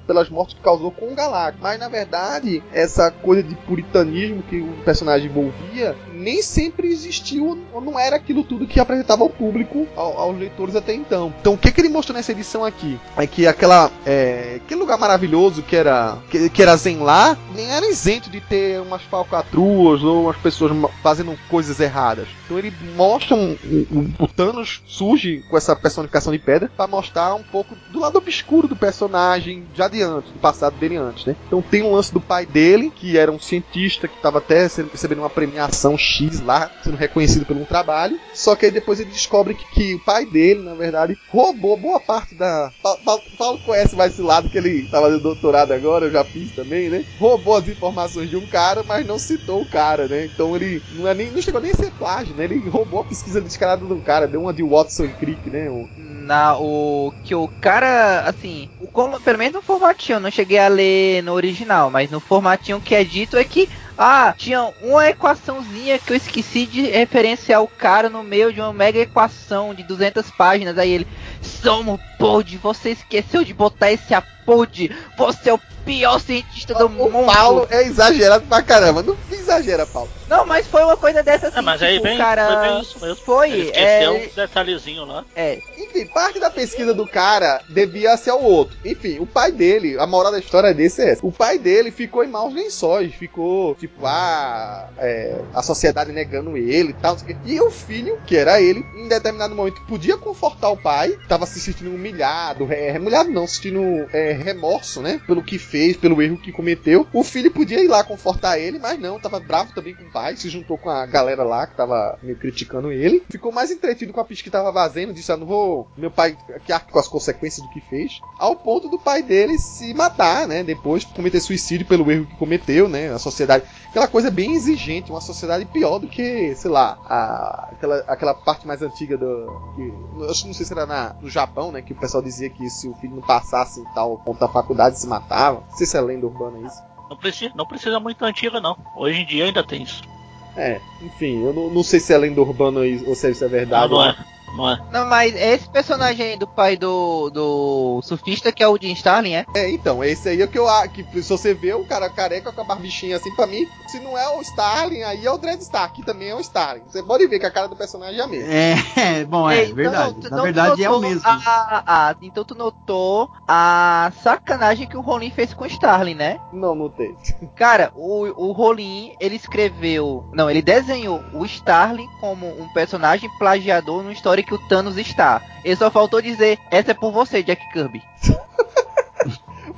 pelas mortes que causou com o Galactus. Mas na verdade, essa coisa de puritanismo que o personagem envolvia nem sempre existiu ou não era aquilo tudo que apresentava ao público, ao, aos leitores até então. Então o que, que ele mostrou nessa edição aqui? É que aquela, é, aquele lugar maravilhoso que era, que, que era Zenlar, nem era isento de ter umas falcatruas ou umas pessoas fazendo coisas erradas. Então ele mostra um, um- o Thanos surge com essa personificação de pedra para mostrar um pouco do lado obscuro do personagem já de antes, do passado dele antes, né? Então tem um lance do pai dele, que era um cientista que estava até recebendo uma premiação X lá, sendo reconhecido por um trabalho. Só que aí depois ele descobre que, que o pai dele, na verdade, roubou boa parte da. Pa- Pa- Paulo conhece mais esse lado que ele tá fazendo doutorado agora, eu já fiz também, né? Roubou as informações de um cara, mas não citou o cara, né? Então ele não, é nem, não chegou nem a ser plágio, né? Ele roubou a pesquisa descarada do cara, deu uma de Watson Crick, né? O- Na, o que o cara, assim, o, como- pelo menos no formatinho, eu não cheguei a ler no original, mas no formatinho que é dito é que, ah, tinha uma equaçãozinha que eu esqueci de referenciar o cara no meio de uma mega equação de 200 páginas, aí ele, Somo Pod, você esqueceu de botar esse apode, você é o pior cientista do o mundo. Paulo é exagerado pra caramba. Não exagera, Paulo. Não, mas foi uma coisa dessa assim, É, mas aí tipo, vem, o cara... foi bem isso mesmo. Foi, Ele esqueceu é- um detalhezinho lá. É, Enfim, parte da pesquisa do cara devia ser ao outro. Enfim, o pai dele, a moral da história desse é essa. O pai dele ficou em maus lençóis. Ficou, tipo, ah, é, a sociedade negando ele e tal. o. E o filho, que era ele, em determinado momento podia confortar o pai, tava se sentindo humilhado, é, humilhado não, sentindo é, remorso, né? Pelo que fez, pelo erro que cometeu. O filho podia ir lá confortar ele, mas não, tava bravo também com o pai, se juntou com a galera lá que tava meio criticando ele. Ficou mais entretido com a pista que tava vazando, disse: ah, não vou. Meu pai que arque com as consequências do que fez. Ao ponto do pai dele se matar, né? Depois cometer suicídio pelo erro que cometeu, né? A sociedade. Aquela coisa bem exigente, uma sociedade pior do que, sei lá, a, aquela, aquela parte mais antiga do. Que, eu não sei se era na, no Japão, né? Que o pessoal dizia que se o filho não passasse em tal ponto da faculdade se matava. Não sei se é lenda urbana isso. Não precisa, não precisa muito antiga, não. Hoje em dia ainda tem isso. É, enfim, eu não, não sei se é lenda urbana ou se isso é verdade. não, não é. Não é. Não, mas é esse personagem aí do pai do, do surfista que é o Jim Starlin, é? É, então, esse aí é o que eu acho. Que se você vê o cara careca com a barbichinha assim, pra mim, se não é o Starling, aí é o Dread Stark, que também é o Starling. Você pode ver que a cara do personagem é a mesma. É, bom, é Então, verdade. tu- Na então tu verdade é o notou mesmo. a- a- então tu notou a sacanagem que o Rollin fez com o Starlin, né? Não, não tem. Cara, o, o Rollin, ele escreveu. Não, ele desenhou o Starlin como um personagem plagiador numa história que o Thanos está. Ele só faltou dizer: essa é por você, Jack Kirby.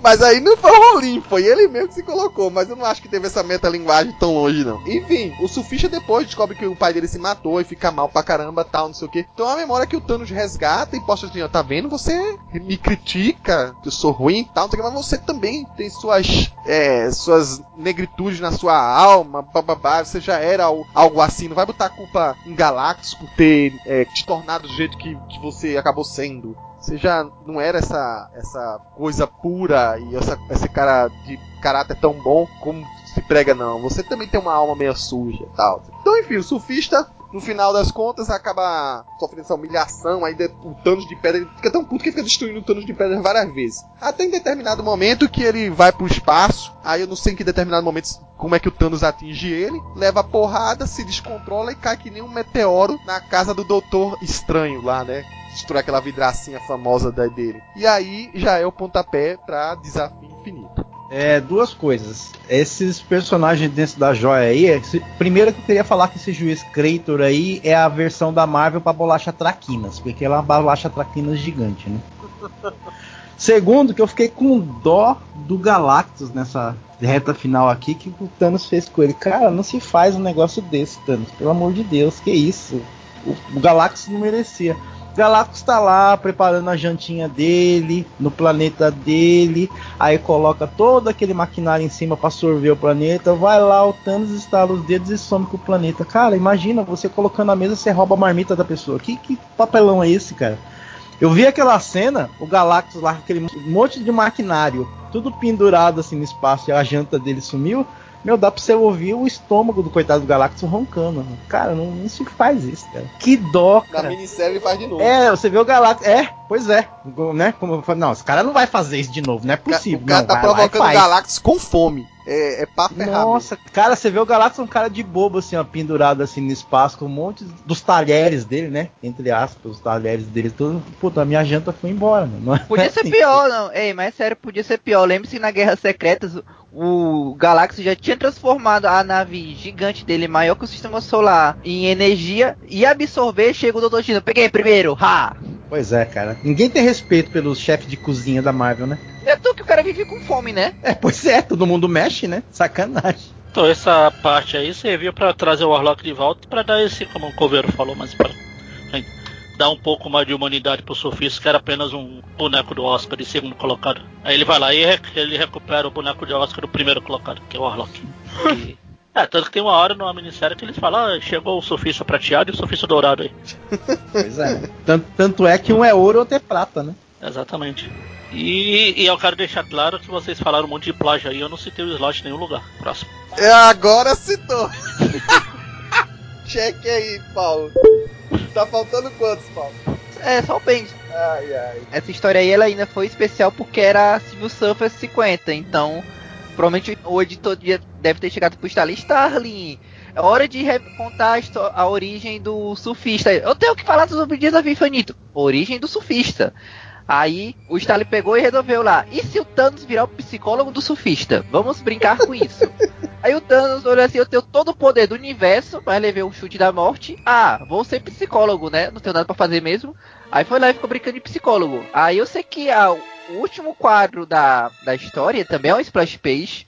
Mas aí não foi o Rolim, foi ele mesmo que se colocou. Mas eu não acho que teve essa metalinguagem tão longe, não. Enfim, o surfista depois descobre que o pai dele se matou e fica mal pra caramba, tal, não sei o que. Então é a memória que o Thanos resgata e posta assim, ó, tá vendo? Você me critica, que eu sou ruim tal, não sei o que, mas você também tem suas, é, suas negritudes na sua alma, bababá, você já era al- algo assim, não vai botar a culpa em Galactus por ter é, te tornado do jeito que, que você acabou sendo. Você já não era essa, essa coisa pura e essa, esse cara de caráter tão bom como se prega, não. Você também tem uma alma meio suja tal. Então, enfim, o surfista, no final das contas, acaba sofrendo essa humilhação. Aí o Thanos de pedra ele fica tão puto que fica destruindo o Thanos de pedra várias vezes. Até em determinado momento que ele vai pro espaço. Aí eu não sei em que determinado momento como é que o Thanos atinge ele. Leva a porrada, se descontrola e cai que nem um meteoro na casa do Doutor Estranho lá, né? Destrói aquela vidracinha famosa da dele. E aí já é o pontapé pra desafio infinito. É, duas coisas. Esses personagens dentro da joia aí, esse- primeiro que eu queria falar que esse juiz Krator aí é a versão da Marvel pra bolacha Traquinas, porque ela é uma bolacha Traquinas gigante, né? Segundo, que eu fiquei com dó do Galactus nessa reta final aqui que o Thanos fez com ele. Cara, não se faz um negócio desse, Thanos. Pelo amor de Deus, que isso? O, o Galactus não merecia. Galactus tá lá preparando a jantinha dele, no planeta dele, aí coloca todo aquele maquinário em cima para sorver o planeta, vai lá, o Thanos estala os dedos e some com o planeta. Cara, imagina, você colocando a mesa, você rouba a marmita da pessoa. Que, que papelão é esse, cara? Eu vi aquela cena, o Galactus lá, aquele monte de maquinário, tudo pendurado assim no espaço, e a janta dele sumiu. Meu, dá pra você ouvir o estômago do coitado do Galactus roncando. Cara, não, não se faz isso, cara. Que dó, Na cara. minissérie ele faz de novo. É, você vê o Galactus. É, pois é. Né? Como não, esse cara não vai fazer isso de novo, não é possível. O cara não, tá provocando o. Galactus com fome. É, é papo errado. Nossa, cara, você vê o Galactus um cara de bobo, assim, ó, pendurado assim no espaço, com um monte dos talheres dele, né? Entre aspas, os talheres dele, tudo. Puta, a minha janta foi embora, mano. Não é Podia ser assim. pior, não. Ei, mas sério, podia ser pior. Lembre-se que na Guerra Secretas o Galactus já tinha transformado a nave gigante dele, maior que o sistema solar, em energia e absorver. Chega o Dr. Dino, peguei primeiro, ha! Pois é, cara. Ninguém tem respeito pelos chefes de cozinha da Marvel, né? É tu que o cara vive com fome, né? É, pois é, todo mundo mexe, né? Sacanagem. Então essa parte aí serviu pra trazer o Warlock de volta pra dar esse, como o Coveiro falou, mas para dar um pouco mais de humanidade pro surfista, que era apenas um boneco do Oscar de segundo colocado. Aí ele vai lá e ele recupera o boneco de Oscar do primeiro colocado, que é o Warlock. E- É, tanto que tem uma hora numa minissérie que eles falam, ah, chegou o surfista prateado e o surfista dourado aí. Pois é. tanto, tanto é que um é ouro, outro é prata, né? Exatamente. E, e eu quero deixar claro que vocês falaram um monte de plágio aí, eu não citei o slot em nenhum lugar. Próximo. É, agora citou. Cheque aí, Paulo. Tá faltando quantos, Paulo? É, só o Benji. Ai, ai. Essa história aí ela ainda foi especial porque era Civil Surfer 50, então provavelmente o editor deve ter chegado pro Stalin. Starling, é hora de contar a, a origem do surfista. Eu tenho que falar sobre o Desafio Infinito. Origem do surfista. Aí o Stalin pegou e resolveu lá. E se o Thanos virar o psicólogo do surfista? Vamos brincar com isso. Aí o Thanos olhou assim, eu tenho todo o poder do universo, mas levei o chute da morte. Ah, vou ser psicólogo, né? Não tenho nada pra fazer mesmo. Aí foi lá e ficou brincando de psicólogo. Aí eu sei que ah, o último quadro da, da história também é um splash page.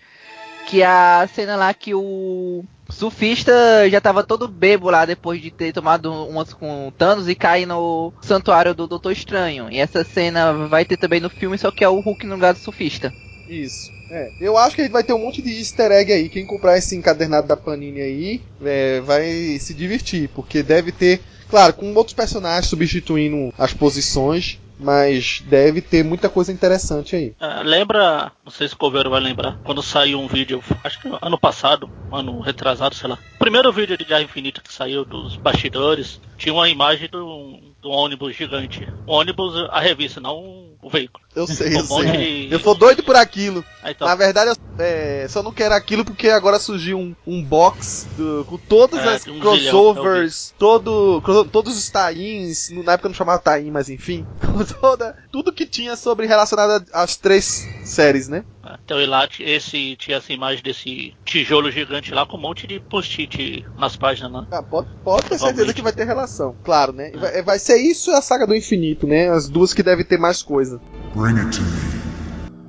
Que é a cena lá que o surfista já tava todo bebo lá depois de ter tomado umas com Thanos e cai no santuário do Doutor Estranho. E essa cena vai ter também no filme, só que é o Hulk no lugar do surfista. Isso. É, eu acho que a gente vai ter um monte de easter egg aí. Quem comprar esse encadernado da Panini aí é, vai se divertir, porque deve ter, claro, com outros personagens substituindo as posições, mas deve ter muita coisa interessante aí. É, lembra, não sei se o Coveiro vai lembrar, quando saiu um vídeo, acho que ano passado, ano retrasado, sei lá. O primeiro vídeo de Guerra Infinita que saiu dos bastidores, tinha uma imagem de um ônibus gigante. O ônibus, a revista, não o veículo. Eu sei, eu monte sei. Eu tô doido por aquilo. Aí, então, Na verdade, eu é, só não quero aquilo porque agora surgiu um, um box do- com todas É, as um crossovers, todo, cro- todos os tains, na época não chamava tain, mas enfim, toda, tudo que tinha sobre relacionado às três séries, né? Então e lá esse, tinha essa imagem desse tijolo gigante lá com um monte de post-it nas páginas lá. Ah, pode, pode ter certeza que vai ter relação, claro, né? Vai, vai ser isso a saga do infinito, né? As duas que devem ter mais coisa. Bring it to me.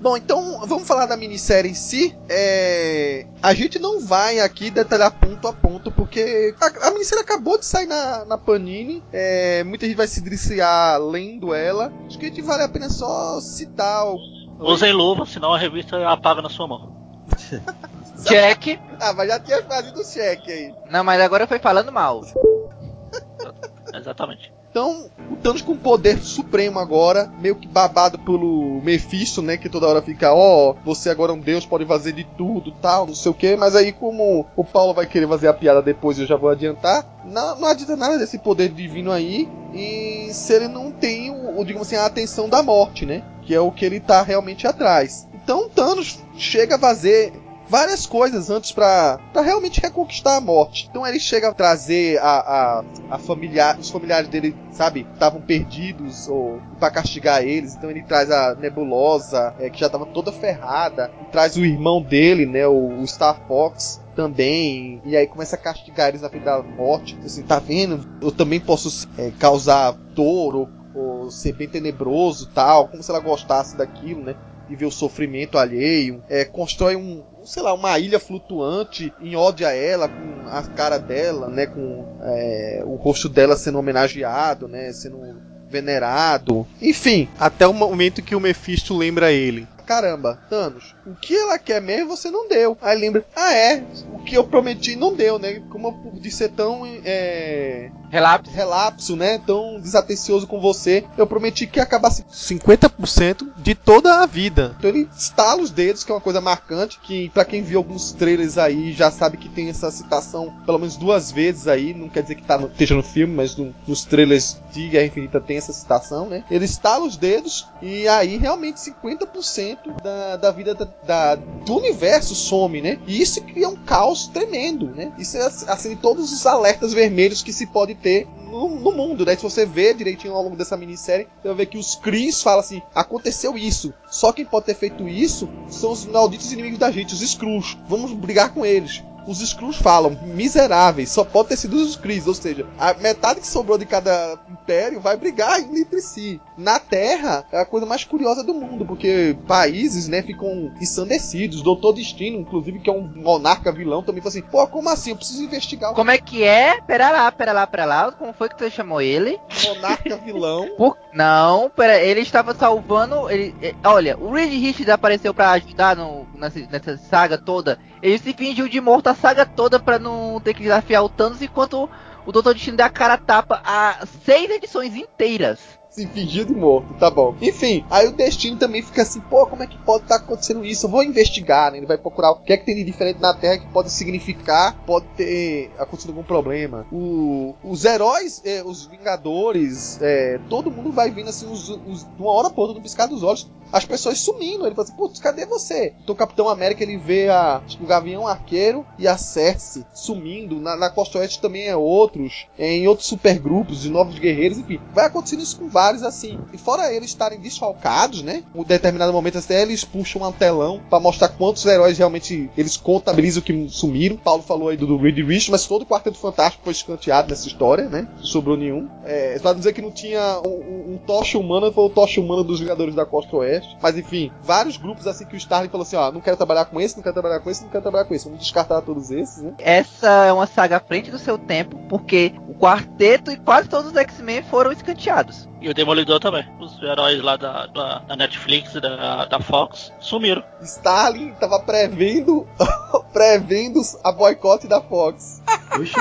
Bom, então vamos falar da minissérie em si. É, A gente não vai aqui detalhar ponto a ponto, porque a, a minissérie acabou de sair na, na Panini. É, Muita gente vai se deliciar lendo ela. Acho que a gente vale a pena só citar. O... Usem luva, senão a revista apaga na sua mão. Jack. Ah, mas já tinha fazido o cheque aí. Não, mas agora foi falando mal. Exatamente. Então, o Thanos com poder supremo agora, meio que babado pelo Mephisto, né? Que toda hora fica, ó, você agora é um deus, pode fazer de tudo, tal, não sei o que. Mas aí, como o Paulo vai querer fazer a piada depois, eu já vou adiantar. Não, não adianta nada desse poder divino aí. E se ele não tem, o, digamos assim, a atenção da morte, né? Que é o que ele tá realmente atrás. Então, Thanos chega a fazer várias coisas antes pra realmente reconquistar a morte. Então ele chega a trazer a, a, a familiar, os familiares dele, sabe, estavam perdidos ou para castigar eles. Então ele traz a Nebulosa, é, que já tava toda ferrada, traz o irmão dele, né, o, o Star Fox também, e aí começa a castigar eles na frente da morte. Assim, tá vendo? Eu também posso é, causar dor ou ou ser bem tenebroso tal, como se ela gostasse daquilo, né? De ver o sofrimento alheio. É, constrói um, sei lá, uma ilha flutuante em ódio a ela, com a cara dela, né? Com é, o rosto dela sendo homenageado, né? Sendo venerado. Enfim, até o momento que o Mephisto lembra ele. Caramba, Thanos, o que ela quer mesmo você não deu. Aí lembra, ah é, o que eu prometi não deu, né? Como eu de ser tão é, Relapso. relapso, né? Tão desatencioso com você, eu prometi que acabasse 50% de toda a vida. Então ele estala os dedos, que é uma coisa marcante, que pra quem viu alguns trailers aí já sabe que tem essa citação pelo menos duas vezes aí, não quer dizer que tá no, esteja no filme, mas no- nos trailers de Guerra Infinita tem essa citação, né? Ele estala os dedos e aí realmente 50% da, da vida da, da- do universo some, né? E isso cria um caos tremendo, né? Isso é assim todos os alertas vermelhos que se pode ter no, no mundo, né? Se você vê direitinho ao longo dessa minissérie, você vai ver que os Cris falam assim: aconteceu isso. Só quem pode ter feito isso são os malditos inimigos da gente, os Skrulls. Vamos brigar com eles. Os Skrulls falam, miseráveis, só pode ter sido os Cris, ou seja, a metade que sobrou de cada império vai brigar entre si. Na Terra é a coisa mais curiosa do mundo, porque países, né, ficam ensandecidos. Doutor Destino, inclusive, que é um monarca vilão, também fala assim: pô, como assim? Eu preciso investigar o Como é que é? Pera lá, pera lá, pera lá. Como foi que você chamou ele? monarca vilão. Por... Não, pera, ele estava salvando. Ele, eh, olha, o Reed Richards apareceu pra ajudar no, nessa, nessa saga toda. Ele se fingiu de morto a saga toda pra não ter que desafiar o Thanos, enquanto o Doutor Destino dá a cara tapa a seis edições inteiras. Se fingiu de morto, tá bom. Enfim, aí o Destino também fica assim, pô, como é que pode estar acontecendo isso? Eu vou investigar, né? Ele vai procurar o que é que tem de diferente na Terra que pode significar, pode ter acontecido algum problema. O- os heróis, eh, os Vingadores, eh, todo mundo vai vindo assim, os, os- de uma hora pra outra, no piscar dos olhos, as pessoas sumindo. Ele fala assim, putz, cadê você? Então o Capitão América ele vê a, que o Gavião Arqueiro e a Cersei sumindo. Na, na Costa Oeste também é outros, é, em outros supergrupos de novos guerreiros, enfim. Vai acontecendo isso com vários assim. E fora eles estarem desfalcados, né? Em determinado momento até eles puxam um telão pra mostrar quantos heróis realmente eles contabilizam que sumiram. Paulo falou aí do, do Reed Rich, mas todo o Quarteto Fantástico foi escanteado nessa história, né? Sobrou nenhum. É, pra dizer que não tinha um, um, um tocha humana, foi o tocha humana dos Vingadores da Costa Oeste. Mas enfim, vários grupos assim que o Starling falou assim: ó, não quero trabalhar com esse, não quero trabalhar com esse, não quero trabalhar com esse. Vamos descartar todos esses, né? Essa é uma saga à frente do seu tempo, porque o quarteto e quase todos os X-Men foram escanteados. E o Demolidor também. Os heróis lá da, da, da Netflix da, da Fox sumiram. Stalin tava prevendo prevendo a boicote da Fox.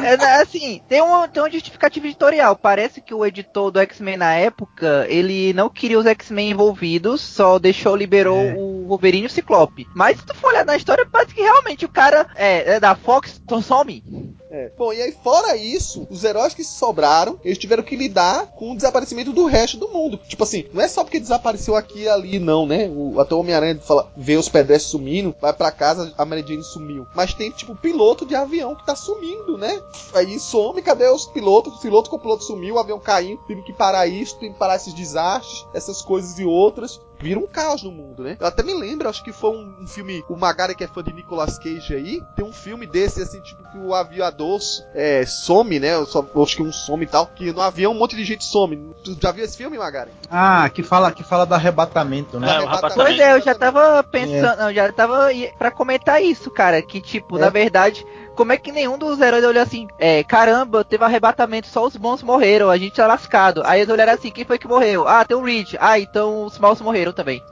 É, né, assim, tem uma, tem uma justificativa editorial. Parece que o editor do X-Men na época, ele não queria os X-Men envolvidos, só deixou, liberou É. o Wolverine e o Ciclope. Mas se tu for olhar na história, parece que realmente o cara é, é da Fox, então some. É. Bom, e aí fora isso, os heróis que sobraram, eles tiveram que lidar com o desaparecimento do resto do mundo. Tipo assim, não é só porque desapareceu aqui e ali, não, né? O, até o Homem-Aranha fala, vê os pedestres sumindo, vai pra casa, a Mary Jane sumiu. Mas tem, tipo, piloto de avião que tá sumindo, né? Aí some, cadê os pilotos? O piloto com o piloto sumiu, o avião caindo, teve que parar isso, teve que parar esses desastres, essas coisas e outras. Vira um caos no mundo, né? Eu até me lembro, acho que foi um, um filme, o Magari que é fã de Nicolas Cage aí, tem um filme desse, assim, tipo, que o aviador é, some, né? Eu só, eu acho que um some e tal, que no avião um monte de gente some. Tu já viu esse filme, Magari? Ah, que fala, que fala do arrebatamento, né? É, o Arrebatamento. Pois é, eu já tava pensando, eu já tava pra comentar isso, cara, que tipo, É. na verdade, como é que nenhum dos heróis olhou assim, é, caramba, teve arrebatamento, só os bons morreram, a gente tá lascado. Aí eles olharam assim, quem foi que morreu? Ah, tem o Reed. Ah, então os maus morreram também.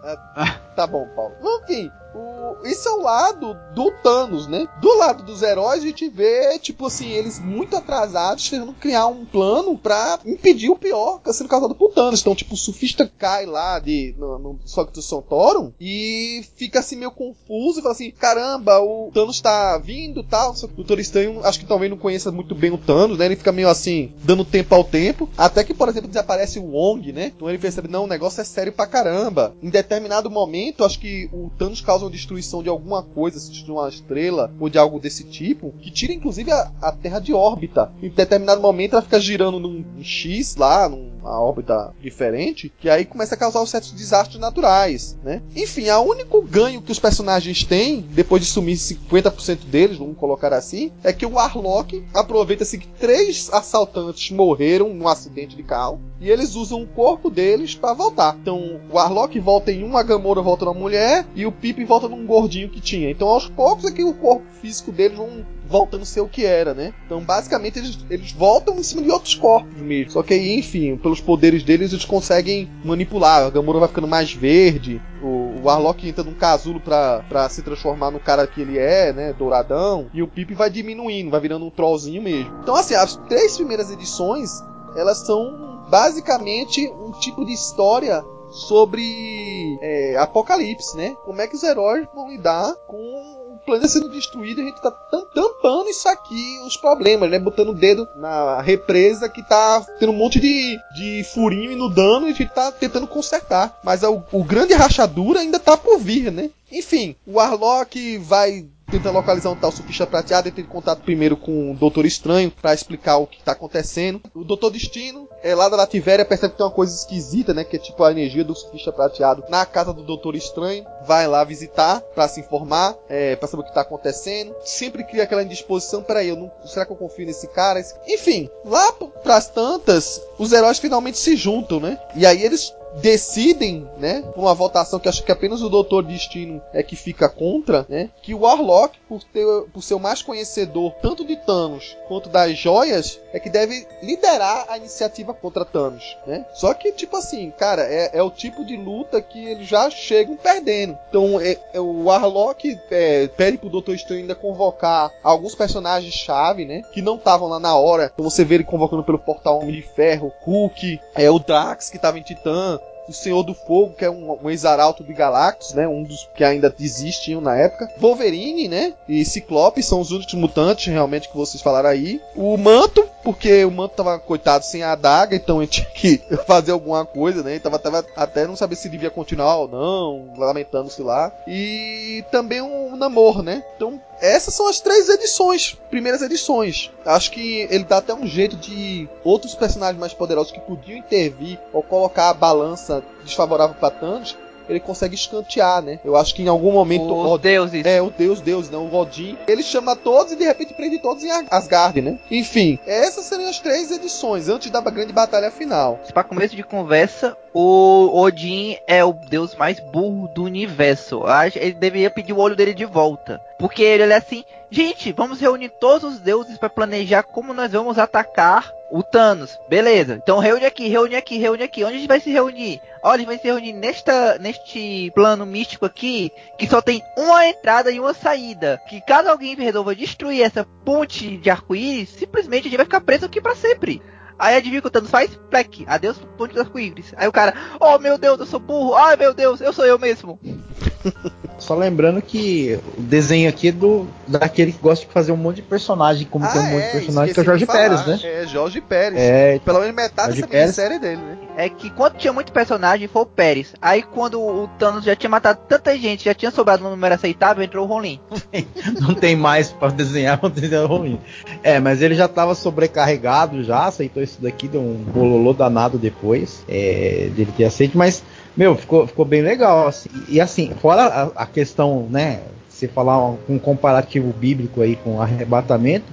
Tá bom, Paulo. Enfim, o, isso é o lado do Thanos, né? Do lado dos heróis, a gente vê, tipo assim, eles muito atrasados, tentando criar um plano pra impedir o pior tá sendo causado por Thanos. Então, tipo, o surfista cai lá de, no, no Sock do Santorum e fica assim meio confuso e fala assim: caramba, o Thanos tá vindo tal. Só que o Doutor Estranho, acho que talvez não conheça muito bem o Thanos, né? Ele fica meio assim, dando tempo ao tempo. Até que, por exemplo, desaparece o Wong, né? Então ele percebe: não, o negócio é sério pra caramba. Em determinado momento, acho que o Thanos causa uma destruição de alguma coisa, de uma estrela ou de algo desse tipo, que tira inclusive a, a Terra de órbita. Em determinado momento ela fica girando num X lá, numa órbita diferente, que aí começa a causar certos desastres naturais, né? Enfim, o único ganho que os personagens têm, depois de sumir 50% deles, vamos colocar assim, é que o Warlock aproveita-se que três assaltantes morreram num acidente de carro e eles usam o corpo deles para voltar. Então, o Warlock volta em um, a Gamora volta na mulher e o Pip volta num gordinho que tinha. Então, aos poucos é que o corpo físico deles vão voltando a ser o que era, né? Então, basicamente, eles, eles voltam em cima de outros corpos mesmo. Só que aí, enfim, pelos poderes deles, eles conseguem manipular. A Gamora vai ficando mais verde, o, o Warlock entra num casulo pra, pra se transformar no cara que ele é, né? Douradão. E o Pip vai diminuindo, vai virando um trollzinho mesmo. Então, assim, as três primeiras edições, elas são basicamente um tipo de história sobre é, apocalipse, né? Como é que os heróis vão lidar com o planeta sendo destruído e a gente tá tampando isso aqui, os problemas, né? Botando o dedo na represa que tá tendo um monte de, de furinho e no dano e a gente tá tentando consertar. Mas o, o grande rachadura ainda tá por vir, né? Enfim, o Warlock vai tenta localizar um tal surfista prateado e tem contato primeiro com o Doutor Estranho para explicar o que está acontecendo. O Doutor Destino é lá da Lativéria, percebe que tem uma coisa esquisita, né? Que é tipo a energia do surfista prateado na casa do Doutor Estranho. Vai lá visitar para se informar, é, para saber o que está acontecendo. Sempre cria aquela indisposição: peraí, eu não, será que eu confio nesse cara? Enfim, lá pras tantas, os heróis finalmente se juntam, né? E aí eles decidem, né, uma votação que acho que apenas o Doutor Destino é que fica contra, né, que o Warlock, por, ter, por ser o mais conhecedor tanto de Thanos quanto das joias, é que deve liderar a iniciativa contra Thanos, né? Só que, tipo assim, cara, é, é o tipo de luta que eles já chegam perdendo. Então, é, é o Warlock é, pede pro Doutor Estranho ainda convocar alguns personagens-chave, né, que não estavam lá na hora. Então você vê ele convocando pelo Portal Homem de Ferro, Hulk, é o Drax que estava em Titã, o Senhor do Fogo, que é um, um ex-arauto de Galactus, né? Um dos que ainda existiam na época. Wolverine, né? E Ciclope são os únicos mutantes realmente que vocês falaram aí. O Manto, porque o Manto tava, coitado, sem a adaga, então ele tinha que fazer alguma coisa, né? Ele tava, tava até não saber se devia continuar ou não, lamentando-se lá. E também o Namor, né? Então essas são as três edições, primeiras edições. Acho que ele dá até um jeito de outros personagens mais poderosos que podiam intervir ou colocar a balança desfavorável para Thanos ele consegue escantear, né? Eu acho que em algum momento. Os deuses. É, o deus, deus, não, o Odin. Ele chama todos e de repente prende todos em Asgard, né? Enfim, essas seriam as três edições, antes da grande batalha final. Para começo de conversa, o Odin é o deus mais burro do universo. Ele deveria pedir o olho dele de volta. Porque ele é assim, gente, vamos reunir todos os deuses para planejar como nós vamos atacar o Thanos. Beleza. Então reúne aqui, reúne aqui, reúne aqui. Onde a gente vai se reunir? Olha, a gente vai se reunir nesta, neste plano místico aqui, que só tem uma entrada e uma saída. Que caso alguém resolva destruir essa ponte de arco-íris, simplesmente a gente vai ficar preso aqui para sempre. Aí adivinha que o Thanos faz? Plec, adeus ponte dos arco-íris. Aí o cara, oh meu Deus, eu sou burro. Ai meu Deus, eu sou eu mesmo. Só lembrando que o desenho aqui é do daquele que gosta de fazer um monte de personagem, como ah, tem um monte é, de personagem, que é o Jorge. Pérez, né? É, Jorge Pérez. É, Pelo menos metade Jorge dessa Pérez. série dele, né? É que quando tinha muito personagem foi o Pérez. Aí quando o Thanos já tinha matado tanta gente, já tinha sobrado um número aceitável, entrou o Ronin. não tem mais pra desenhar, não desenhar ruim. É, mas ele já tava sobrecarregado já, aceitou isso daqui, deu um bololô danado depois é, dele ter aceito, mas, meu, ficou, ficou bem legal. Assim. E assim, fora a, a questão, né, se falar um, um comparativo bíblico aí com arrebatamento,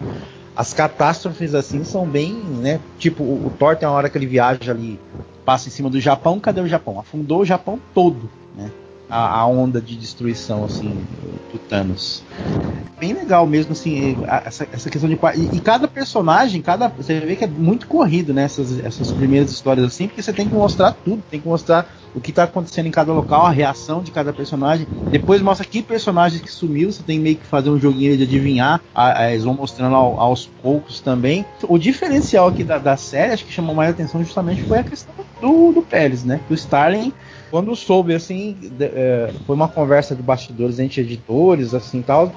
as catástrofes assim são bem, né, tipo, o, o Thor tem uma hora que ele viaja ali, passa em cima do Japão, cadê o Japão? Afundou o Japão todo, né? A, a onda de destruição assim do Thanos bem legal mesmo, assim, essa, essa questão de. E, e cada personagem, cada. Você vê que é muito corrido, né? Essas, essas primeiras histórias assim, porque você tem que mostrar tudo, tem que mostrar o que tá acontecendo em cada local, a reação de cada personagem. Depois mostra que personagem que sumiu, você tem meio que fazer um joguinho de adivinhar. a- a- eles vão mostrando ao- aos poucos também. O diferencial aqui da, da série, acho que chamou mais atenção justamente foi a questão do, do Pérez, né? Do Starling quando soube, assim, de- é, foi uma conversa de bastidores entre editores, assim, tal,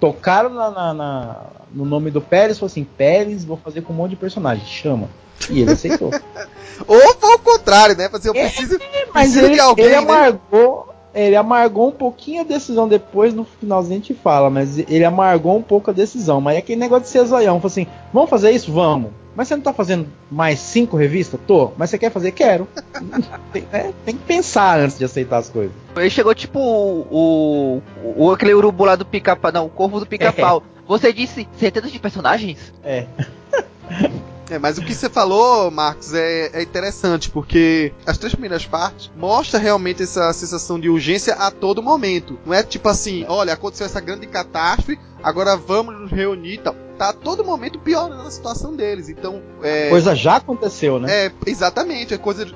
tocaram na, na- na- no nome do Pérez, falou assim, Pérez, vou fazer com um monte de personagem, chama. E ele aceitou. Ou foi o contrário, né? Fazer, eu É, preciso, Mas preciso ele, de alguém, ele né? amargou, Ele amargou um pouquinho a decisão depois, no finalzinho a gente fala, mas ele amargou um pouco a decisão. Mas é aquele negócio de ser zoião. Falou assim: vamos fazer isso? Vamos. Mas você não tá fazendo mais cinco revistas? Tô. Mas você quer fazer? Quero. tem, é, tem, que pensar antes de aceitar as coisas. Ele chegou tipo o. o, o aquele urubu lá do pica-pau. Não, o corvo do pica-pau. É. Você disse centenas de personagens? É. É, mas o que você falou, Marcos, é, é, interessante, porque as três primeiras partes mostra realmente essa sensação de urgência a todo momento. Não é tipo assim, olha, aconteceu essa grande catástrofe, agora vamos nos reunir e tal. Tá a todo momento piorando a situação deles. Então. É, coisa já aconteceu, né? É, exatamente. É coisa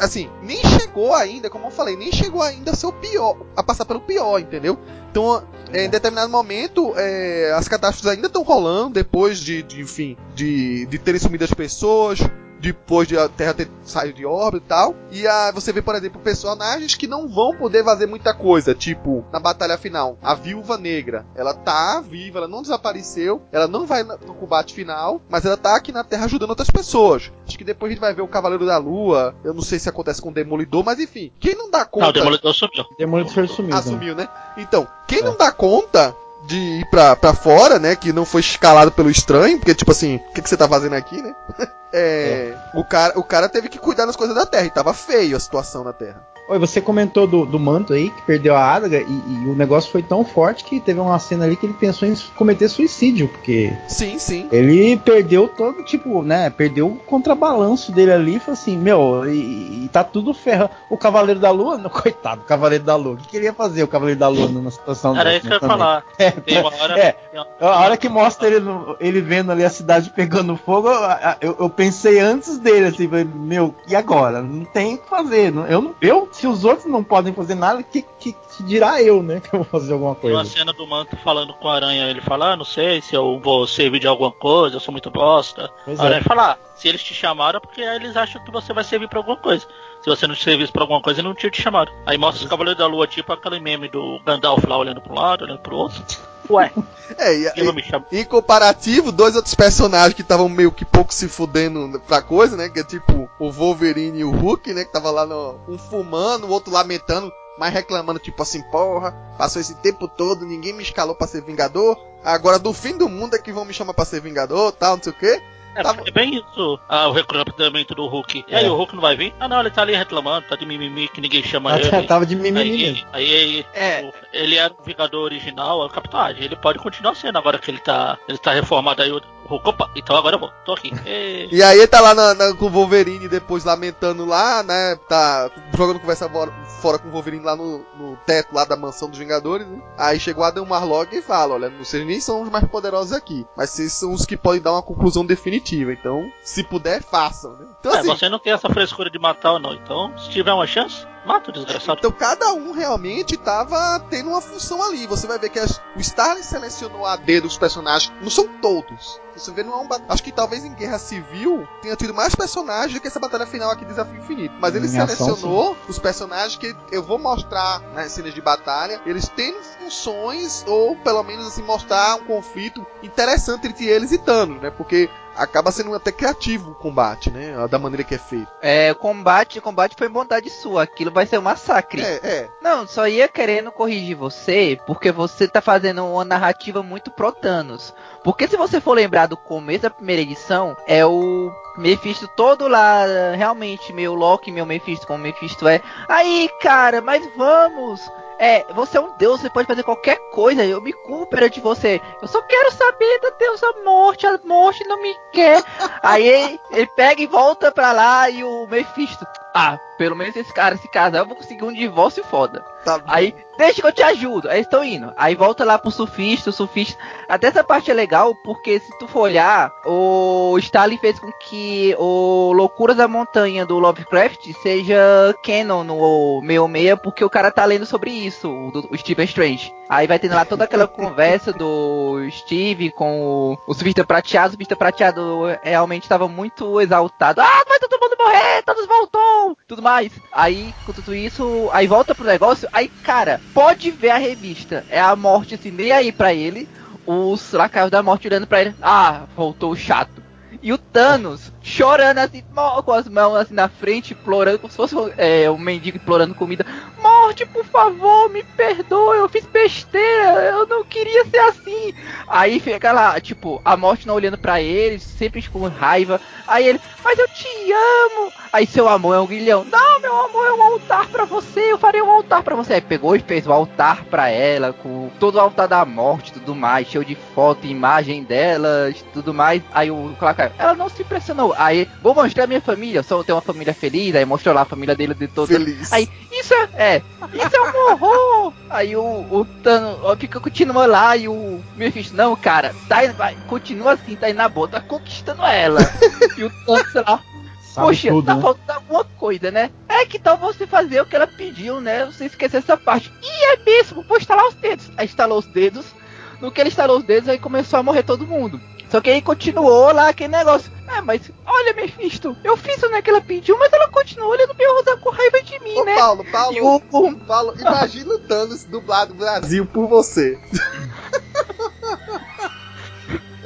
assim, nem chegou ainda, como eu falei, nem chegou ainda a ser o pior, a passar pelo pior, entendeu? Então, é, em determinado momento, é, as catástrofes ainda estão rolando, depois de, de enfim, de, de terem sumido as pessoas, depois de a Terra ter saído de órbita e tal. E a, você vê, por exemplo, personagens que não vão poder fazer muita coisa, tipo, na batalha final, a Viúva Negra. Ela tá viva, ela não desapareceu, ela não vai no combate final, mas ela tá aqui na Terra ajudando outras pessoas. Acho que depois a gente vai ver o Cavaleiro da Lua. Eu não sei se acontece com o Demolidor, mas enfim, quem não dá conta. Não, o Demolidor sumiu. Demolidor sumiu. Ah, sumiu, né? Então, quem é. não dá conta de ir pra, pra fora, né? Que não foi escalado pelo estranho, porque, tipo assim, o que, que você tá fazendo aqui, né? é, é. O, cara, o cara teve que cuidar das coisas da Terra, e tava feio a situação na Terra. Oi, você comentou do, do manto aí, que perdeu a adaga, e, e, o negócio foi tão forte que teve uma cena ali que ele pensou em cometer suicídio, porque. Sim, sim. Ele perdeu todo, tipo, né? Perdeu o contrabalanço dele ali e falou assim: Meu, e, e tá tudo ferrado. O Cavaleiro da Lua, não, coitado, o Cavaleiro da Lua. O que queria fazer o Cavaleiro da Lua numa situação Era isso que eu ia falar. É, Tem uma hora. É, a hora que mostra ele, ele vendo ali a cidade pegando fogo, eu, eu pensei antes dele, assim, meu, e agora? Não tem o que fazer. Eu, eu se os outros não podem fazer nada, que, que, que, dirá eu, né? Que eu vou fazer alguma coisa. Tem uma cena do manto falando com a aranha, ele fala, ah, não sei se eu vou servir de alguma coisa, eu sou muito bosta. Pois a aranha é. fala, ah, se eles te chamaram é porque eles acham que você vai servir pra alguma coisa. Se você não servisse pra alguma coisa, eles não tinham te chamado. Aí mostra os Cavaleiros da Lua, tipo aquele meme do Gandalf lá olhando pra um lado, olhando pro outro. Ué. É, e, e, em comparativo, dois outros personagens que estavam meio que pouco se fudendo pra coisa, né? Que é tipo o Wolverine e o Hulk, né? Que tava lá no, um fumando, o outro lamentando, mas reclamando, tipo assim, porra, passou esse tempo todo, ninguém me escalou pra ser Vingador. Agora do fim do mundo é que vão me chamar pra ser Vingador, tal, não sei o quê. É, tá... é bem isso, ah, o recrutamento do Hulk. E aí, é. o Hulk não vai vir? Ah, não, ele tá ali reclamando, tá de mimimi, que ninguém chama ah, ele. Tava de mimimi. Aí, aí, aí é. ele era o Vingador original, é o Capitão Ele pode continuar sendo agora que ele tá, ele tá reformado aí. Opa, então agora eu vou, tô aqui. E, e aí ele tá lá na, na, com o Wolverine depois lamentando lá, né? Tá jogando conversa fora, fora com o Wolverine lá no, no, teto lá da mansão dos Vingadores, né? Aí chegou Adam Marlock e fala: Olha, vocês nem são os mais poderosos aqui, mas vocês são os que podem dar uma conclusão definitiva. Então, se puder, façam, né? Então, é, assim, você não tem essa frescura de matar ou não. Então, se tiver uma chance, Mata o desgraçado. Então cada um realmente tava tendo uma função ali. Você vai ver que as, o Starling selecionou a dedo os personagens. Não são todos. Você vê, não é um Acho que talvez em Guerra Civil tenha tido mais personagens do que essa batalha final aqui de Desafio Infinito. Mas ele selecionou ação, os personagens que eu vou mostrar nas cenas de batalha. Eles têm funções, ou pelo menos assim, mostrar um conflito interessante entre eles e Thanos, né? Porque acaba sendo até criativo o combate, né? Da maneira que é feito. É, o combate, combate foi bondade sua. Aquilo vai ser um massacre. É, é. Não, só ia querendo corrigir você, porque você tá fazendo uma narrativa muito pro Thanos. Porque se você for lembrar do começo da primeira edição, é o Mephisto todo lá, realmente, meu Loki, meu Mephisto, como Mephisto é. Aí, cara, mas vamos! É, você é um deus, você pode fazer qualquer coisa, eu me culpo perante você. Eu só quero saber da deusa morte, a morte não me quer. Aí ele, ele pega e volta pra lá e o Mephisto. Ah, pelo menos esse cara se casar, eu vou conseguir um divórcio foda. Tá aí, deixa que eu te ajudo. Aí estão indo. Aí volta lá pro surfista, o surfista. Até essa parte é legal, porque se tu for olhar, o Stalin fez com que o Loucuras da Montanha do Lovecraft seja canon no meio meia, porque o cara tá lendo sobre isso, o, do, o Stephen Strange. Aí vai tendo lá toda aquela conversa do Steve com o, o surfista prateado. O surfista prateado realmente estava muito exaltado. Ah, vai todo mundo morrer, todos voltou, tudo mais. Aí, com tudo isso, aí volta pro negócio. Aí, cara, pode ver a revista. É a morte assim, nem aí pra ele. Os lacaios da morte olhando pra ele. Ah, voltou chato. E o Thanos chorando assim, com as mãos assim na frente, implorando, como se fosse é, um mendigo implorando comida. Morte, por favor, me perdoa, eu fiz besteira, eu não queria ser assim. Aí fica lá, tipo, a morte não olhando pra ele, sempre com raiva. Aí ele, mas eu te amo. Aí seu amor é um grilhão. Não, meu amor é um altar pra você, eu farei um altar pra você. Aí pegou e fez o altar pra ela, com todo o altar da morte tudo mais, cheio de foto, imagem dela, tudo mais. Aí o Clacar, ela não se impressionou. Aí, vou mostrar minha família, só tenho uma família feliz, aí mostrou lá a família dele de toda. Feliz. Aí, isso é, é, isso é um horror. Aí o, o Thanos ó, fica continua lá e o Mephisto, não, cara, tá, vai, continua assim, tá indo na boa, tá conquistando ela. e o Thanos, sei lá, Sabe Poxa, tudo, tá né? faltando alguma coisa, né? É que tal você fazer o que ela pediu, né? Você esqueceu essa parte. E é mesmo, vou estalar os dedos. Aí instalou os dedos. No que ele instalou os dedos, aí começou a morrer todo mundo. Só que aí continuou lá aquele negócio. É, mas olha, Mephisto, eu fiz o né, que ela pediu, mas ela continuou olhando me usar com raiva de mim, Ô, né? Paulo, E Paulo, o, o- Paulo, imagina o Thanos dublado Brasil por você.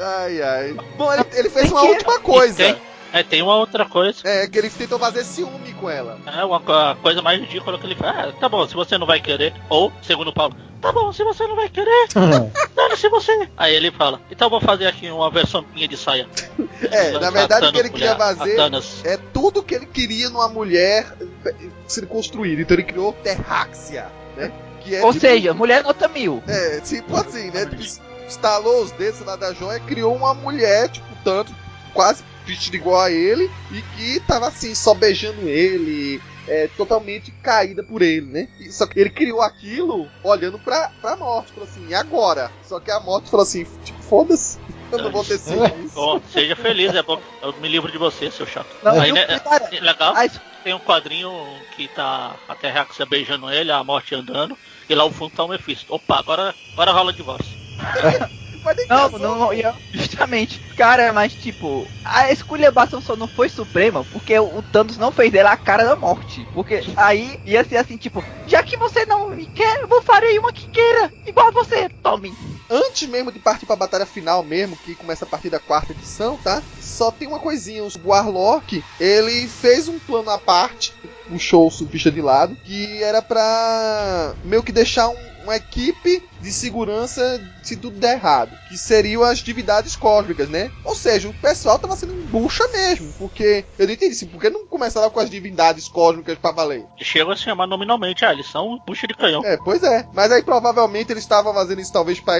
ai, ai. Bom, ele, ele fez uma última coisa. Tem, é, tem uma outra coisa. É, que ele tentou fazer ciúme com ela. É uma coisa mais ridícula que ele faz. Ah, tá bom, se você não vai querer. Ou, segundo o Paulo, tá bom, se você não vai querer, dane se você. Aí ele fala, então eu vou fazer aqui uma versão minha de saia. É, na verdade o que ele queria fazer é tudo que ele queria numa mulher eh, sendo construído. Então ele criou Terráxia, né? Que é ou tipo- seja, mulher nota mil. É, tipo assim, né? Tipo, instalou os dedos lá da joia, criou uma mulher, tipo, tanto, quase vestida igual a ele, e que tava assim, só beijando ele, é, totalmente caída por ele, né? E- Só que ele criou aquilo olhando pra, pra morte, falou assim, e agora? Só que a morte falou assim, tipo, foda-se, eu não vou ter ciúmes. Bom, seja feliz, é bom. Eu me livro de você, seu chato. Não, Aí, e né, cara, é legal, a es- tem um quadrinho que tá a Terraxa beijando ele, a morte andando, e lá o fundo tá o Mephisto. Opa, agora, agora rola divórcio. Mas nem Não, casou, não, não, ia- justamente. Cara, mas tipo, a esculhambação só não foi suprema porque o Thanos não fez dela a cara da morte. Porque aí ia ser assim, tipo, já que você não me quer, eu vou farei uma que queira, igual a você, tome. Antes mesmo de partir pra batalha final mesmo, que começa a partir da quarta edição, tá? Só tem uma coisinha, o Warlock, ele fez um plano à parte, puxou o surfista de lado, que era pra meio que deixar um- uma equipe de segurança se tudo der errado, que seriam as divindades cósmicas, né? Ou seja, o pessoal tava sendo bucha mesmo, porque eu não entendi, assim, por que não começar lá com as divindades cósmicas pra valer? E chega a se chamar nominalmente, ah, eles são bucha de canhão. É, pois é. Mas aí provavelmente eles estavam fazendo isso talvez pra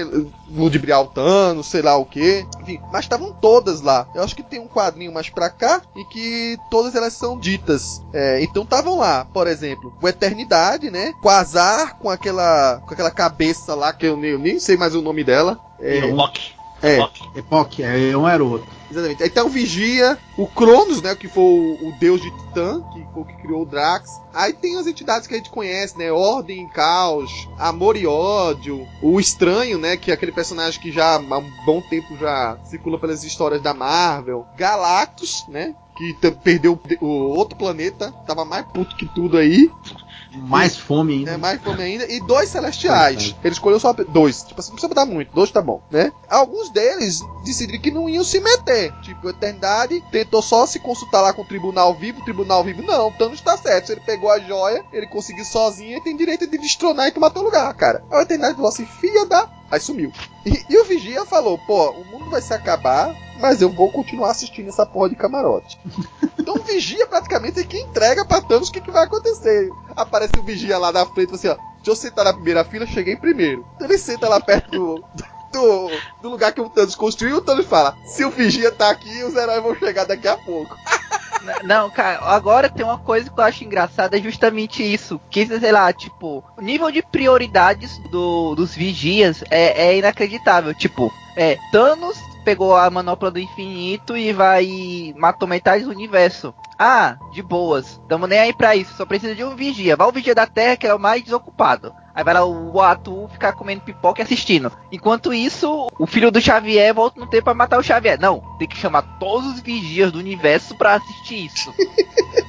ludibriar o Thanos, sei lá o que. Enfim, mas estavam todas lá. Eu acho que tem um quadrinho mais pra cá em que todas elas são ditas. É, então estavam lá, por exemplo, o Eternidade, né? Quasar com aquela com aquela cabeça lá que eu nem, eu nem sei mais o nome dela. O Loki. É, Loki. Epoch, é um era o outro. exatamente. Aí tem o Vigia, o Cronos, né? Que foi o, o deus de Titã, que foi o que criou o Drax. Aí tem as entidades que a gente conhece, né? Ordem e Caos, Amor e Ódio, o Estranho, né? Que é aquele personagem que já há um bom tempo já circula pelas histórias da Marvel. Galactus, né? Que perdeu o outro planeta, tava mais puto que tudo aí. Mais fome ainda. É mais fome ainda. E dois celestiais. Verdade. Ele escolheu só dois. Tipo assim, não precisa dar muito. Dois tá bom, né? Alguns deles decidiram que não iam se meter. Tipo, a Eternidade tentou só se consultar lá com o Tribunal Vivo. O Tribunal Vivo, não, o Thanos tá certo. Se ele pegou a joia, ele conseguiu sozinho, ele tem direito de destronar e tomar teu lugar, cara. Aí a Eternidade falou assim, filha da... Aí sumiu. E, e o Vigia falou, pô, o mundo vai se acabar, mas eu vou continuar assistindo essa porra de camarote. Então o Vigia praticamente é quem entrega pra Thanos o que, que vai acontecer. Aparece o Vigia lá na frente, assim, ó. Deixa eu sentar na primeira fila, cheguei primeiro. Então ele senta lá perto do, do, do lugar que o Thanos construiu o Thanos fala: Se o Vigia tá aqui, os heróis vão chegar daqui a pouco. Não, cara, agora tem uma coisa que eu acho engraçada, é justamente isso. Que, sei lá, tipo, o nível de prioridades do, dos vigias é, é inacreditável. Tipo, é, Thanos pegou a manopla do infinito e vai matou metade do universo. Ah, de boas. Tamo nem aí pra isso, só precisa de um vigia. Vai o vigia da Terra, que é o mais desocupado. Aí vai lá o Atu ficar comendo pipoca e assistindo. Enquanto isso, o filho do Xavier volta no tempo pra matar o Xavier. Não, tem que chamar todos os vigias do universo pra assistir isso.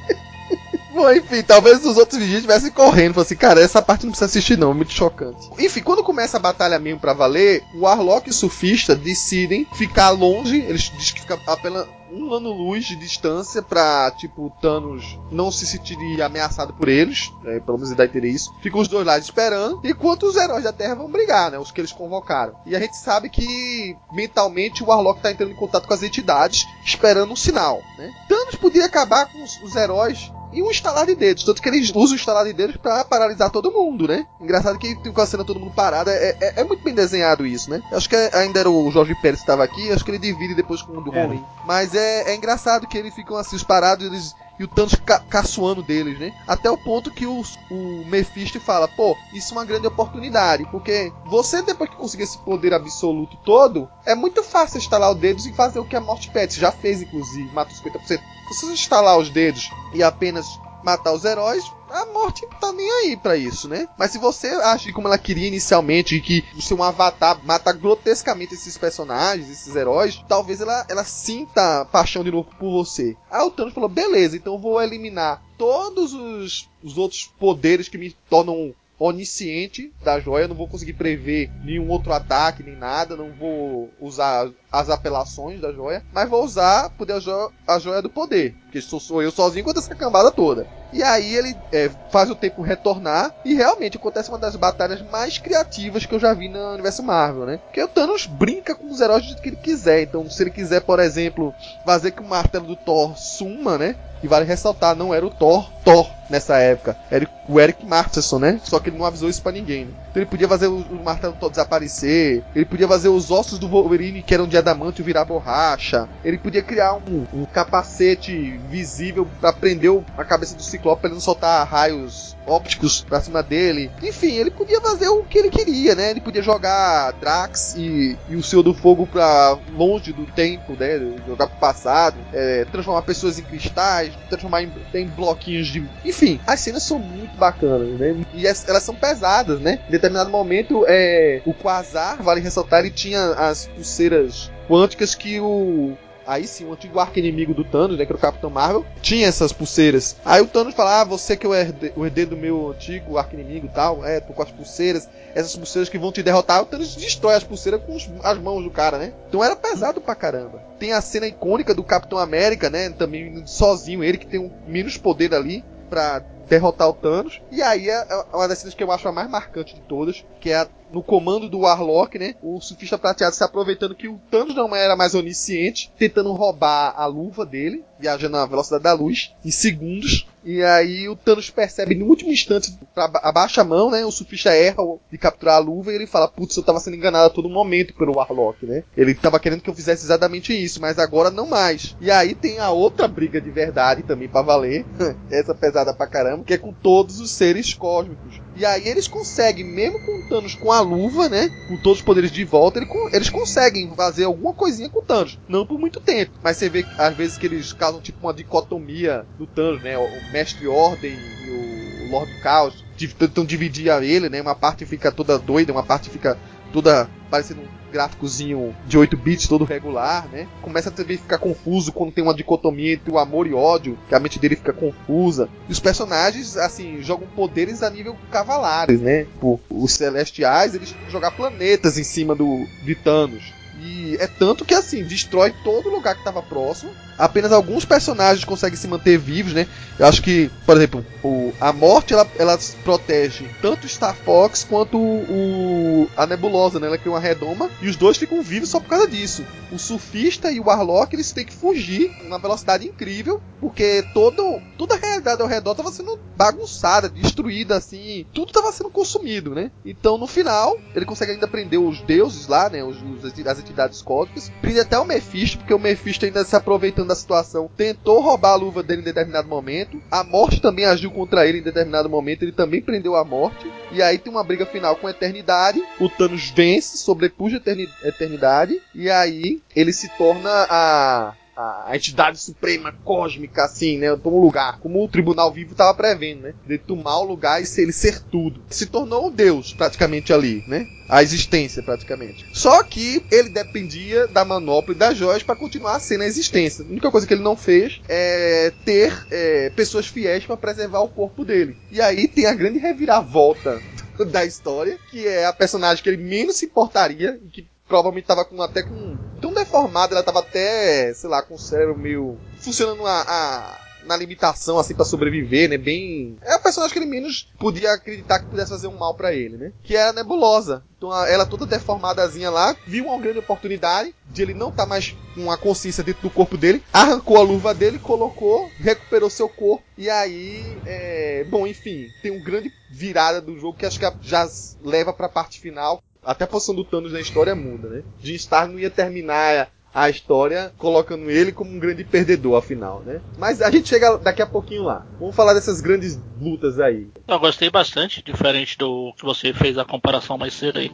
Bom, enfim, talvez os outros vigias estivessem correndo. Falaram assim, cara, essa parte não precisa assistir não, é muito chocante. Enfim, quando começa a batalha mesmo pra valer, o Warlock e o Surfista decidem ficar longe. Eles dizem que fica apenas um ano-luz de distância pra, tipo, Thanos não se sentir ameaçado por eles. Né, pelo menos ele ter isso. Ficam os dois lá esperando, enquanto os heróis da Terra vão brigar, né? Os que eles convocaram. E a gente sabe que, mentalmente, o Warlock tá entrando em contato com as entidades, esperando um sinal, né? Thanos podia acabar com os, os heróis e um estalar de dedos. Tanto que eles usam o estalar de dedos pra paralisar todo mundo, né? Engraçado que tem com a cena todo mundo parado. É, é, é, muito bem desenhado isso, né? Acho que ainda era o Jorge Pérez que estava aqui. Acho que ele divide depois com o do É. Mas é, é engraçado que eles ficam assim, os parados, eles. E o Thanos ca caçoando deles, né? Até o ponto que o, o Mephisto fala: pô, isso é uma grande oportunidade. Porque você, depois que conseguir esse poder absoluto todo, é muito fácil instalar os dedos e fazer o que a morte. Você já fez, inclusive, mata os 50%. Se você instalar os dedos e apenas matar os heróis, a morte tá nem aí pra isso, né? Mas se você agir como ela queria inicialmente, que o seu avatar mata grotescamente esses personagens, esses heróis, talvez ela, ela sinta paixão de novo por você. Aí o Thanos falou: beleza, então eu vou eliminar todos os, os outros poderes que me tornam onisciente da joia, não vou conseguir prever nenhum outro ataque, nem nada, não vou usar as apelações da joia, mas vou usar poder a, joia, a joia do poder, porque sou, sou eu sozinho contra essa cambada toda. E aí ele é, faz o tempo retornar e realmente acontece uma das batalhas mais criativas que eu já vi no universo Marvel, né? Porque o Thanos brinca com os heróis do que ele quiser. Então, se ele quiser, por exemplo, fazer que o martelo do Thor suma, né? E vale ressaltar, não era o Thor, Thor nessa época. Era o Eric Masterson, né? Só que ele não avisou isso pra ninguém, né? Então ele podia fazer o, o martelo do Thor desaparecer. Ele podia fazer os ossos do Wolverine, que eram de adamante, virar borracha. Ele podia criar um, um capacete visível pra prender a cabeça do Ciclope pra ele não soltar raios ópticos pra cima dele. Enfim, ele podia fazer o que ele queria, né? Ele podia jogar Drax e, e o Senhor do Fogo pra longe do tempo, né? Jogar pro passado, é, transformar pessoas em cristais, transformar em, em bloquinhos de. Enfim, as cenas são muito bacanas, né? E as- elas são pesadas, né? Em determinado momento, é, o Quasar, vale ressaltar, ele tinha as pulseiras quânticas que o Aí sim, o antigo arco-inimigo do Thanos, né, que era o Capitão Marvel, tinha essas pulseiras. Aí o Thanos fala, ah, você que é o herde- o herdeiro do meu antigo arco-inimigo e tal, é, tô com as pulseiras, essas pulseiras que vão te derrotar. O Thanos destrói as pulseiras com as mãos do cara, né? Então era pesado pra caramba. Tem a cena icônica do Capitão América, né, também sozinho, ele que tem um menos poder ali pra derrotar o Thanos. E aí é é uma das cenas que eu acho a mais marcante de todas, que é a- no comando do Warlock, né? O surfista prateado se aproveitando que o Thanos não era mais onisciente, tentando roubar a luva dele, viajando na velocidade da luz, em segundos. E aí o Thanos percebe no último instante, abaixa a mão, né? O surfista erra de capturar a luva e ele fala, putz, eu tava sendo enganado a todo momento pelo Warlock, né? Ele tava querendo que eu fizesse exatamente isso, mas agora não mais. E aí tem a outra briga de verdade também pra valer, essa pesada pra caramba, que é com todos os seres cósmicos. E aí eles conseguem, mesmo com Thanos com a luva, né? Com todos os poderes de volta, ele eles conseguem fazer alguma coisinha com o Thanos. Não por muito tempo. Mas você vê às vezes que eles causam tipo uma dicotomia do Thanos, né? O, Mestre Ordem e o Lorde do Caos. Tentam dividir a ele, né? Uma parte fica toda doida, uma parte fica toda parecendo um gráficozinho de 8 bits todo regular, né? Começa a também ficar confuso quando tem uma dicotomia entre o amor e ódio, que a mente dele fica confusa. E os personagens, assim, jogam poderes a nível cavalares, né? Tipo, os celestiais, eles jogar planetas em cima do de Thanos. E é tanto que assim, destrói todo lugar que estava próximo. Apenas alguns personagens conseguem se manter vivos, né? Eu acho que, por exemplo, o, a morte ela, ela protege tanto Star Fox quanto o, a Nebulosa, né? Ela cria uma redoma e os dois ficam vivos só por causa disso. O surfista e o Warlock eles têm que fugir numa velocidade incrível, porque todo, toda a realidade ao redor estava sendo bagunçada, destruída, assim, tudo estava sendo consumido, né? Então no final ele consegue ainda prender os deuses lá, né? Os, os- as cósmicas, prende até o Mephisto, porque o Mephisto ainda se aproveitando da situação, tentou roubar a luva dele em determinado momento. A morte também agiu contra ele em determinado momento, ele também prendeu a morte. E aí tem uma briga final com a eternidade. O Thanos vence, sobrepuja a eterni- eternidade. E aí ele se torna a a, a entidade suprema cósmica, assim, né? Toma um lugar, como o tribunal vivo estava prevendo, né? De tomar o lugar e ser, ele ser tudo. Se tornou um deus, praticamente, ali, né? A existência, praticamente. Só que ele dependia da manopla e das joias para continuar sendo a existência. A única coisa que ele não fez é ter é, pessoas fiéis para preservar o corpo dele. E aí tem a grande reviravolta da história, que é a personagem que ele menos se importaria que provavelmente tava com até com tão deformada, ela tava até, sei lá, com o cérebro meio funcionando a, a na limitação assim para sobreviver, né? Bem, é a personagem que ele menos podia acreditar que pudesse fazer um mal para ele, né? Que era a Nebulosa. Então ela toda deformadazinha lá, viu uma grande oportunidade de ele não estar tá mais com a consciência dentro do corpo dele, arrancou a luva dele, colocou, recuperou seu corpo e aí, é... bom, enfim, tem um grande virada do jogo que acho que já leva para a parte final até a posição do Thanos na história muda, né? Jim Stark não ia terminar a história colocando ele como um grande perdedor, afinal, né? Mas a gente chega daqui a pouquinho lá. Vamos falar dessas grandes lutas aí. Eu gostei bastante, diferente do que você fez a comparação mais cedo aí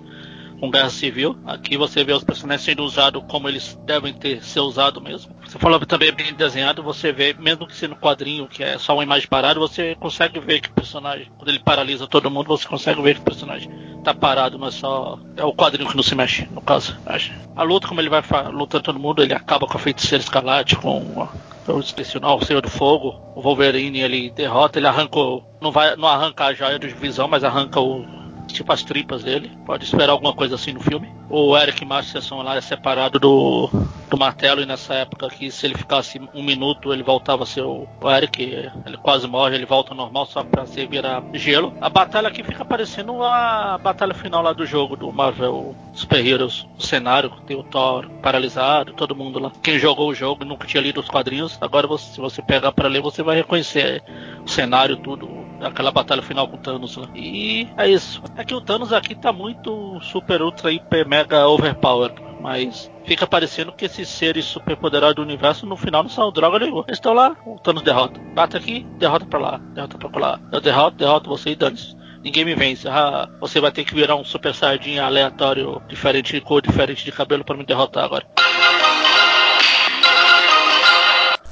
com Guerra Civil. Aqui você vê os personagens sendo usados como eles devem ter ser usados mesmo. Você que também bem desenhado, você vê, mesmo que sendo quadrinho, que é só uma imagem parada, você consegue ver que o personagem, quando ele paralisa todo mundo, você consegue ver que o personagem tá parado, é só. É o quadrinho que não se mexe, no caso. A luta, como ele vai lutando todo mundo, ele acaba com a feiticeira escarlate, com eu esqueci o o Senhor do Fogo. O Wolverine ele derrota, ele arrancou. Não vai não arranca a joia de visão, mas arranca o, tipo as tripas dele. Pode esperar alguma coisa assim no filme. O Eric Masterson lá é separado do, do martelo e nessa época aqui, se ele ficasse um minuto, ele voltava a ser o, o Eric. Ele quase morre, ele volta ao normal só pra ser virar gelo. A batalha aqui fica parecendo a batalha final lá do jogo do Marvel Super Heroes. O cenário, tem o Thor paralisado, todo mundo lá. Quem jogou o jogo nunca tinha lido os quadrinhos, agora você, se você pegar para ler, você vai reconhecer o cenário, tudo, aquela batalha final com o Thanos lá. E é isso. É que o Thanos aqui tá muito super, ultra, hiper, mega overpowered. Mas fica parecendo que esses seres super poderosos do universo no final não são droga nenhuma. Eles estão lá, o Thanos derrota. Bate aqui, derrota pra lá, derrota pra lá. Eu derroto, derroto você e dane-se ninguém me vence. Ah, você vai ter que virar um super sardinha aleatório, diferente de cor, diferente de cabelo para me derrotar agora.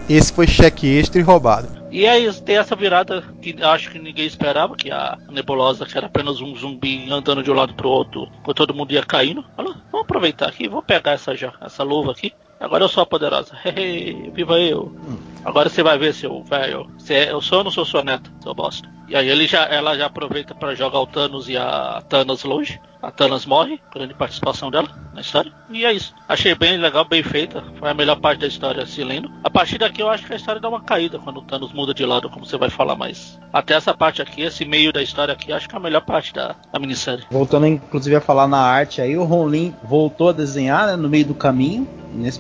Esse foi cheque extra e roubado. E aí tem essa virada que acho que ninguém esperava, que a nebulosa, que era apenas um zumbi andando de um lado pro outro, quando todo mundo ia caindo. Falou, vamos aproveitar aqui, vou pegar essa, essa luva aqui. Agora eu sou a poderosa. Hehe, viva eu. Hum. Agora você vai ver, seu velho. É, eu sou ou não sou sua neta, seu bosta? E aí ele já, ela já aproveita para jogar o Thanos e a Thanos longe. A Thanos morre, grande participação dela na história. E é isso. Achei bem legal, bem feita. Foi a melhor parte da história se lendo. A partir daqui eu acho que a história dá uma caída quando o Thanos muda de lado, como você vai falar mais. Até essa parte aqui, esse meio da história aqui, acho que é a melhor parte da, da minissérie. Voltando inclusive a falar na arte aí, o Ron Lin voltou a desenhar né, no meio do caminho,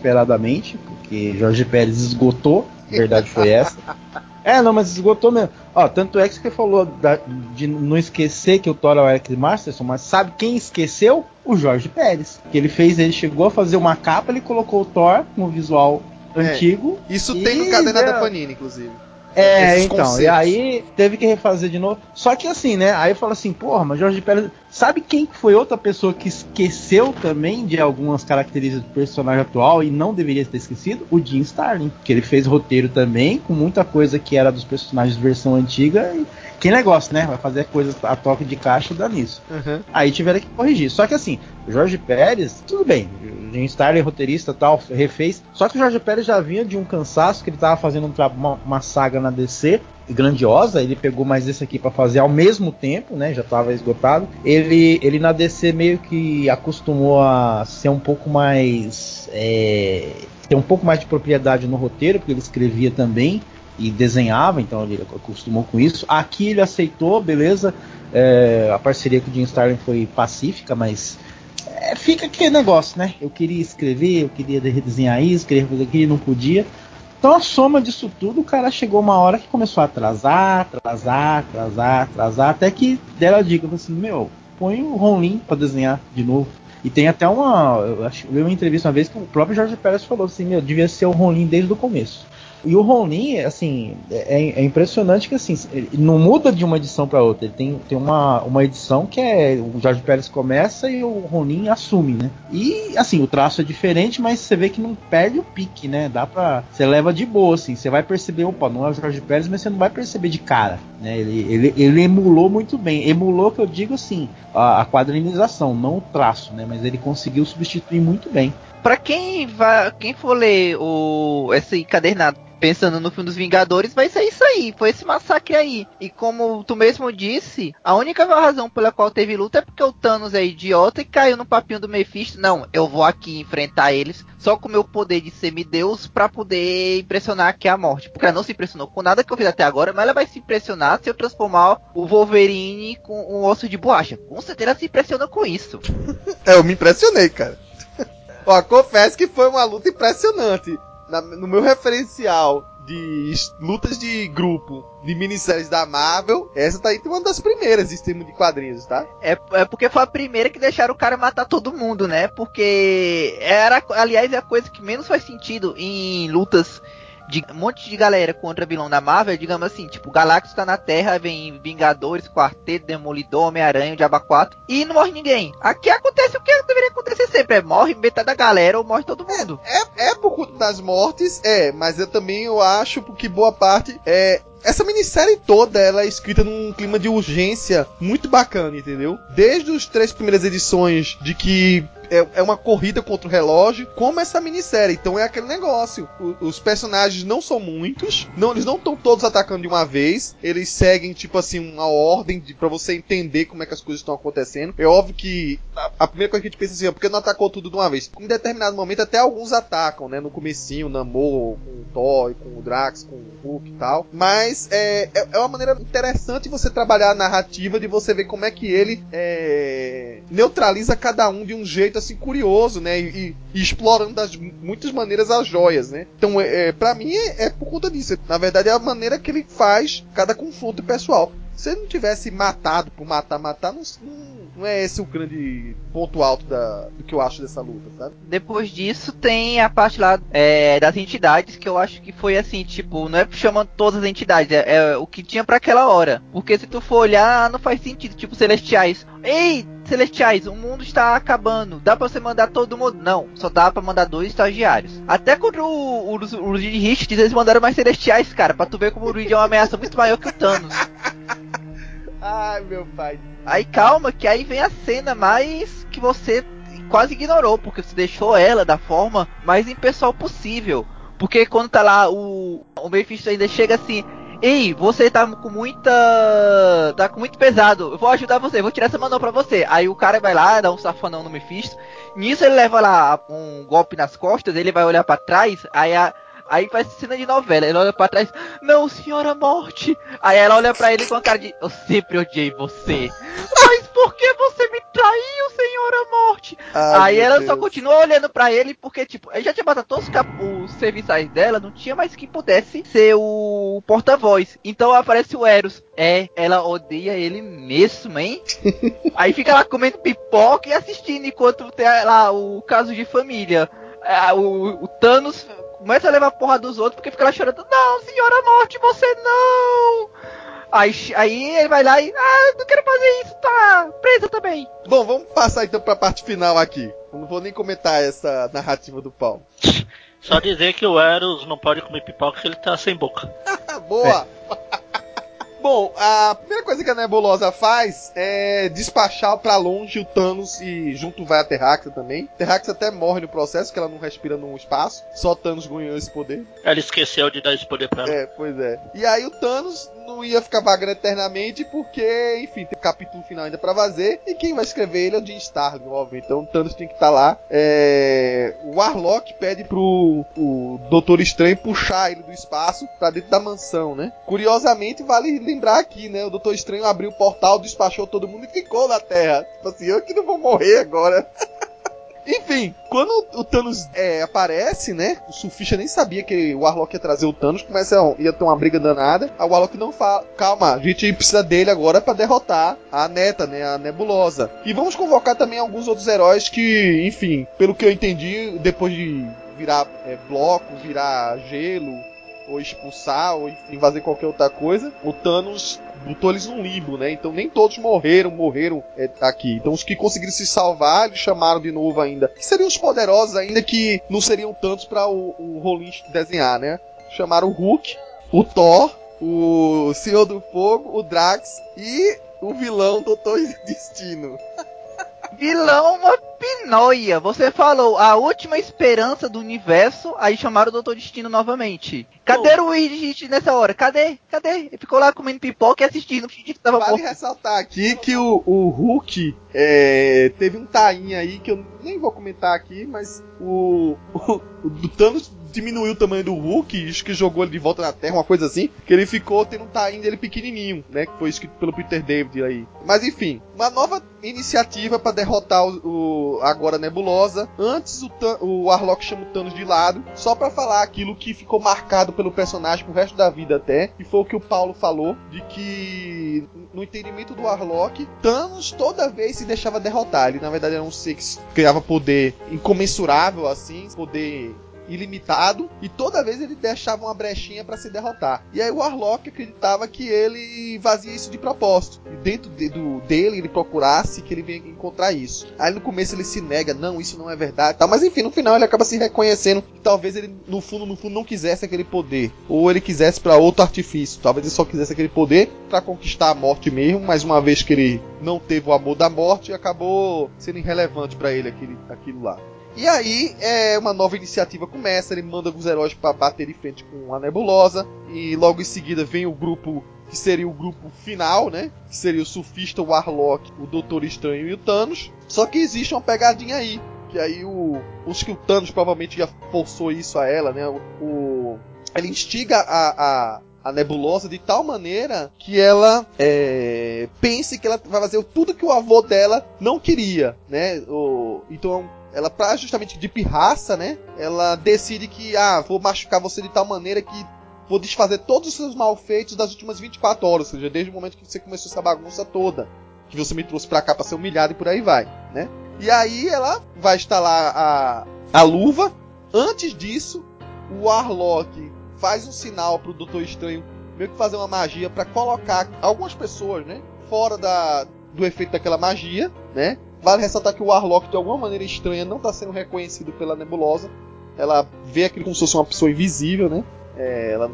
inesperadamente, porque Jorge Pérez esgotou. A verdade foi essa. É, não, mas esgotou mesmo. Ó, tanto é que você falou da, de não esquecer que o Thor é o Eric Masterson, mas sabe quem esqueceu? O Jorge Pérez. Que ele fez, ele chegou a fazer uma capa, ele colocou o Thor com visual é, antigo. Isso tem no Cadena da Panini, inclusive. É, então, conceitos. e aí teve que refazer de novo. Só que assim, né? Aí fala assim, porra, mas Jorge Pérez. Sabe quem foi outra pessoa que esqueceu também de algumas características do personagem atual e não deveria ter esquecido? O Jim Starlin. Que ele fez roteiro também, com muita coisa que era dos personagens versão antiga. E que negócio, né? Vai fazer coisas a toque de caixa dá nisso. Uhum. Aí tiveram que corrigir. Só que assim, o Jorge Pérez, tudo bem. Jim Starlin, roteirista tal, refez. Só que o Jorge Pérez já vinha de um cansaço que ele tava fazendo uma, uma saga na DC grandiosa, ele pegou mais esse aqui para fazer ao mesmo tempo, né? Já estava esgotado. Ele, ele na DC meio que acostumou a ser um pouco mais é, ter um pouco mais de propriedade no roteiro, porque ele escrevia também e desenhava, então ele acostumou com isso. Aqui ele aceitou, beleza. É, a parceria com o Jim Starlin foi pacífica, mas é, fica aquele negócio, né? Eu queria escrever, eu queria redesenhar isso, queria fazer aquilo, não podia. Então a soma disso tudo, o cara chegou uma hora que começou a atrasar, atrasar, atrasar, atrasar, até que deram a dica, assim, meu, põe o Ron para desenhar de novo. E tem até uma, eu acho, eu uma entrevista uma vez que o próprio Jorge Pérez falou assim, meu, devia ser o Ron desde o começo. E o Ronin, assim, é, é impressionante que assim, ele não muda de uma edição para outra. Ele tem, tem uma, uma edição que é o Jorge Pérez começa e o Ronin assume, né? E assim, o traço é diferente, mas você vê que não perde o pique, né? Dá pra. Você leva de boa, assim. Você vai perceber, opa, não é o Jorge Pérez, mas você não vai perceber de cara, né? Ele, ele, ele emulou muito bem. Emulou, que eu digo assim, a, a quadrinização, não o traço, né? Mas ele conseguiu substituir muito bem. Pra quem vai, quem for ler o esse encadernado pensando no filme dos Vingadores, vai ser isso aí, foi esse massacre aí. E como tu mesmo disse, a única razão pela qual teve luta é porque o Thanos é idiota e caiu no papinho do Mephisto. Não, eu vou aqui enfrentar eles só com o meu poder de semideus para poder impressionar aqui a morte. Porque ela não se impressionou com nada que eu fiz até agora, mas ela vai se impressionar se eu transformar o Wolverine com um osso de borracha. Com certeza ela se impressiona com isso. É, eu me impressionei, cara. Ó, confesso que foi uma luta impressionante. Na- no meu referencial de lutas de grupo de minisséries da Marvel, essa tá entre uma das primeiras em termos de quadrinhos, tá? É, é porque foi a primeira que deixaram o cara matar todo mundo, né? Porque era, aliás, é a coisa que menos faz sentido em lutas de um monte de galera contra vilão da Marvel, digamos assim, tipo, Galactus tá na Terra, vem Vingadores, Quarteto, Demolidor, Homem-Aranha, Diaba 4, e não morre ninguém. Aqui acontece o que deveria acontecer sempre, é morre metade da galera ou morre todo mundo. É, é por conta das mortes, é, mas eu também eu acho que boa parte é essa minissérie toda ela é escrita num clima de urgência muito bacana, entendeu? Desde as três primeiras edições de que é, é uma corrida contra o relógio, como essa minissérie. Então é aquele negócio. O- os personagens não são muitos, não, eles não estão todos atacando de uma vez. Eles seguem, tipo assim, uma ordem de, pra você entender como é que as coisas estão acontecendo. É óbvio que a, a primeira coisa que a gente pensa assim, ó, por que não atacou tudo de uma vez? Em determinado momento, até alguns atacam, né? No comecinho, Namor, com o Thor, com o Drax, com o Hulk e tal. Mas é, é, é uma maneira interessante você trabalhar a narrativa de você ver como é que ele é, neutraliza cada um de um jeito assim curioso, né? E, e- explorando das muitas maneiras as joias, né? Então, é, é, para mim é, é por conta disso. Na verdade, é a maneira que ele faz cada confronto pessoal. Se ele não tivesse matado por matar, matar, não, não, é esse o grande ponto alto da, do que eu acho dessa luta, sabe? Depois disso tem a parte lá é, das entidades que eu acho que foi assim, tipo, não é chamando todas as entidades, é, é o que tinha pra aquela hora. Porque se tu for olhar, não faz sentido, tipo, celestiais. Ei, celestiais, o mundo está acabando. Dá pra você mandar todo mundo? Não, só dá pra mandar dois estagiários. Até contra o, o, o Reed Richards, eles mandaram mais celestiais, cara, pra tu ver como o Reed é uma ameaça muito maior que o Thanos. Ai, meu pai. Aí calma, que aí vem a cena mais que você quase ignorou, porque você deixou ela da forma mais impessoal possível. Porque quando tá lá, o, o Mephisto ainda chega assim. Ei, você tá com muita. tá com muito pesado. Eu vou ajudar você, vou tirar essa mão pra você. Aí o cara vai lá, dá um safanão no Mephisto. Nisso ele leva lá um golpe nas costas, ele vai olhar pra trás, aí a. Aí faz cena de novela, ele olha pra trás, não, senhora morte. Aí ela olha pra ele com a cara de, eu sempre odiei você. Mas por que você me traiu, senhora morte? Ai, Aí ela Deus. só continua olhando pra ele porque, tipo, ele já tinha matado todos os, os serviçais dela, não tinha mais quem pudesse ser o porta-voz. Então aparece o Eros. É, ela odeia ele mesmo, hein? Aí fica lá comendo pipoca e assistindo enquanto tem lá o caso de família. Ah, o, o Thanos começa a levar porra dos outros porque fica lá chorando. Não, senhora morte, você não! Aí, aí ele vai lá e. Ah, não quero fazer isso, tá presa também. Bom, vamos passar então pra parte final aqui. Eu não vou nem comentar essa narrativa do Paulo. Só dizer que o Eros não pode comer pipoca porque ele tá sem boca. Boa! Bom, a primeira coisa que a Nebulosa faz é despachar pra longe o Thanos e junto vai a Terraxa também. Terraxa até morre no processo, que ela não respira no espaço. Só Thanos ganhou esse poder. Ela esqueceu de dar esse poder pra ela. É, pois é. E aí o Thanos não ia ficar vagando eternamente, porque, enfim, tem um capítulo final ainda pra fazer. E quem vai escrever ele é o Jim Starlin, óbvio. Então o Thanos tem que estar lá. É... O Warlock pede pro o Doutor Estranho puxar ele do espaço pra dentro da mansão, né? Curiosamente, vale lembrar aqui, né? O Doutor Estranho abriu o portal, despachou todo mundo e ficou na Terra. Tipo assim, eu que não vou morrer agora. Enfim, quando o Thanos é, aparece, né? O Surfista nem sabia que o Warlock ia trazer o Thanos, começa a, ia ter uma briga danada. A Warlock não fala, calma, a gente precisa dele agora pra derrotar a neta, né? A Nebulosa. E vamos convocar também alguns outros heróis que, enfim, pelo que eu entendi, depois de virar é, bloco, virar gelo, ou expulsar, ou enfim, fazer qualquer outra coisa, o Thanos botou eles num limbo, né? Então nem todos morreram, morreram é, aqui. Então os que conseguiram se salvar, eles chamaram de novo ainda. Que seriam os poderosos ainda que não seriam tantos para o, o desenhar, né? Chamaram o Hulk, o Thor, o Senhor do Fogo, o Drax e o vilão Doutor Destino. Vilão uma pinóia. Você falou a última esperança do universo, aí chamaram o Doutor Destino novamente. Cadê o Luigi nessa hora? Cadê? Cadê? Ele ficou lá comendo pipoca e assistindo, fingindo que tava Vale morto. ressaltar aqui que o, o Hulk é, teve um tainho aí que eu nem vou comentar aqui, mas o, o, o Thanos diminuiu o tamanho do Hulk, acho que jogou ele de volta na Terra, uma coisa assim, que ele ficou tendo um tainho dele pequenininho, né, que foi escrito pelo Peter David aí. Mas enfim, uma nova iniciativa para derrotar o, o agora Nebulosa. Antes o, o Warlock chama o Thanos de lado, só para falar aquilo que ficou marcado pelo personagem pro resto da vida até, que foi o que o Paulo falou, de que no entendimento do Warlock, Thanos toda vez se deixava derrotar. Ele na verdade era um ser que criava poder incomensurável assim, poder ilimitado e toda vez ele deixava uma brechinha para se derrotar. E aí o Warlock acreditava que ele fazia isso de propósito. E dentro de- do, dele ele procurasse que ele venha encontrar isso. Aí no começo ele se nega, não, isso não é verdade, tal. Mas enfim, no final ele acaba se reconhecendo que talvez ele no fundo, no fundo não quisesse aquele poder, ou ele quisesse para outro artifício. Talvez ele só quisesse aquele poder para conquistar a morte mesmo, mas uma vez que ele não teve o amor da morte, acabou sendo irrelevante para ele aquele, aquilo lá. E aí, é, uma nova iniciativa começa, ele manda alguns heróis para bater de frente com a Nebulosa, e logo em seguida vem o grupo que seria o grupo final, né? Que seria o Surfista, o Warlock, o Doutor Estranho e o Thanos. Só que existe uma pegadinha aí, que aí o os que o Thanos provavelmente já forçou isso a ela, né? O, o- ele instiga a, a a nebulosa de tal maneira que ela é, pense que ela vai fazer tudo que o avô dela não queria, né? O, então ela pra justamente de pirraça, né? Ela decide que ah, vou machucar você de tal maneira que vou desfazer todos os seus malfeitos das últimas 24 horas, ou seja, desde o momento que você começou essa bagunça toda, que você me trouxe pra cá pra ser humilhado e por aí vai, né? E aí ela vai instalar a, a luva. Antes disso, o Warlock faz um sinal pro Doutor Estranho meio que fazer uma magia pra colocar algumas pessoas, né, fora da, do efeito daquela magia, né? Vale ressaltar que o Warlock de alguma maneira estranha não está sendo reconhecido pela Nebulosa. Ela vê aquilo como se fosse uma pessoa invisível, né? É, ela,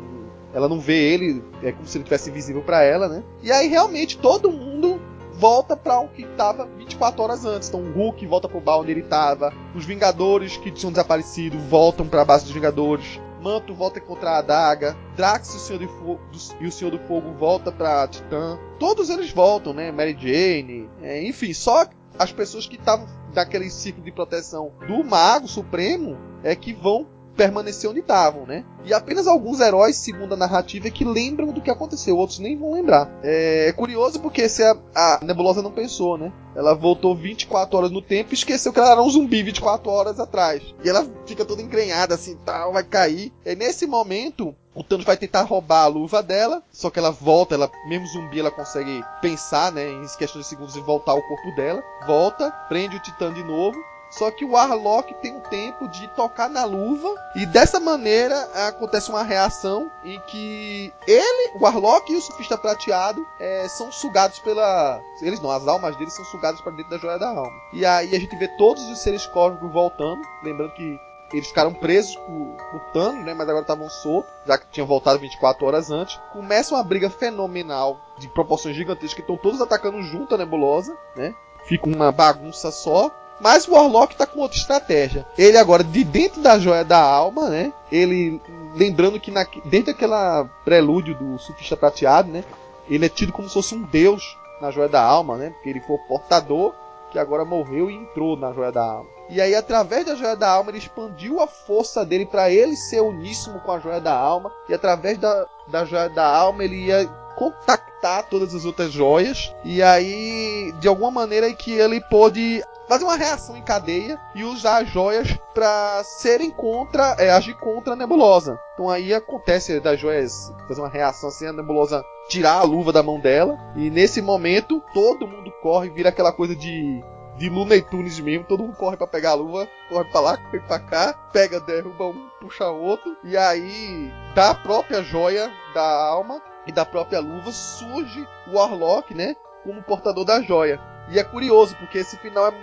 ela não vê ele, é como se ele tivesse invisível para ela, né? E aí realmente todo mundo volta para o que estava 24 horas antes. Então o Hulk volta pro bar onde ele estava, os Vingadores que tinham desaparecido voltam para a base dos Vingadores. Manto volta a encontrar a Daga, Drax e o Senhor, do- e o Senhor do Fogo volta pra Titã. Todos eles voltam, né? Mary Jane, é, enfim, só as pessoas que estavam daquele ciclo de proteção do Mago Supremo é que vão permanecer onde estavam, né? E apenas alguns heróis, segundo a narrativa, é que lembram do que aconteceu, outros nem vão lembrar. É, é curioso porque se a, a Nebulosa não pensou, né? Ela voltou 24 horas no tempo e esqueceu que ela era um zumbi 24 horas atrás. E ela fica toda engrenhada assim, tal, vai cair. É nesse momento o Thanos vai tentar roubar a luva dela, só que ela volta, ela mesmo zumbi, ela consegue pensar, né, em questão de segundos e voltar ao corpo dela. Volta, prende o Titã de novo. Só que o Warlock tem um tempo de tocar na luva e dessa maneira acontece uma reação em que ele, o Warlock e o Surfista Prateado é, são sugados pela. Eles não, as almas deles são sugadas para dentro da Joia da Alma. E aí a gente vê todos os seres cósmicos voltando, lembrando que eles ficaram presos por, por Thanos, né? Mas agora estavam soltos, já que tinham voltado 24 horas antes. Começa uma briga fenomenal de proporções gigantescas que estão todos atacando junto a nebulosa, né? Fica uma bagunça só. Mas o Warlock tá com outra estratégia. Ele agora, de dentro da joia da alma, né? Ele. Lembrando que na, dentro daquela prelúdio do surfista prateado, né? Ele é tido como se fosse um deus na joia da alma, né? Porque ele foi o portador que agora morreu e entrou na joia da alma. E aí, através da joia da alma, ele expandiu a força dele para ele ser uníssimo com a joia da alma. E através da, da joia da alma, ele ia contactar todas as outras joias. E aí, de alguma maneira, é que ele pôde fazer uma reação em cadeia e usar as joias para serem contra, é, agir contra a nebulosa. Então aí acontece das joias fazer uma reação assim, a nebulosa tirar a luva da mão dela e nesse momento todo mundo corre, vira aquela coisa de de Looney Tunes mesmo, todo mundo corre para pegar a luva, corre para lá, corre para cá, pega, derruba um, puxa outro, e aí da própria joia da alma e da própria luva surge o Warlock, né? Como portador da joia. E é curioso, porque esse final é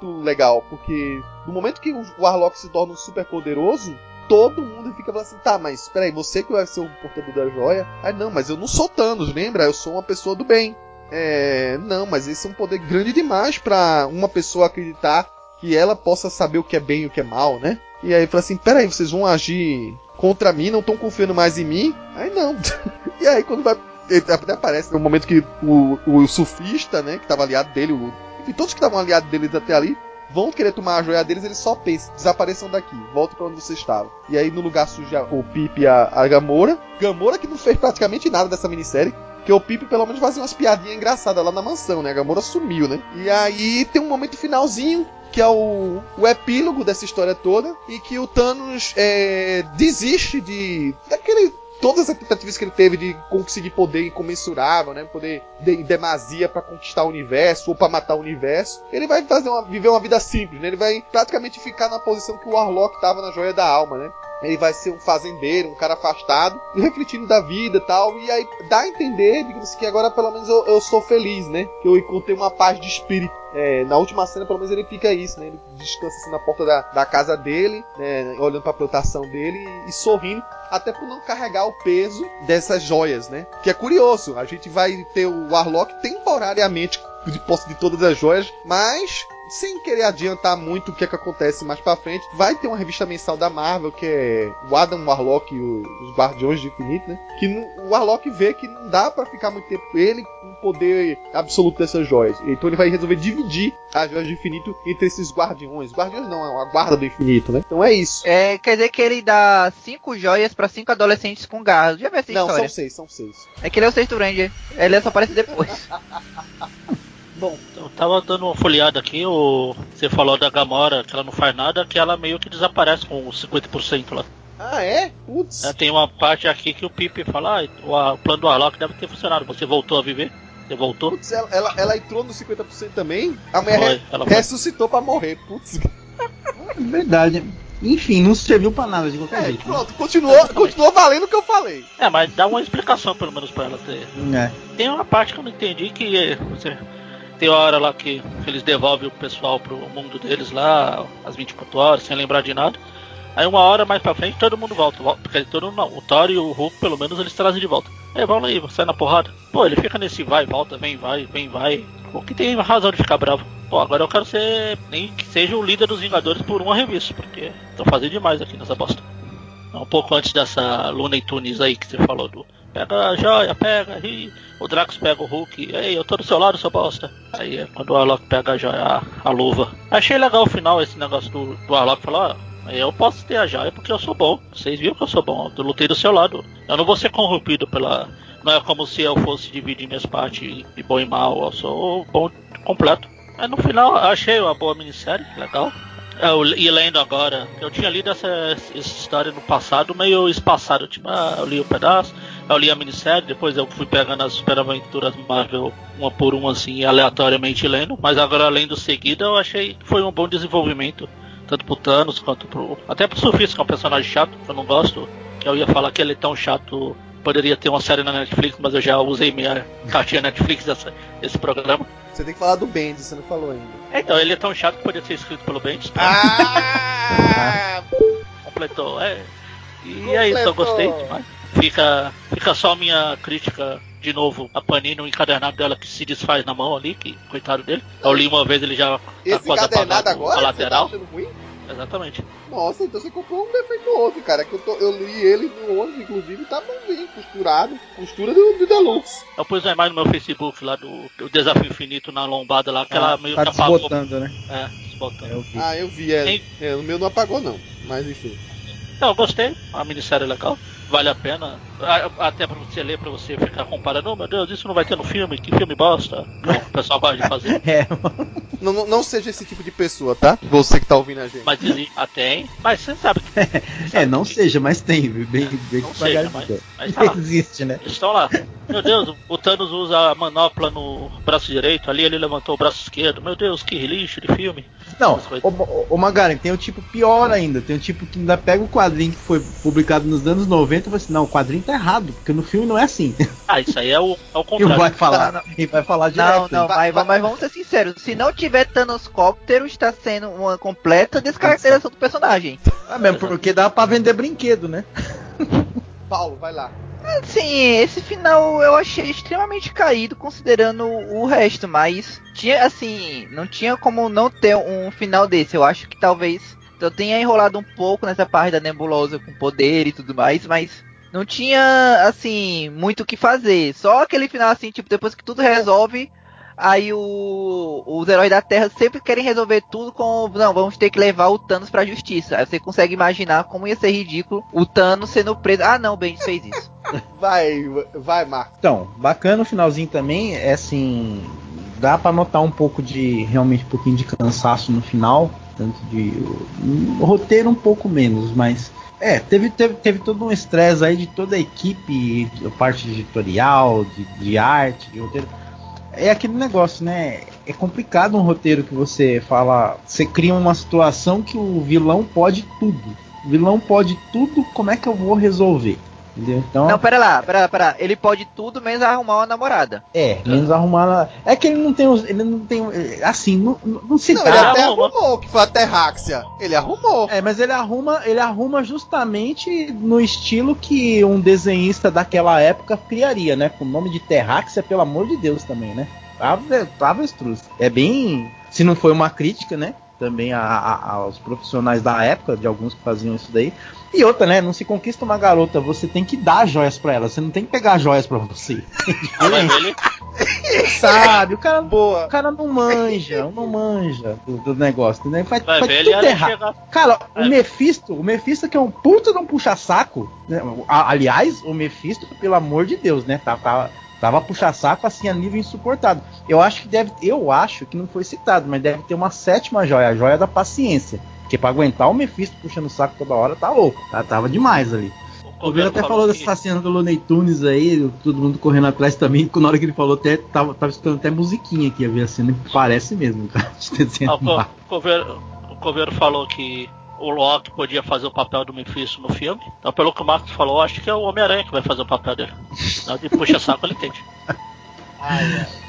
muito legal, porque no momento que o Warlock se torna um super poderoso, todo mundo fica falando assim, tá, mas peraí, você que vai ser o portador da joia? Ah, não, mas eu não sou Thanos, lembra? Eu sou uma pessoa do bem. É, não, mas esse é um poder grande demais para uma pessoa acreditar que ela possa saber o que é bem e o que é mal, né? E aí fala assim, peraí, vocês vão agir contra mim, não estão confiando mais em mim? Aí não. e aí quando vai. Até aparece no momento que o, o surfista, né, que estava aliado dele, o, enfim, todos que estavam aliados deles até ali, vão querer tomar a joia deles, eles só pensam, desapareçam daqui, voltem para onde você estava. E aí no lugar surge o Pip e a, a Gamora. Gamora que não fez praticamente nada dessa minissérie. Porque o Pip pelo menos fazia umas piadinhas engraçadas lá na mansão, né? A Gamora sumiu, né? E aí tem um momento finalzinho que é o, o epílogo dessa história toda, e que o Thanos é, desiste de daquele todas as tentativas que ele teve de conseguir poder incomensurável, né, poder de, em demasia para conquistar o universo ou para matar o universo, ele vai fazer uma, viver uma vida simples, né? Ele vai praticamente ficar na posição que o Warlock estava na joia da alma, né? Ele vai ser um fazendeiro, um cara afastado, refletindo da vida e tal. E aí dá a entender, digamos que agora pelo menos eu, eu sou feliz, né? Que eu encontrei uma paz de espírito. É, na última cena, pelo menos, ele fica isso, né? Ele descansa assim na porta da, da casa dele, né? Olhando pra plantação dele e, e sorrindo até por não carregar o peso dessas joias, né? Que é curioso, a gente vai ter o Warlock temporariamente de posse de todas as joias, mas sem querer adiantar muito o que é que acontece mais para frente, vai ter uma revista mensal da Marvel que é o Adam Warlock e os Guardiões de Infinito, né? Que o Warlock vê que não dá para ficar muito tempo ele com o poder absoluto dessas joias. Então ele vai resolver dividir as joias de infinito entre esses guardiões. Guardiões não, é a guarda do infinito, né? Então é isso. É, quer dizer que ele dá cinco joias para cinco adolescentes com garras. Já viu essa não, história? são seis, são seis. É que ele é o sexto Ranger. Ele só aparece depois. Bom, eu tava dando uma folheada aqui, o... você falou da Gamora, que ela não faz nada, que ela meio que desaparece com os 50% lá. Ah, é? Putz. É, tem uma parte aqui que o Pipe fala, ah, o, a- o plano do Warlock deve ter funcionado, você voltou a viver? Você voltou? Putz, ela, ela, ela entrou no 50% também. A mulher Foi, re- foi. ressuscitou pra morrer. Putz. É verdade. Enfim, não serviu pra nada de qualquer É, jeito. né? pronto, continuou, continuou valendo o que eu falei. É, mas dá uma explicação pelo menos pra ela ter. É. Tem uma parte que eu não entendi que você tem hora lá que eles devolvem o pessoal pro mundo deles lá, às 24 horas, sem lembrar de nada. Aí uma hora mais pra frente todo mundo volta, volta porque todo mundo não, o Thor e o Hulk pelo menos eles trazem de volta. Aí vamos aí, sai na porrada. Pô, ele fica nesse vai, volta, vem, vai, vem, vai. O que tem razão de ficar bravo. Pô, agora eu quero ser nem que seja o líder dos Vingadores por uma revista, porque tô fazendo demais aqui nessa bosta. Um pouco antes dessa Looney Tunes aí que você falou do pega a joia, pega, e o Drax pega o Hulk, ei, eu tô do seu lado, seu bosta. Aí é quando o Warlock pega a joia, a, a luva. Achei legal o final esse negócio do, do Warlock falar, ó, eu posso ter a joia porque eu sou bom. Vocês viram que eu sou bom, eu lutei do seu lado. Eu não vou ser corrompido pela. Não é como se eu fosse dividir minhas partes de bom e mal, eu sou bom completo. Aí no final achei uma boa minissérie, legal. Eu, e lendo agora, eu tinha lido essa, essa história no passado meio espaçado, tipo, ah, eu li um pedaço, eu li a minissérie, depois eu fui pegando as superaventuras Marvel uma por uma assim, aleatoriamente lendo, mas agora lendo seguida eu achei que foi um bom desenvolvimento, tanto pro Thanos quanto pro. Até pro Surfista, que é um personagem chato, que eu não gosto, eu ia falar que ele é tão chato. Poderia ter uma série na Netflix, mas eu já usei minha cartinha Netflix dessa, desse programa. Você tem que falar do Bendis, você não falou ainda. Então, ele é tão chato que podia ser escrito pelo Bendis. Ah! completou. É. E é isso, eu Completou. gostei demais. Fica, fica só a minha crítica de novo a Panini, o encadernado dela que se desfaz na mão ali, que coitado dele. Eu li uma vez, ele já tá Esse quase encadernado apagado agora? a lateral. tá? Exatamente. Nossa, então você comprou um defeituoso, cara. Que eu, tô- eu li ele no ônibus, inclusive, tá bonzinho, costurado. Costura do, do Deluxe. Eu pus uma imagem no meu Facebook lá do, do Desafio Infinito na lombada lá, que ela meio tá que apagou. desbotando, né? É, desbotando. Eu vi. Ah, eu vi, é. Tem- é, O meu não apagou, não. Mas enfim. Então, eu gostei. A minissérie é legal. Vale a pena. Até pra você ler, pra você ficar comparando. Oh, meu Deus, isso não vai ter no filme. Que filme bosta. Como o pessoal gosta de fazer. É, Não, não, não seja esse tipo de pessoa, tá? Você que tá ouvindo a gente. Mas existe. Ah, tem. Mas você sabe que. é, não seja, mas tem, bem, bem Não seja, mas- mas tá. Existe, né? Eles estão lá. Meu Deus, o Thanos usa a manopla no braço direito. Ali ele levantou o braço esquerdo. Meu Deus, que lixo de filme. Não, o, o Magaren, tem o tipo pior ainda. Tem o tipo que ainda pega o quadrinho que foi publicado nos anos 90 e fala assim: não, o quadrinho tá errado, porque no filme não é assim. Ah, isso aí é o, é o E contrário. vai falar, Não, não. e vai falar Não, direto. não, Vai- mas, vai- mas vamos ser sinceros, se não tiver Thanoscóptero, está sendo uma completa descaracterização do personagem. Ah, mesmo porque dá pra vender brinquedo, né? Paulo, vai lá. Sim, esse final eu achei extremamente caído considerando o resto, mas tinha assim, não tinha como não ter um final desse. Eu acho que talvez eu tenha enrolado um pouco nessa parte da nebulosa com poder e tudo mais, mas não tinha assim muito o que fazer. Só aquele final assim, tipo, depois que tudo resolve, aí o, os heróis da Terra sempre querem resolver tudo com, não, vamos ter que levar o Thanos pra justiça. Aí você consegue imaginar como ia ser ridículo o Thanos sendo preso. Ah, não, o Bendis fez isso. Vai, vai, Marcos. Então, bacana o finalzinho também, é assim, dá pra notar um pouco de, realmente um pouquinho de cansaço no final, tanto de o roteiro um pouco menos, mas é, teve, teve, teve todo um estresse aí de toda a equipe, a parte editorial, de, de arte, de roteiro. É aquele negócio, né? É complicado um roteiro que você fala, você cria uma situação que o vilão pode tudo. O vilão pode tudo, como é que eu vou resolver? Entendeu? Então, Não, pera lá, pera lá, pera lá. Ele pode tudo menos arrumar uma namorada. É, menos arrumar. É que ele não tem. os- Ele não tem. Assim, não, não não se Não, ele dá. até arruma. arrumou, que foi a Terráxia. Ele arrumou. É, mas ele arruma, ele arruma justamente no estilo que um desenhista daquela época criaria, né? Com o nome de Terráxia, pelo amor de Deus também, né? Ave- Avestruz. É bem. Se não foi uma crítica, né? Também a- a- aos profissionais da época, de alguns que faziam isso daí. E outra, né? Não se conquista uma garota, você tem que dar joias pra ela, você não tem que pegar joias pra você. Ah, mas ele, Sabe? O cara, Boa. o cara não manja, não manja do, do negócio, né? Faz, vai faz ver, tudo errado. chegar. Cara, É. o Mephisto, o Mephisto que é um puta de um puxa-saco. né? Aliás, o Mephisto, pelo amor de Deus, né? Tava, tava, tava puxa-saco assim a nível insuportável. Eu acho que deve, eu acho que não foi citado, mas deve ter uma sétima joia, a joia da paciência. Porque pra aguentar o Mephisto puxando o saco toda hora, tá louco. Tá, tava demais ali. O Governo até falou dessa cena do Looney Tunes aí, todo mundo correndo atrás também. Na hora que ele falou, até tava, tava escutando até musiquinha aqui, a ver a cena, parece mesmo, cara. de Ah, o Coveiro, o Coveiro falou que o Loki podia fazer o papel do Mephisto no filme. Então, pelo que o Marcos falou, acho que é o Homem-Aranha que vai fazer o papel dele. Hora de puxa saco, ele entende.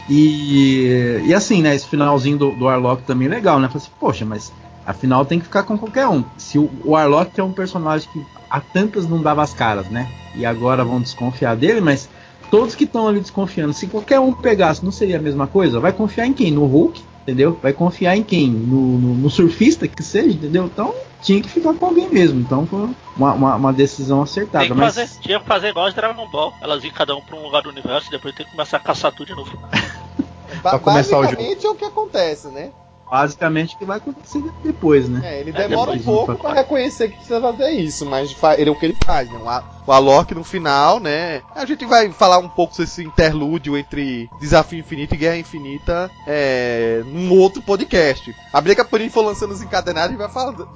E, e assim, né? Esse finalzinho do, do Arlok também é legal, né? Falei assim, poxa, mas afinal tem que ficar com qualquer um. Se o, o Arlok é um personagem que há tantas não dava as caras, né? E agora vão desconfiar dele, mas todos que estão ali desconfiando, se qualquer um pegasse, não seria a mesma coisa? Vai confiar em quem? No Hulk, entendeu? Vai confiar em quem? No, no- no surfista que seja, entendeu? Então tinha que ficar com alguém mesmo. Então foi uma, uma, uma decisão acertada. Tem que mas... fazer, tinha que fazer igual os Dragon Ball. Elas iam cada um pra um lugar do universo e depois tem que começar a caçar tudo de novo. Ba- Pra começar o basicamente é o que acontece, né? Basicamente o que vai acontecer depois, né? É, ele É, demora um depois pouco não pra reconhecer que precisa fazer isso, mas ele é o que ele faz, né? O A- O Alok no final, né? A gente vai falar um pouco sobre esse interlúdio entre Desafio Infinito e Guerra Infinita é, num outro podcast. A Briga Panini for lançando os encadenados e vai,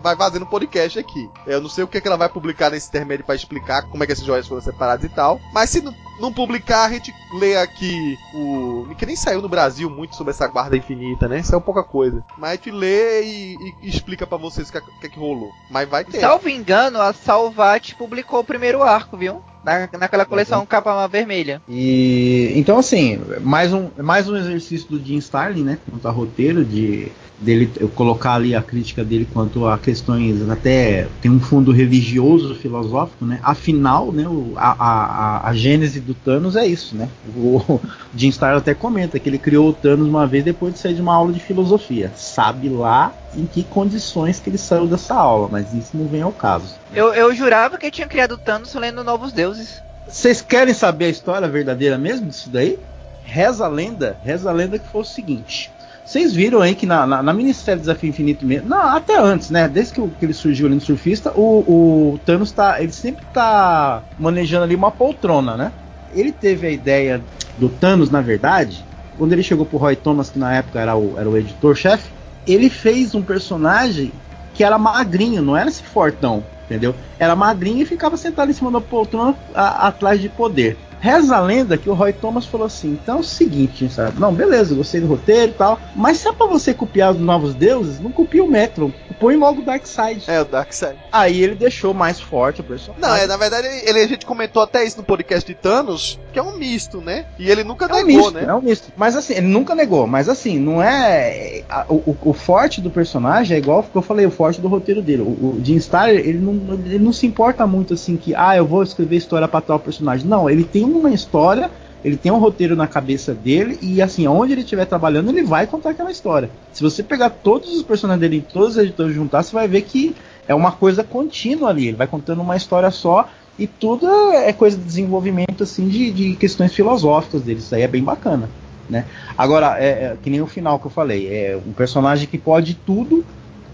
vai fazendo podcast aqui. Eu não sei o que, que ela vai publicar nesse intermédio pra explicar como é que esses joias foram separados e tal. Mas se não, publicar, a gente lê aqui o. que nem saiu no Brasil muito sobre essa guarda infinita, né? Isso é pouca coisa. Mas a gente lê e, e explica pra vocês o que, é- que, é que rolou. Mas vai ter. Salvo engano, a Salvat publicou o primeiro arco, viu? Na, naquela coleção capa vermelha. E então assim, mais um, mais um exercício do Jim Starlin, né, quanto a roteiro de dele eu colocar ali a crítica dele quanto a questões até tem um fundo religioso, filosófico, né? Afinal, né, o, a, a, a- a gênese do Thanos é isso, né? O, o Jim Starlin até comenta que ele criou o Thanos uma vez depois de sair de uma aula de filosofia. Sabe lá em que condições que ele saiu dessa aula, mas isso não vem ao caso. Eu, eu jurava que tinha criado o Thanos lendo Novos Deuses. Vocês querem saber a história verdadeira mesmo disso daí? Reza a lenda, reza a lenda que foi o seguinte. Vocês viram aí que na, na, na minissérie Desafio Infinito mesmo, não, até antes, né? Desde que, o- que ele surgiu ali no Surfista, o, o Thanos tá, ele sempre tá manejando ali uma poltrona, né? Ele teve a ideia do Thanos, na verdade, quando ele chegou pro Roy Thomas, que na época era o, era o editor-chefe, ele fez um personagem que era magrinho, não era esse fortão, entendeu? Era magrinho e ficava sentado em cima da poltrona a- atrás de poder. Reza a lenda que o Roy Thomas falou assim: então é o seguinte, sabe? Não, beleza, gostei do roteiro e tal. Mas se é pra você copiar os novos deuses, não copia o Metron. Põe logo o Darkseid. É, o Darkseid. Aí ele deixou mais forte o personagem. Não, é, na verdade, ele, a gente comentou até isso no podcast de Thanos, que é um misto, né? E ele nunca É um negou, misto, né? é um misto. Mas assim, ele nunca negou. Mas assim, não é. o, o- forte do personagem é igual o que eu falei, o forte do roteiro dele. O, o Jim Starlin, ele não, ele não se importa muito assim que, ah, eu vou escrever história pra tal personagem. Não, ele tem uma história, ele tem um roteiro na cabeça dele, e assim, onde ele estiver trabalhando, ele vai contar aquela história. Se você pegar todos os personagens dele em todos os editores juntar, você vai ver que é uma coisa contínua ali. Ele vai contando uma história só. E tudo é coisa de desenvolvimento assim de, de questões filosóficas dele. Isso aí é bem bacana. Né? Agora, é, é que nem o final que eu falei, é um personagem que pode tudo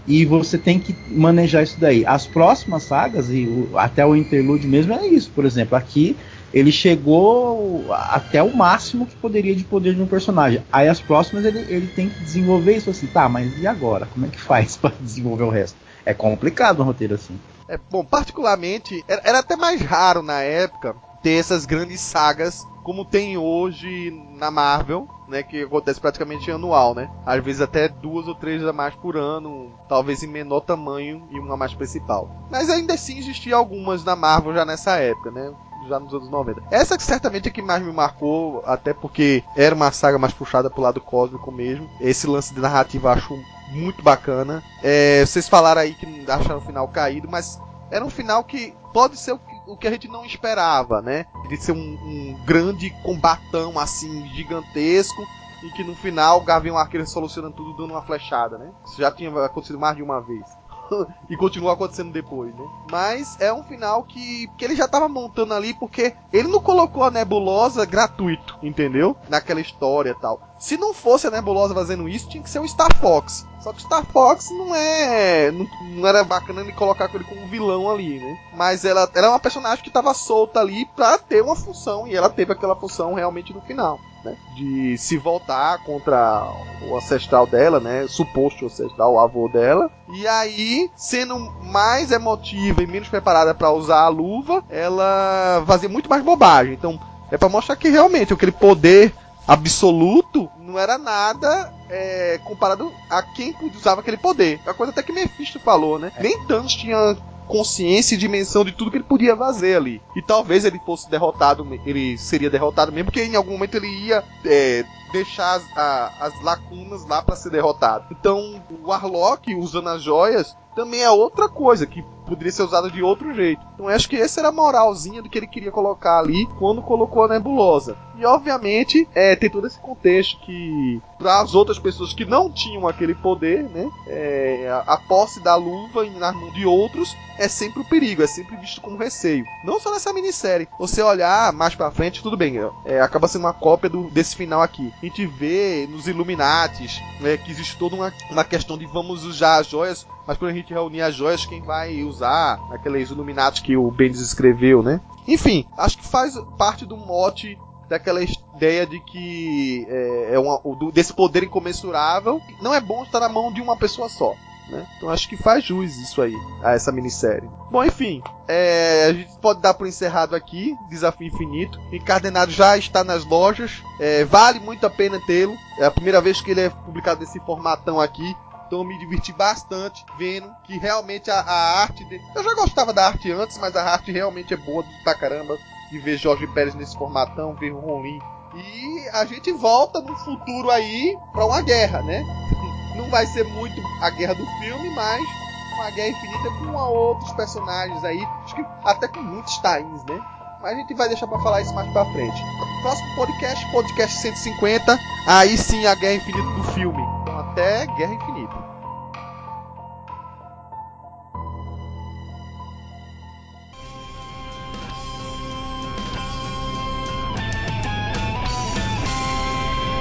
e você tem que manejar isso daí. As próximas sagas, e o- até o interlude mesmo, é isso. Por exemplo, aqui ele chegou até o máximo que poderia de poder de um personagem. Aí as próximas ele, ele tem que desenvolver isso assim, tá, mas e agora? Como é que faz para desenvolver o resto? É complicado um roteiro assim. É, bom, particularmente, era, era até mais raro na época ter essas grandes sagas como tem hoje na Marvel, né? Que acontece praticamente anual, né? Às vezes até duas ou três a mais por ano, talvez em menor tamanho e uma mais principal. Mas ainda assim existia algumas na Marvel já nessa época, né? Já nos anos 90. Essa certamente é que mais me marcou, até porque era uma saga mais puxada pro lado cósmico mesmo. Esse lance de narrativa acho muito bacana. É, vocês falaram aí que acharam o final caído, mas era um final que pode ser o que, o que a gente não esperava, né? De ser um, um grande combatão assim gigantesco e que no final o Gavião Arqueiro solucionando tudo dando uma flechada, né? Isso já tinha acontecido mais de uma vez. e continua acontecendo depois, né? Mas é um final que, que ele já tava montando ali porque ele não colocou a nebulosa gratuito, entendeu? Naquela história e tal. Se não fosse a nebulosa fazendo isso, tinha que ser o Star Fox. Só que o Star Fox não é. Não, não era bacana ele colocar ele como vilão ali, né? Mas ela, ela é uma personagem que tava solta ali pra ter uma função. E ela teve aquela função realmente no final. Né? De se voltar contra o ancestral dela, né? Suposto ancestral, o avô dela. E aí, sendo mais emotiva e menos preparada para usar a luva, ela fazia muito mais bobagem. Então, é para mostrar que realmente aquele poder absoluto não era nada é, comparado a quem usava aquele poder. É a coisa até que Mephisto falou, né? Nem Thanos tinha consciência e dimensão de tudo que ele podia fazer ali. E talvez ele fosse derrotado, ele seria derrotado mesmo, porque em algum momento ele ia é, deixar as, a- as lacunas lá para ser derrotado. Então, o Warlock usando as joias também é outra coisa que poderia ser usada de outro jeito. Então, acho que essa era a moralzinha do que ele queria colocar ali quando colocou a nebulosa. E obviamente, é, tem todo esse contexto que para as outras pessoas que não tinham aquele poder, né, é, a, a posse da luva na mão de outros é sempre o perigo, é sempre visto como receio. Não só nessa minissérie. Você olhar mais pra frente, tudo bem, é, acaba sendo uma cópia do- desse final aqui. A gente vê nos Illuminatis né, que existe toda uma, uma questão de vamos usar as joias, mas quando a gente reunir as joias, quem vai usar aqueles Illuminati que o Bendis escreveu, né? Enfim, acho que faz parte do mote daquela ideia de que é, é uma, desse poder incomensurável não é bom estar na mão de uma pessoa só. Né? Então acho que faz jus isso aí a essa minissérie. Bom, enfim, é, a gente pode dar por encerrado aqui Desafio Infinito. Encadenado já está nas lojas, é, vale muito a pena tê-lo. É a primeira vez que ele é publicado nesse formatão aqui. Então me diverti bastante vendo que realmente a, a arte dele. Eu já gostava da arte antes, mas a arte realmente é boa pra caramba. De ver Jorge Pérez nesse formatão, ver o Ron. E a gente volta no futuro aí pra uma guerra, né? Não vai ser muito a guerra do filme, mas uma guerra infinita com outros personagens aí. Acho que até com muitos tains, né? Mas a gente vai deixar pra falar isso mais pra frente. Próximo podcast, podcast 150. Aí sim a guerra infinita do filme. Até Guerra Infinita.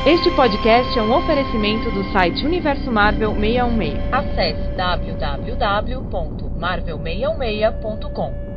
Este podcast é um oferecimento do site Universo Marvel 616. Acesse www.marvel616.com.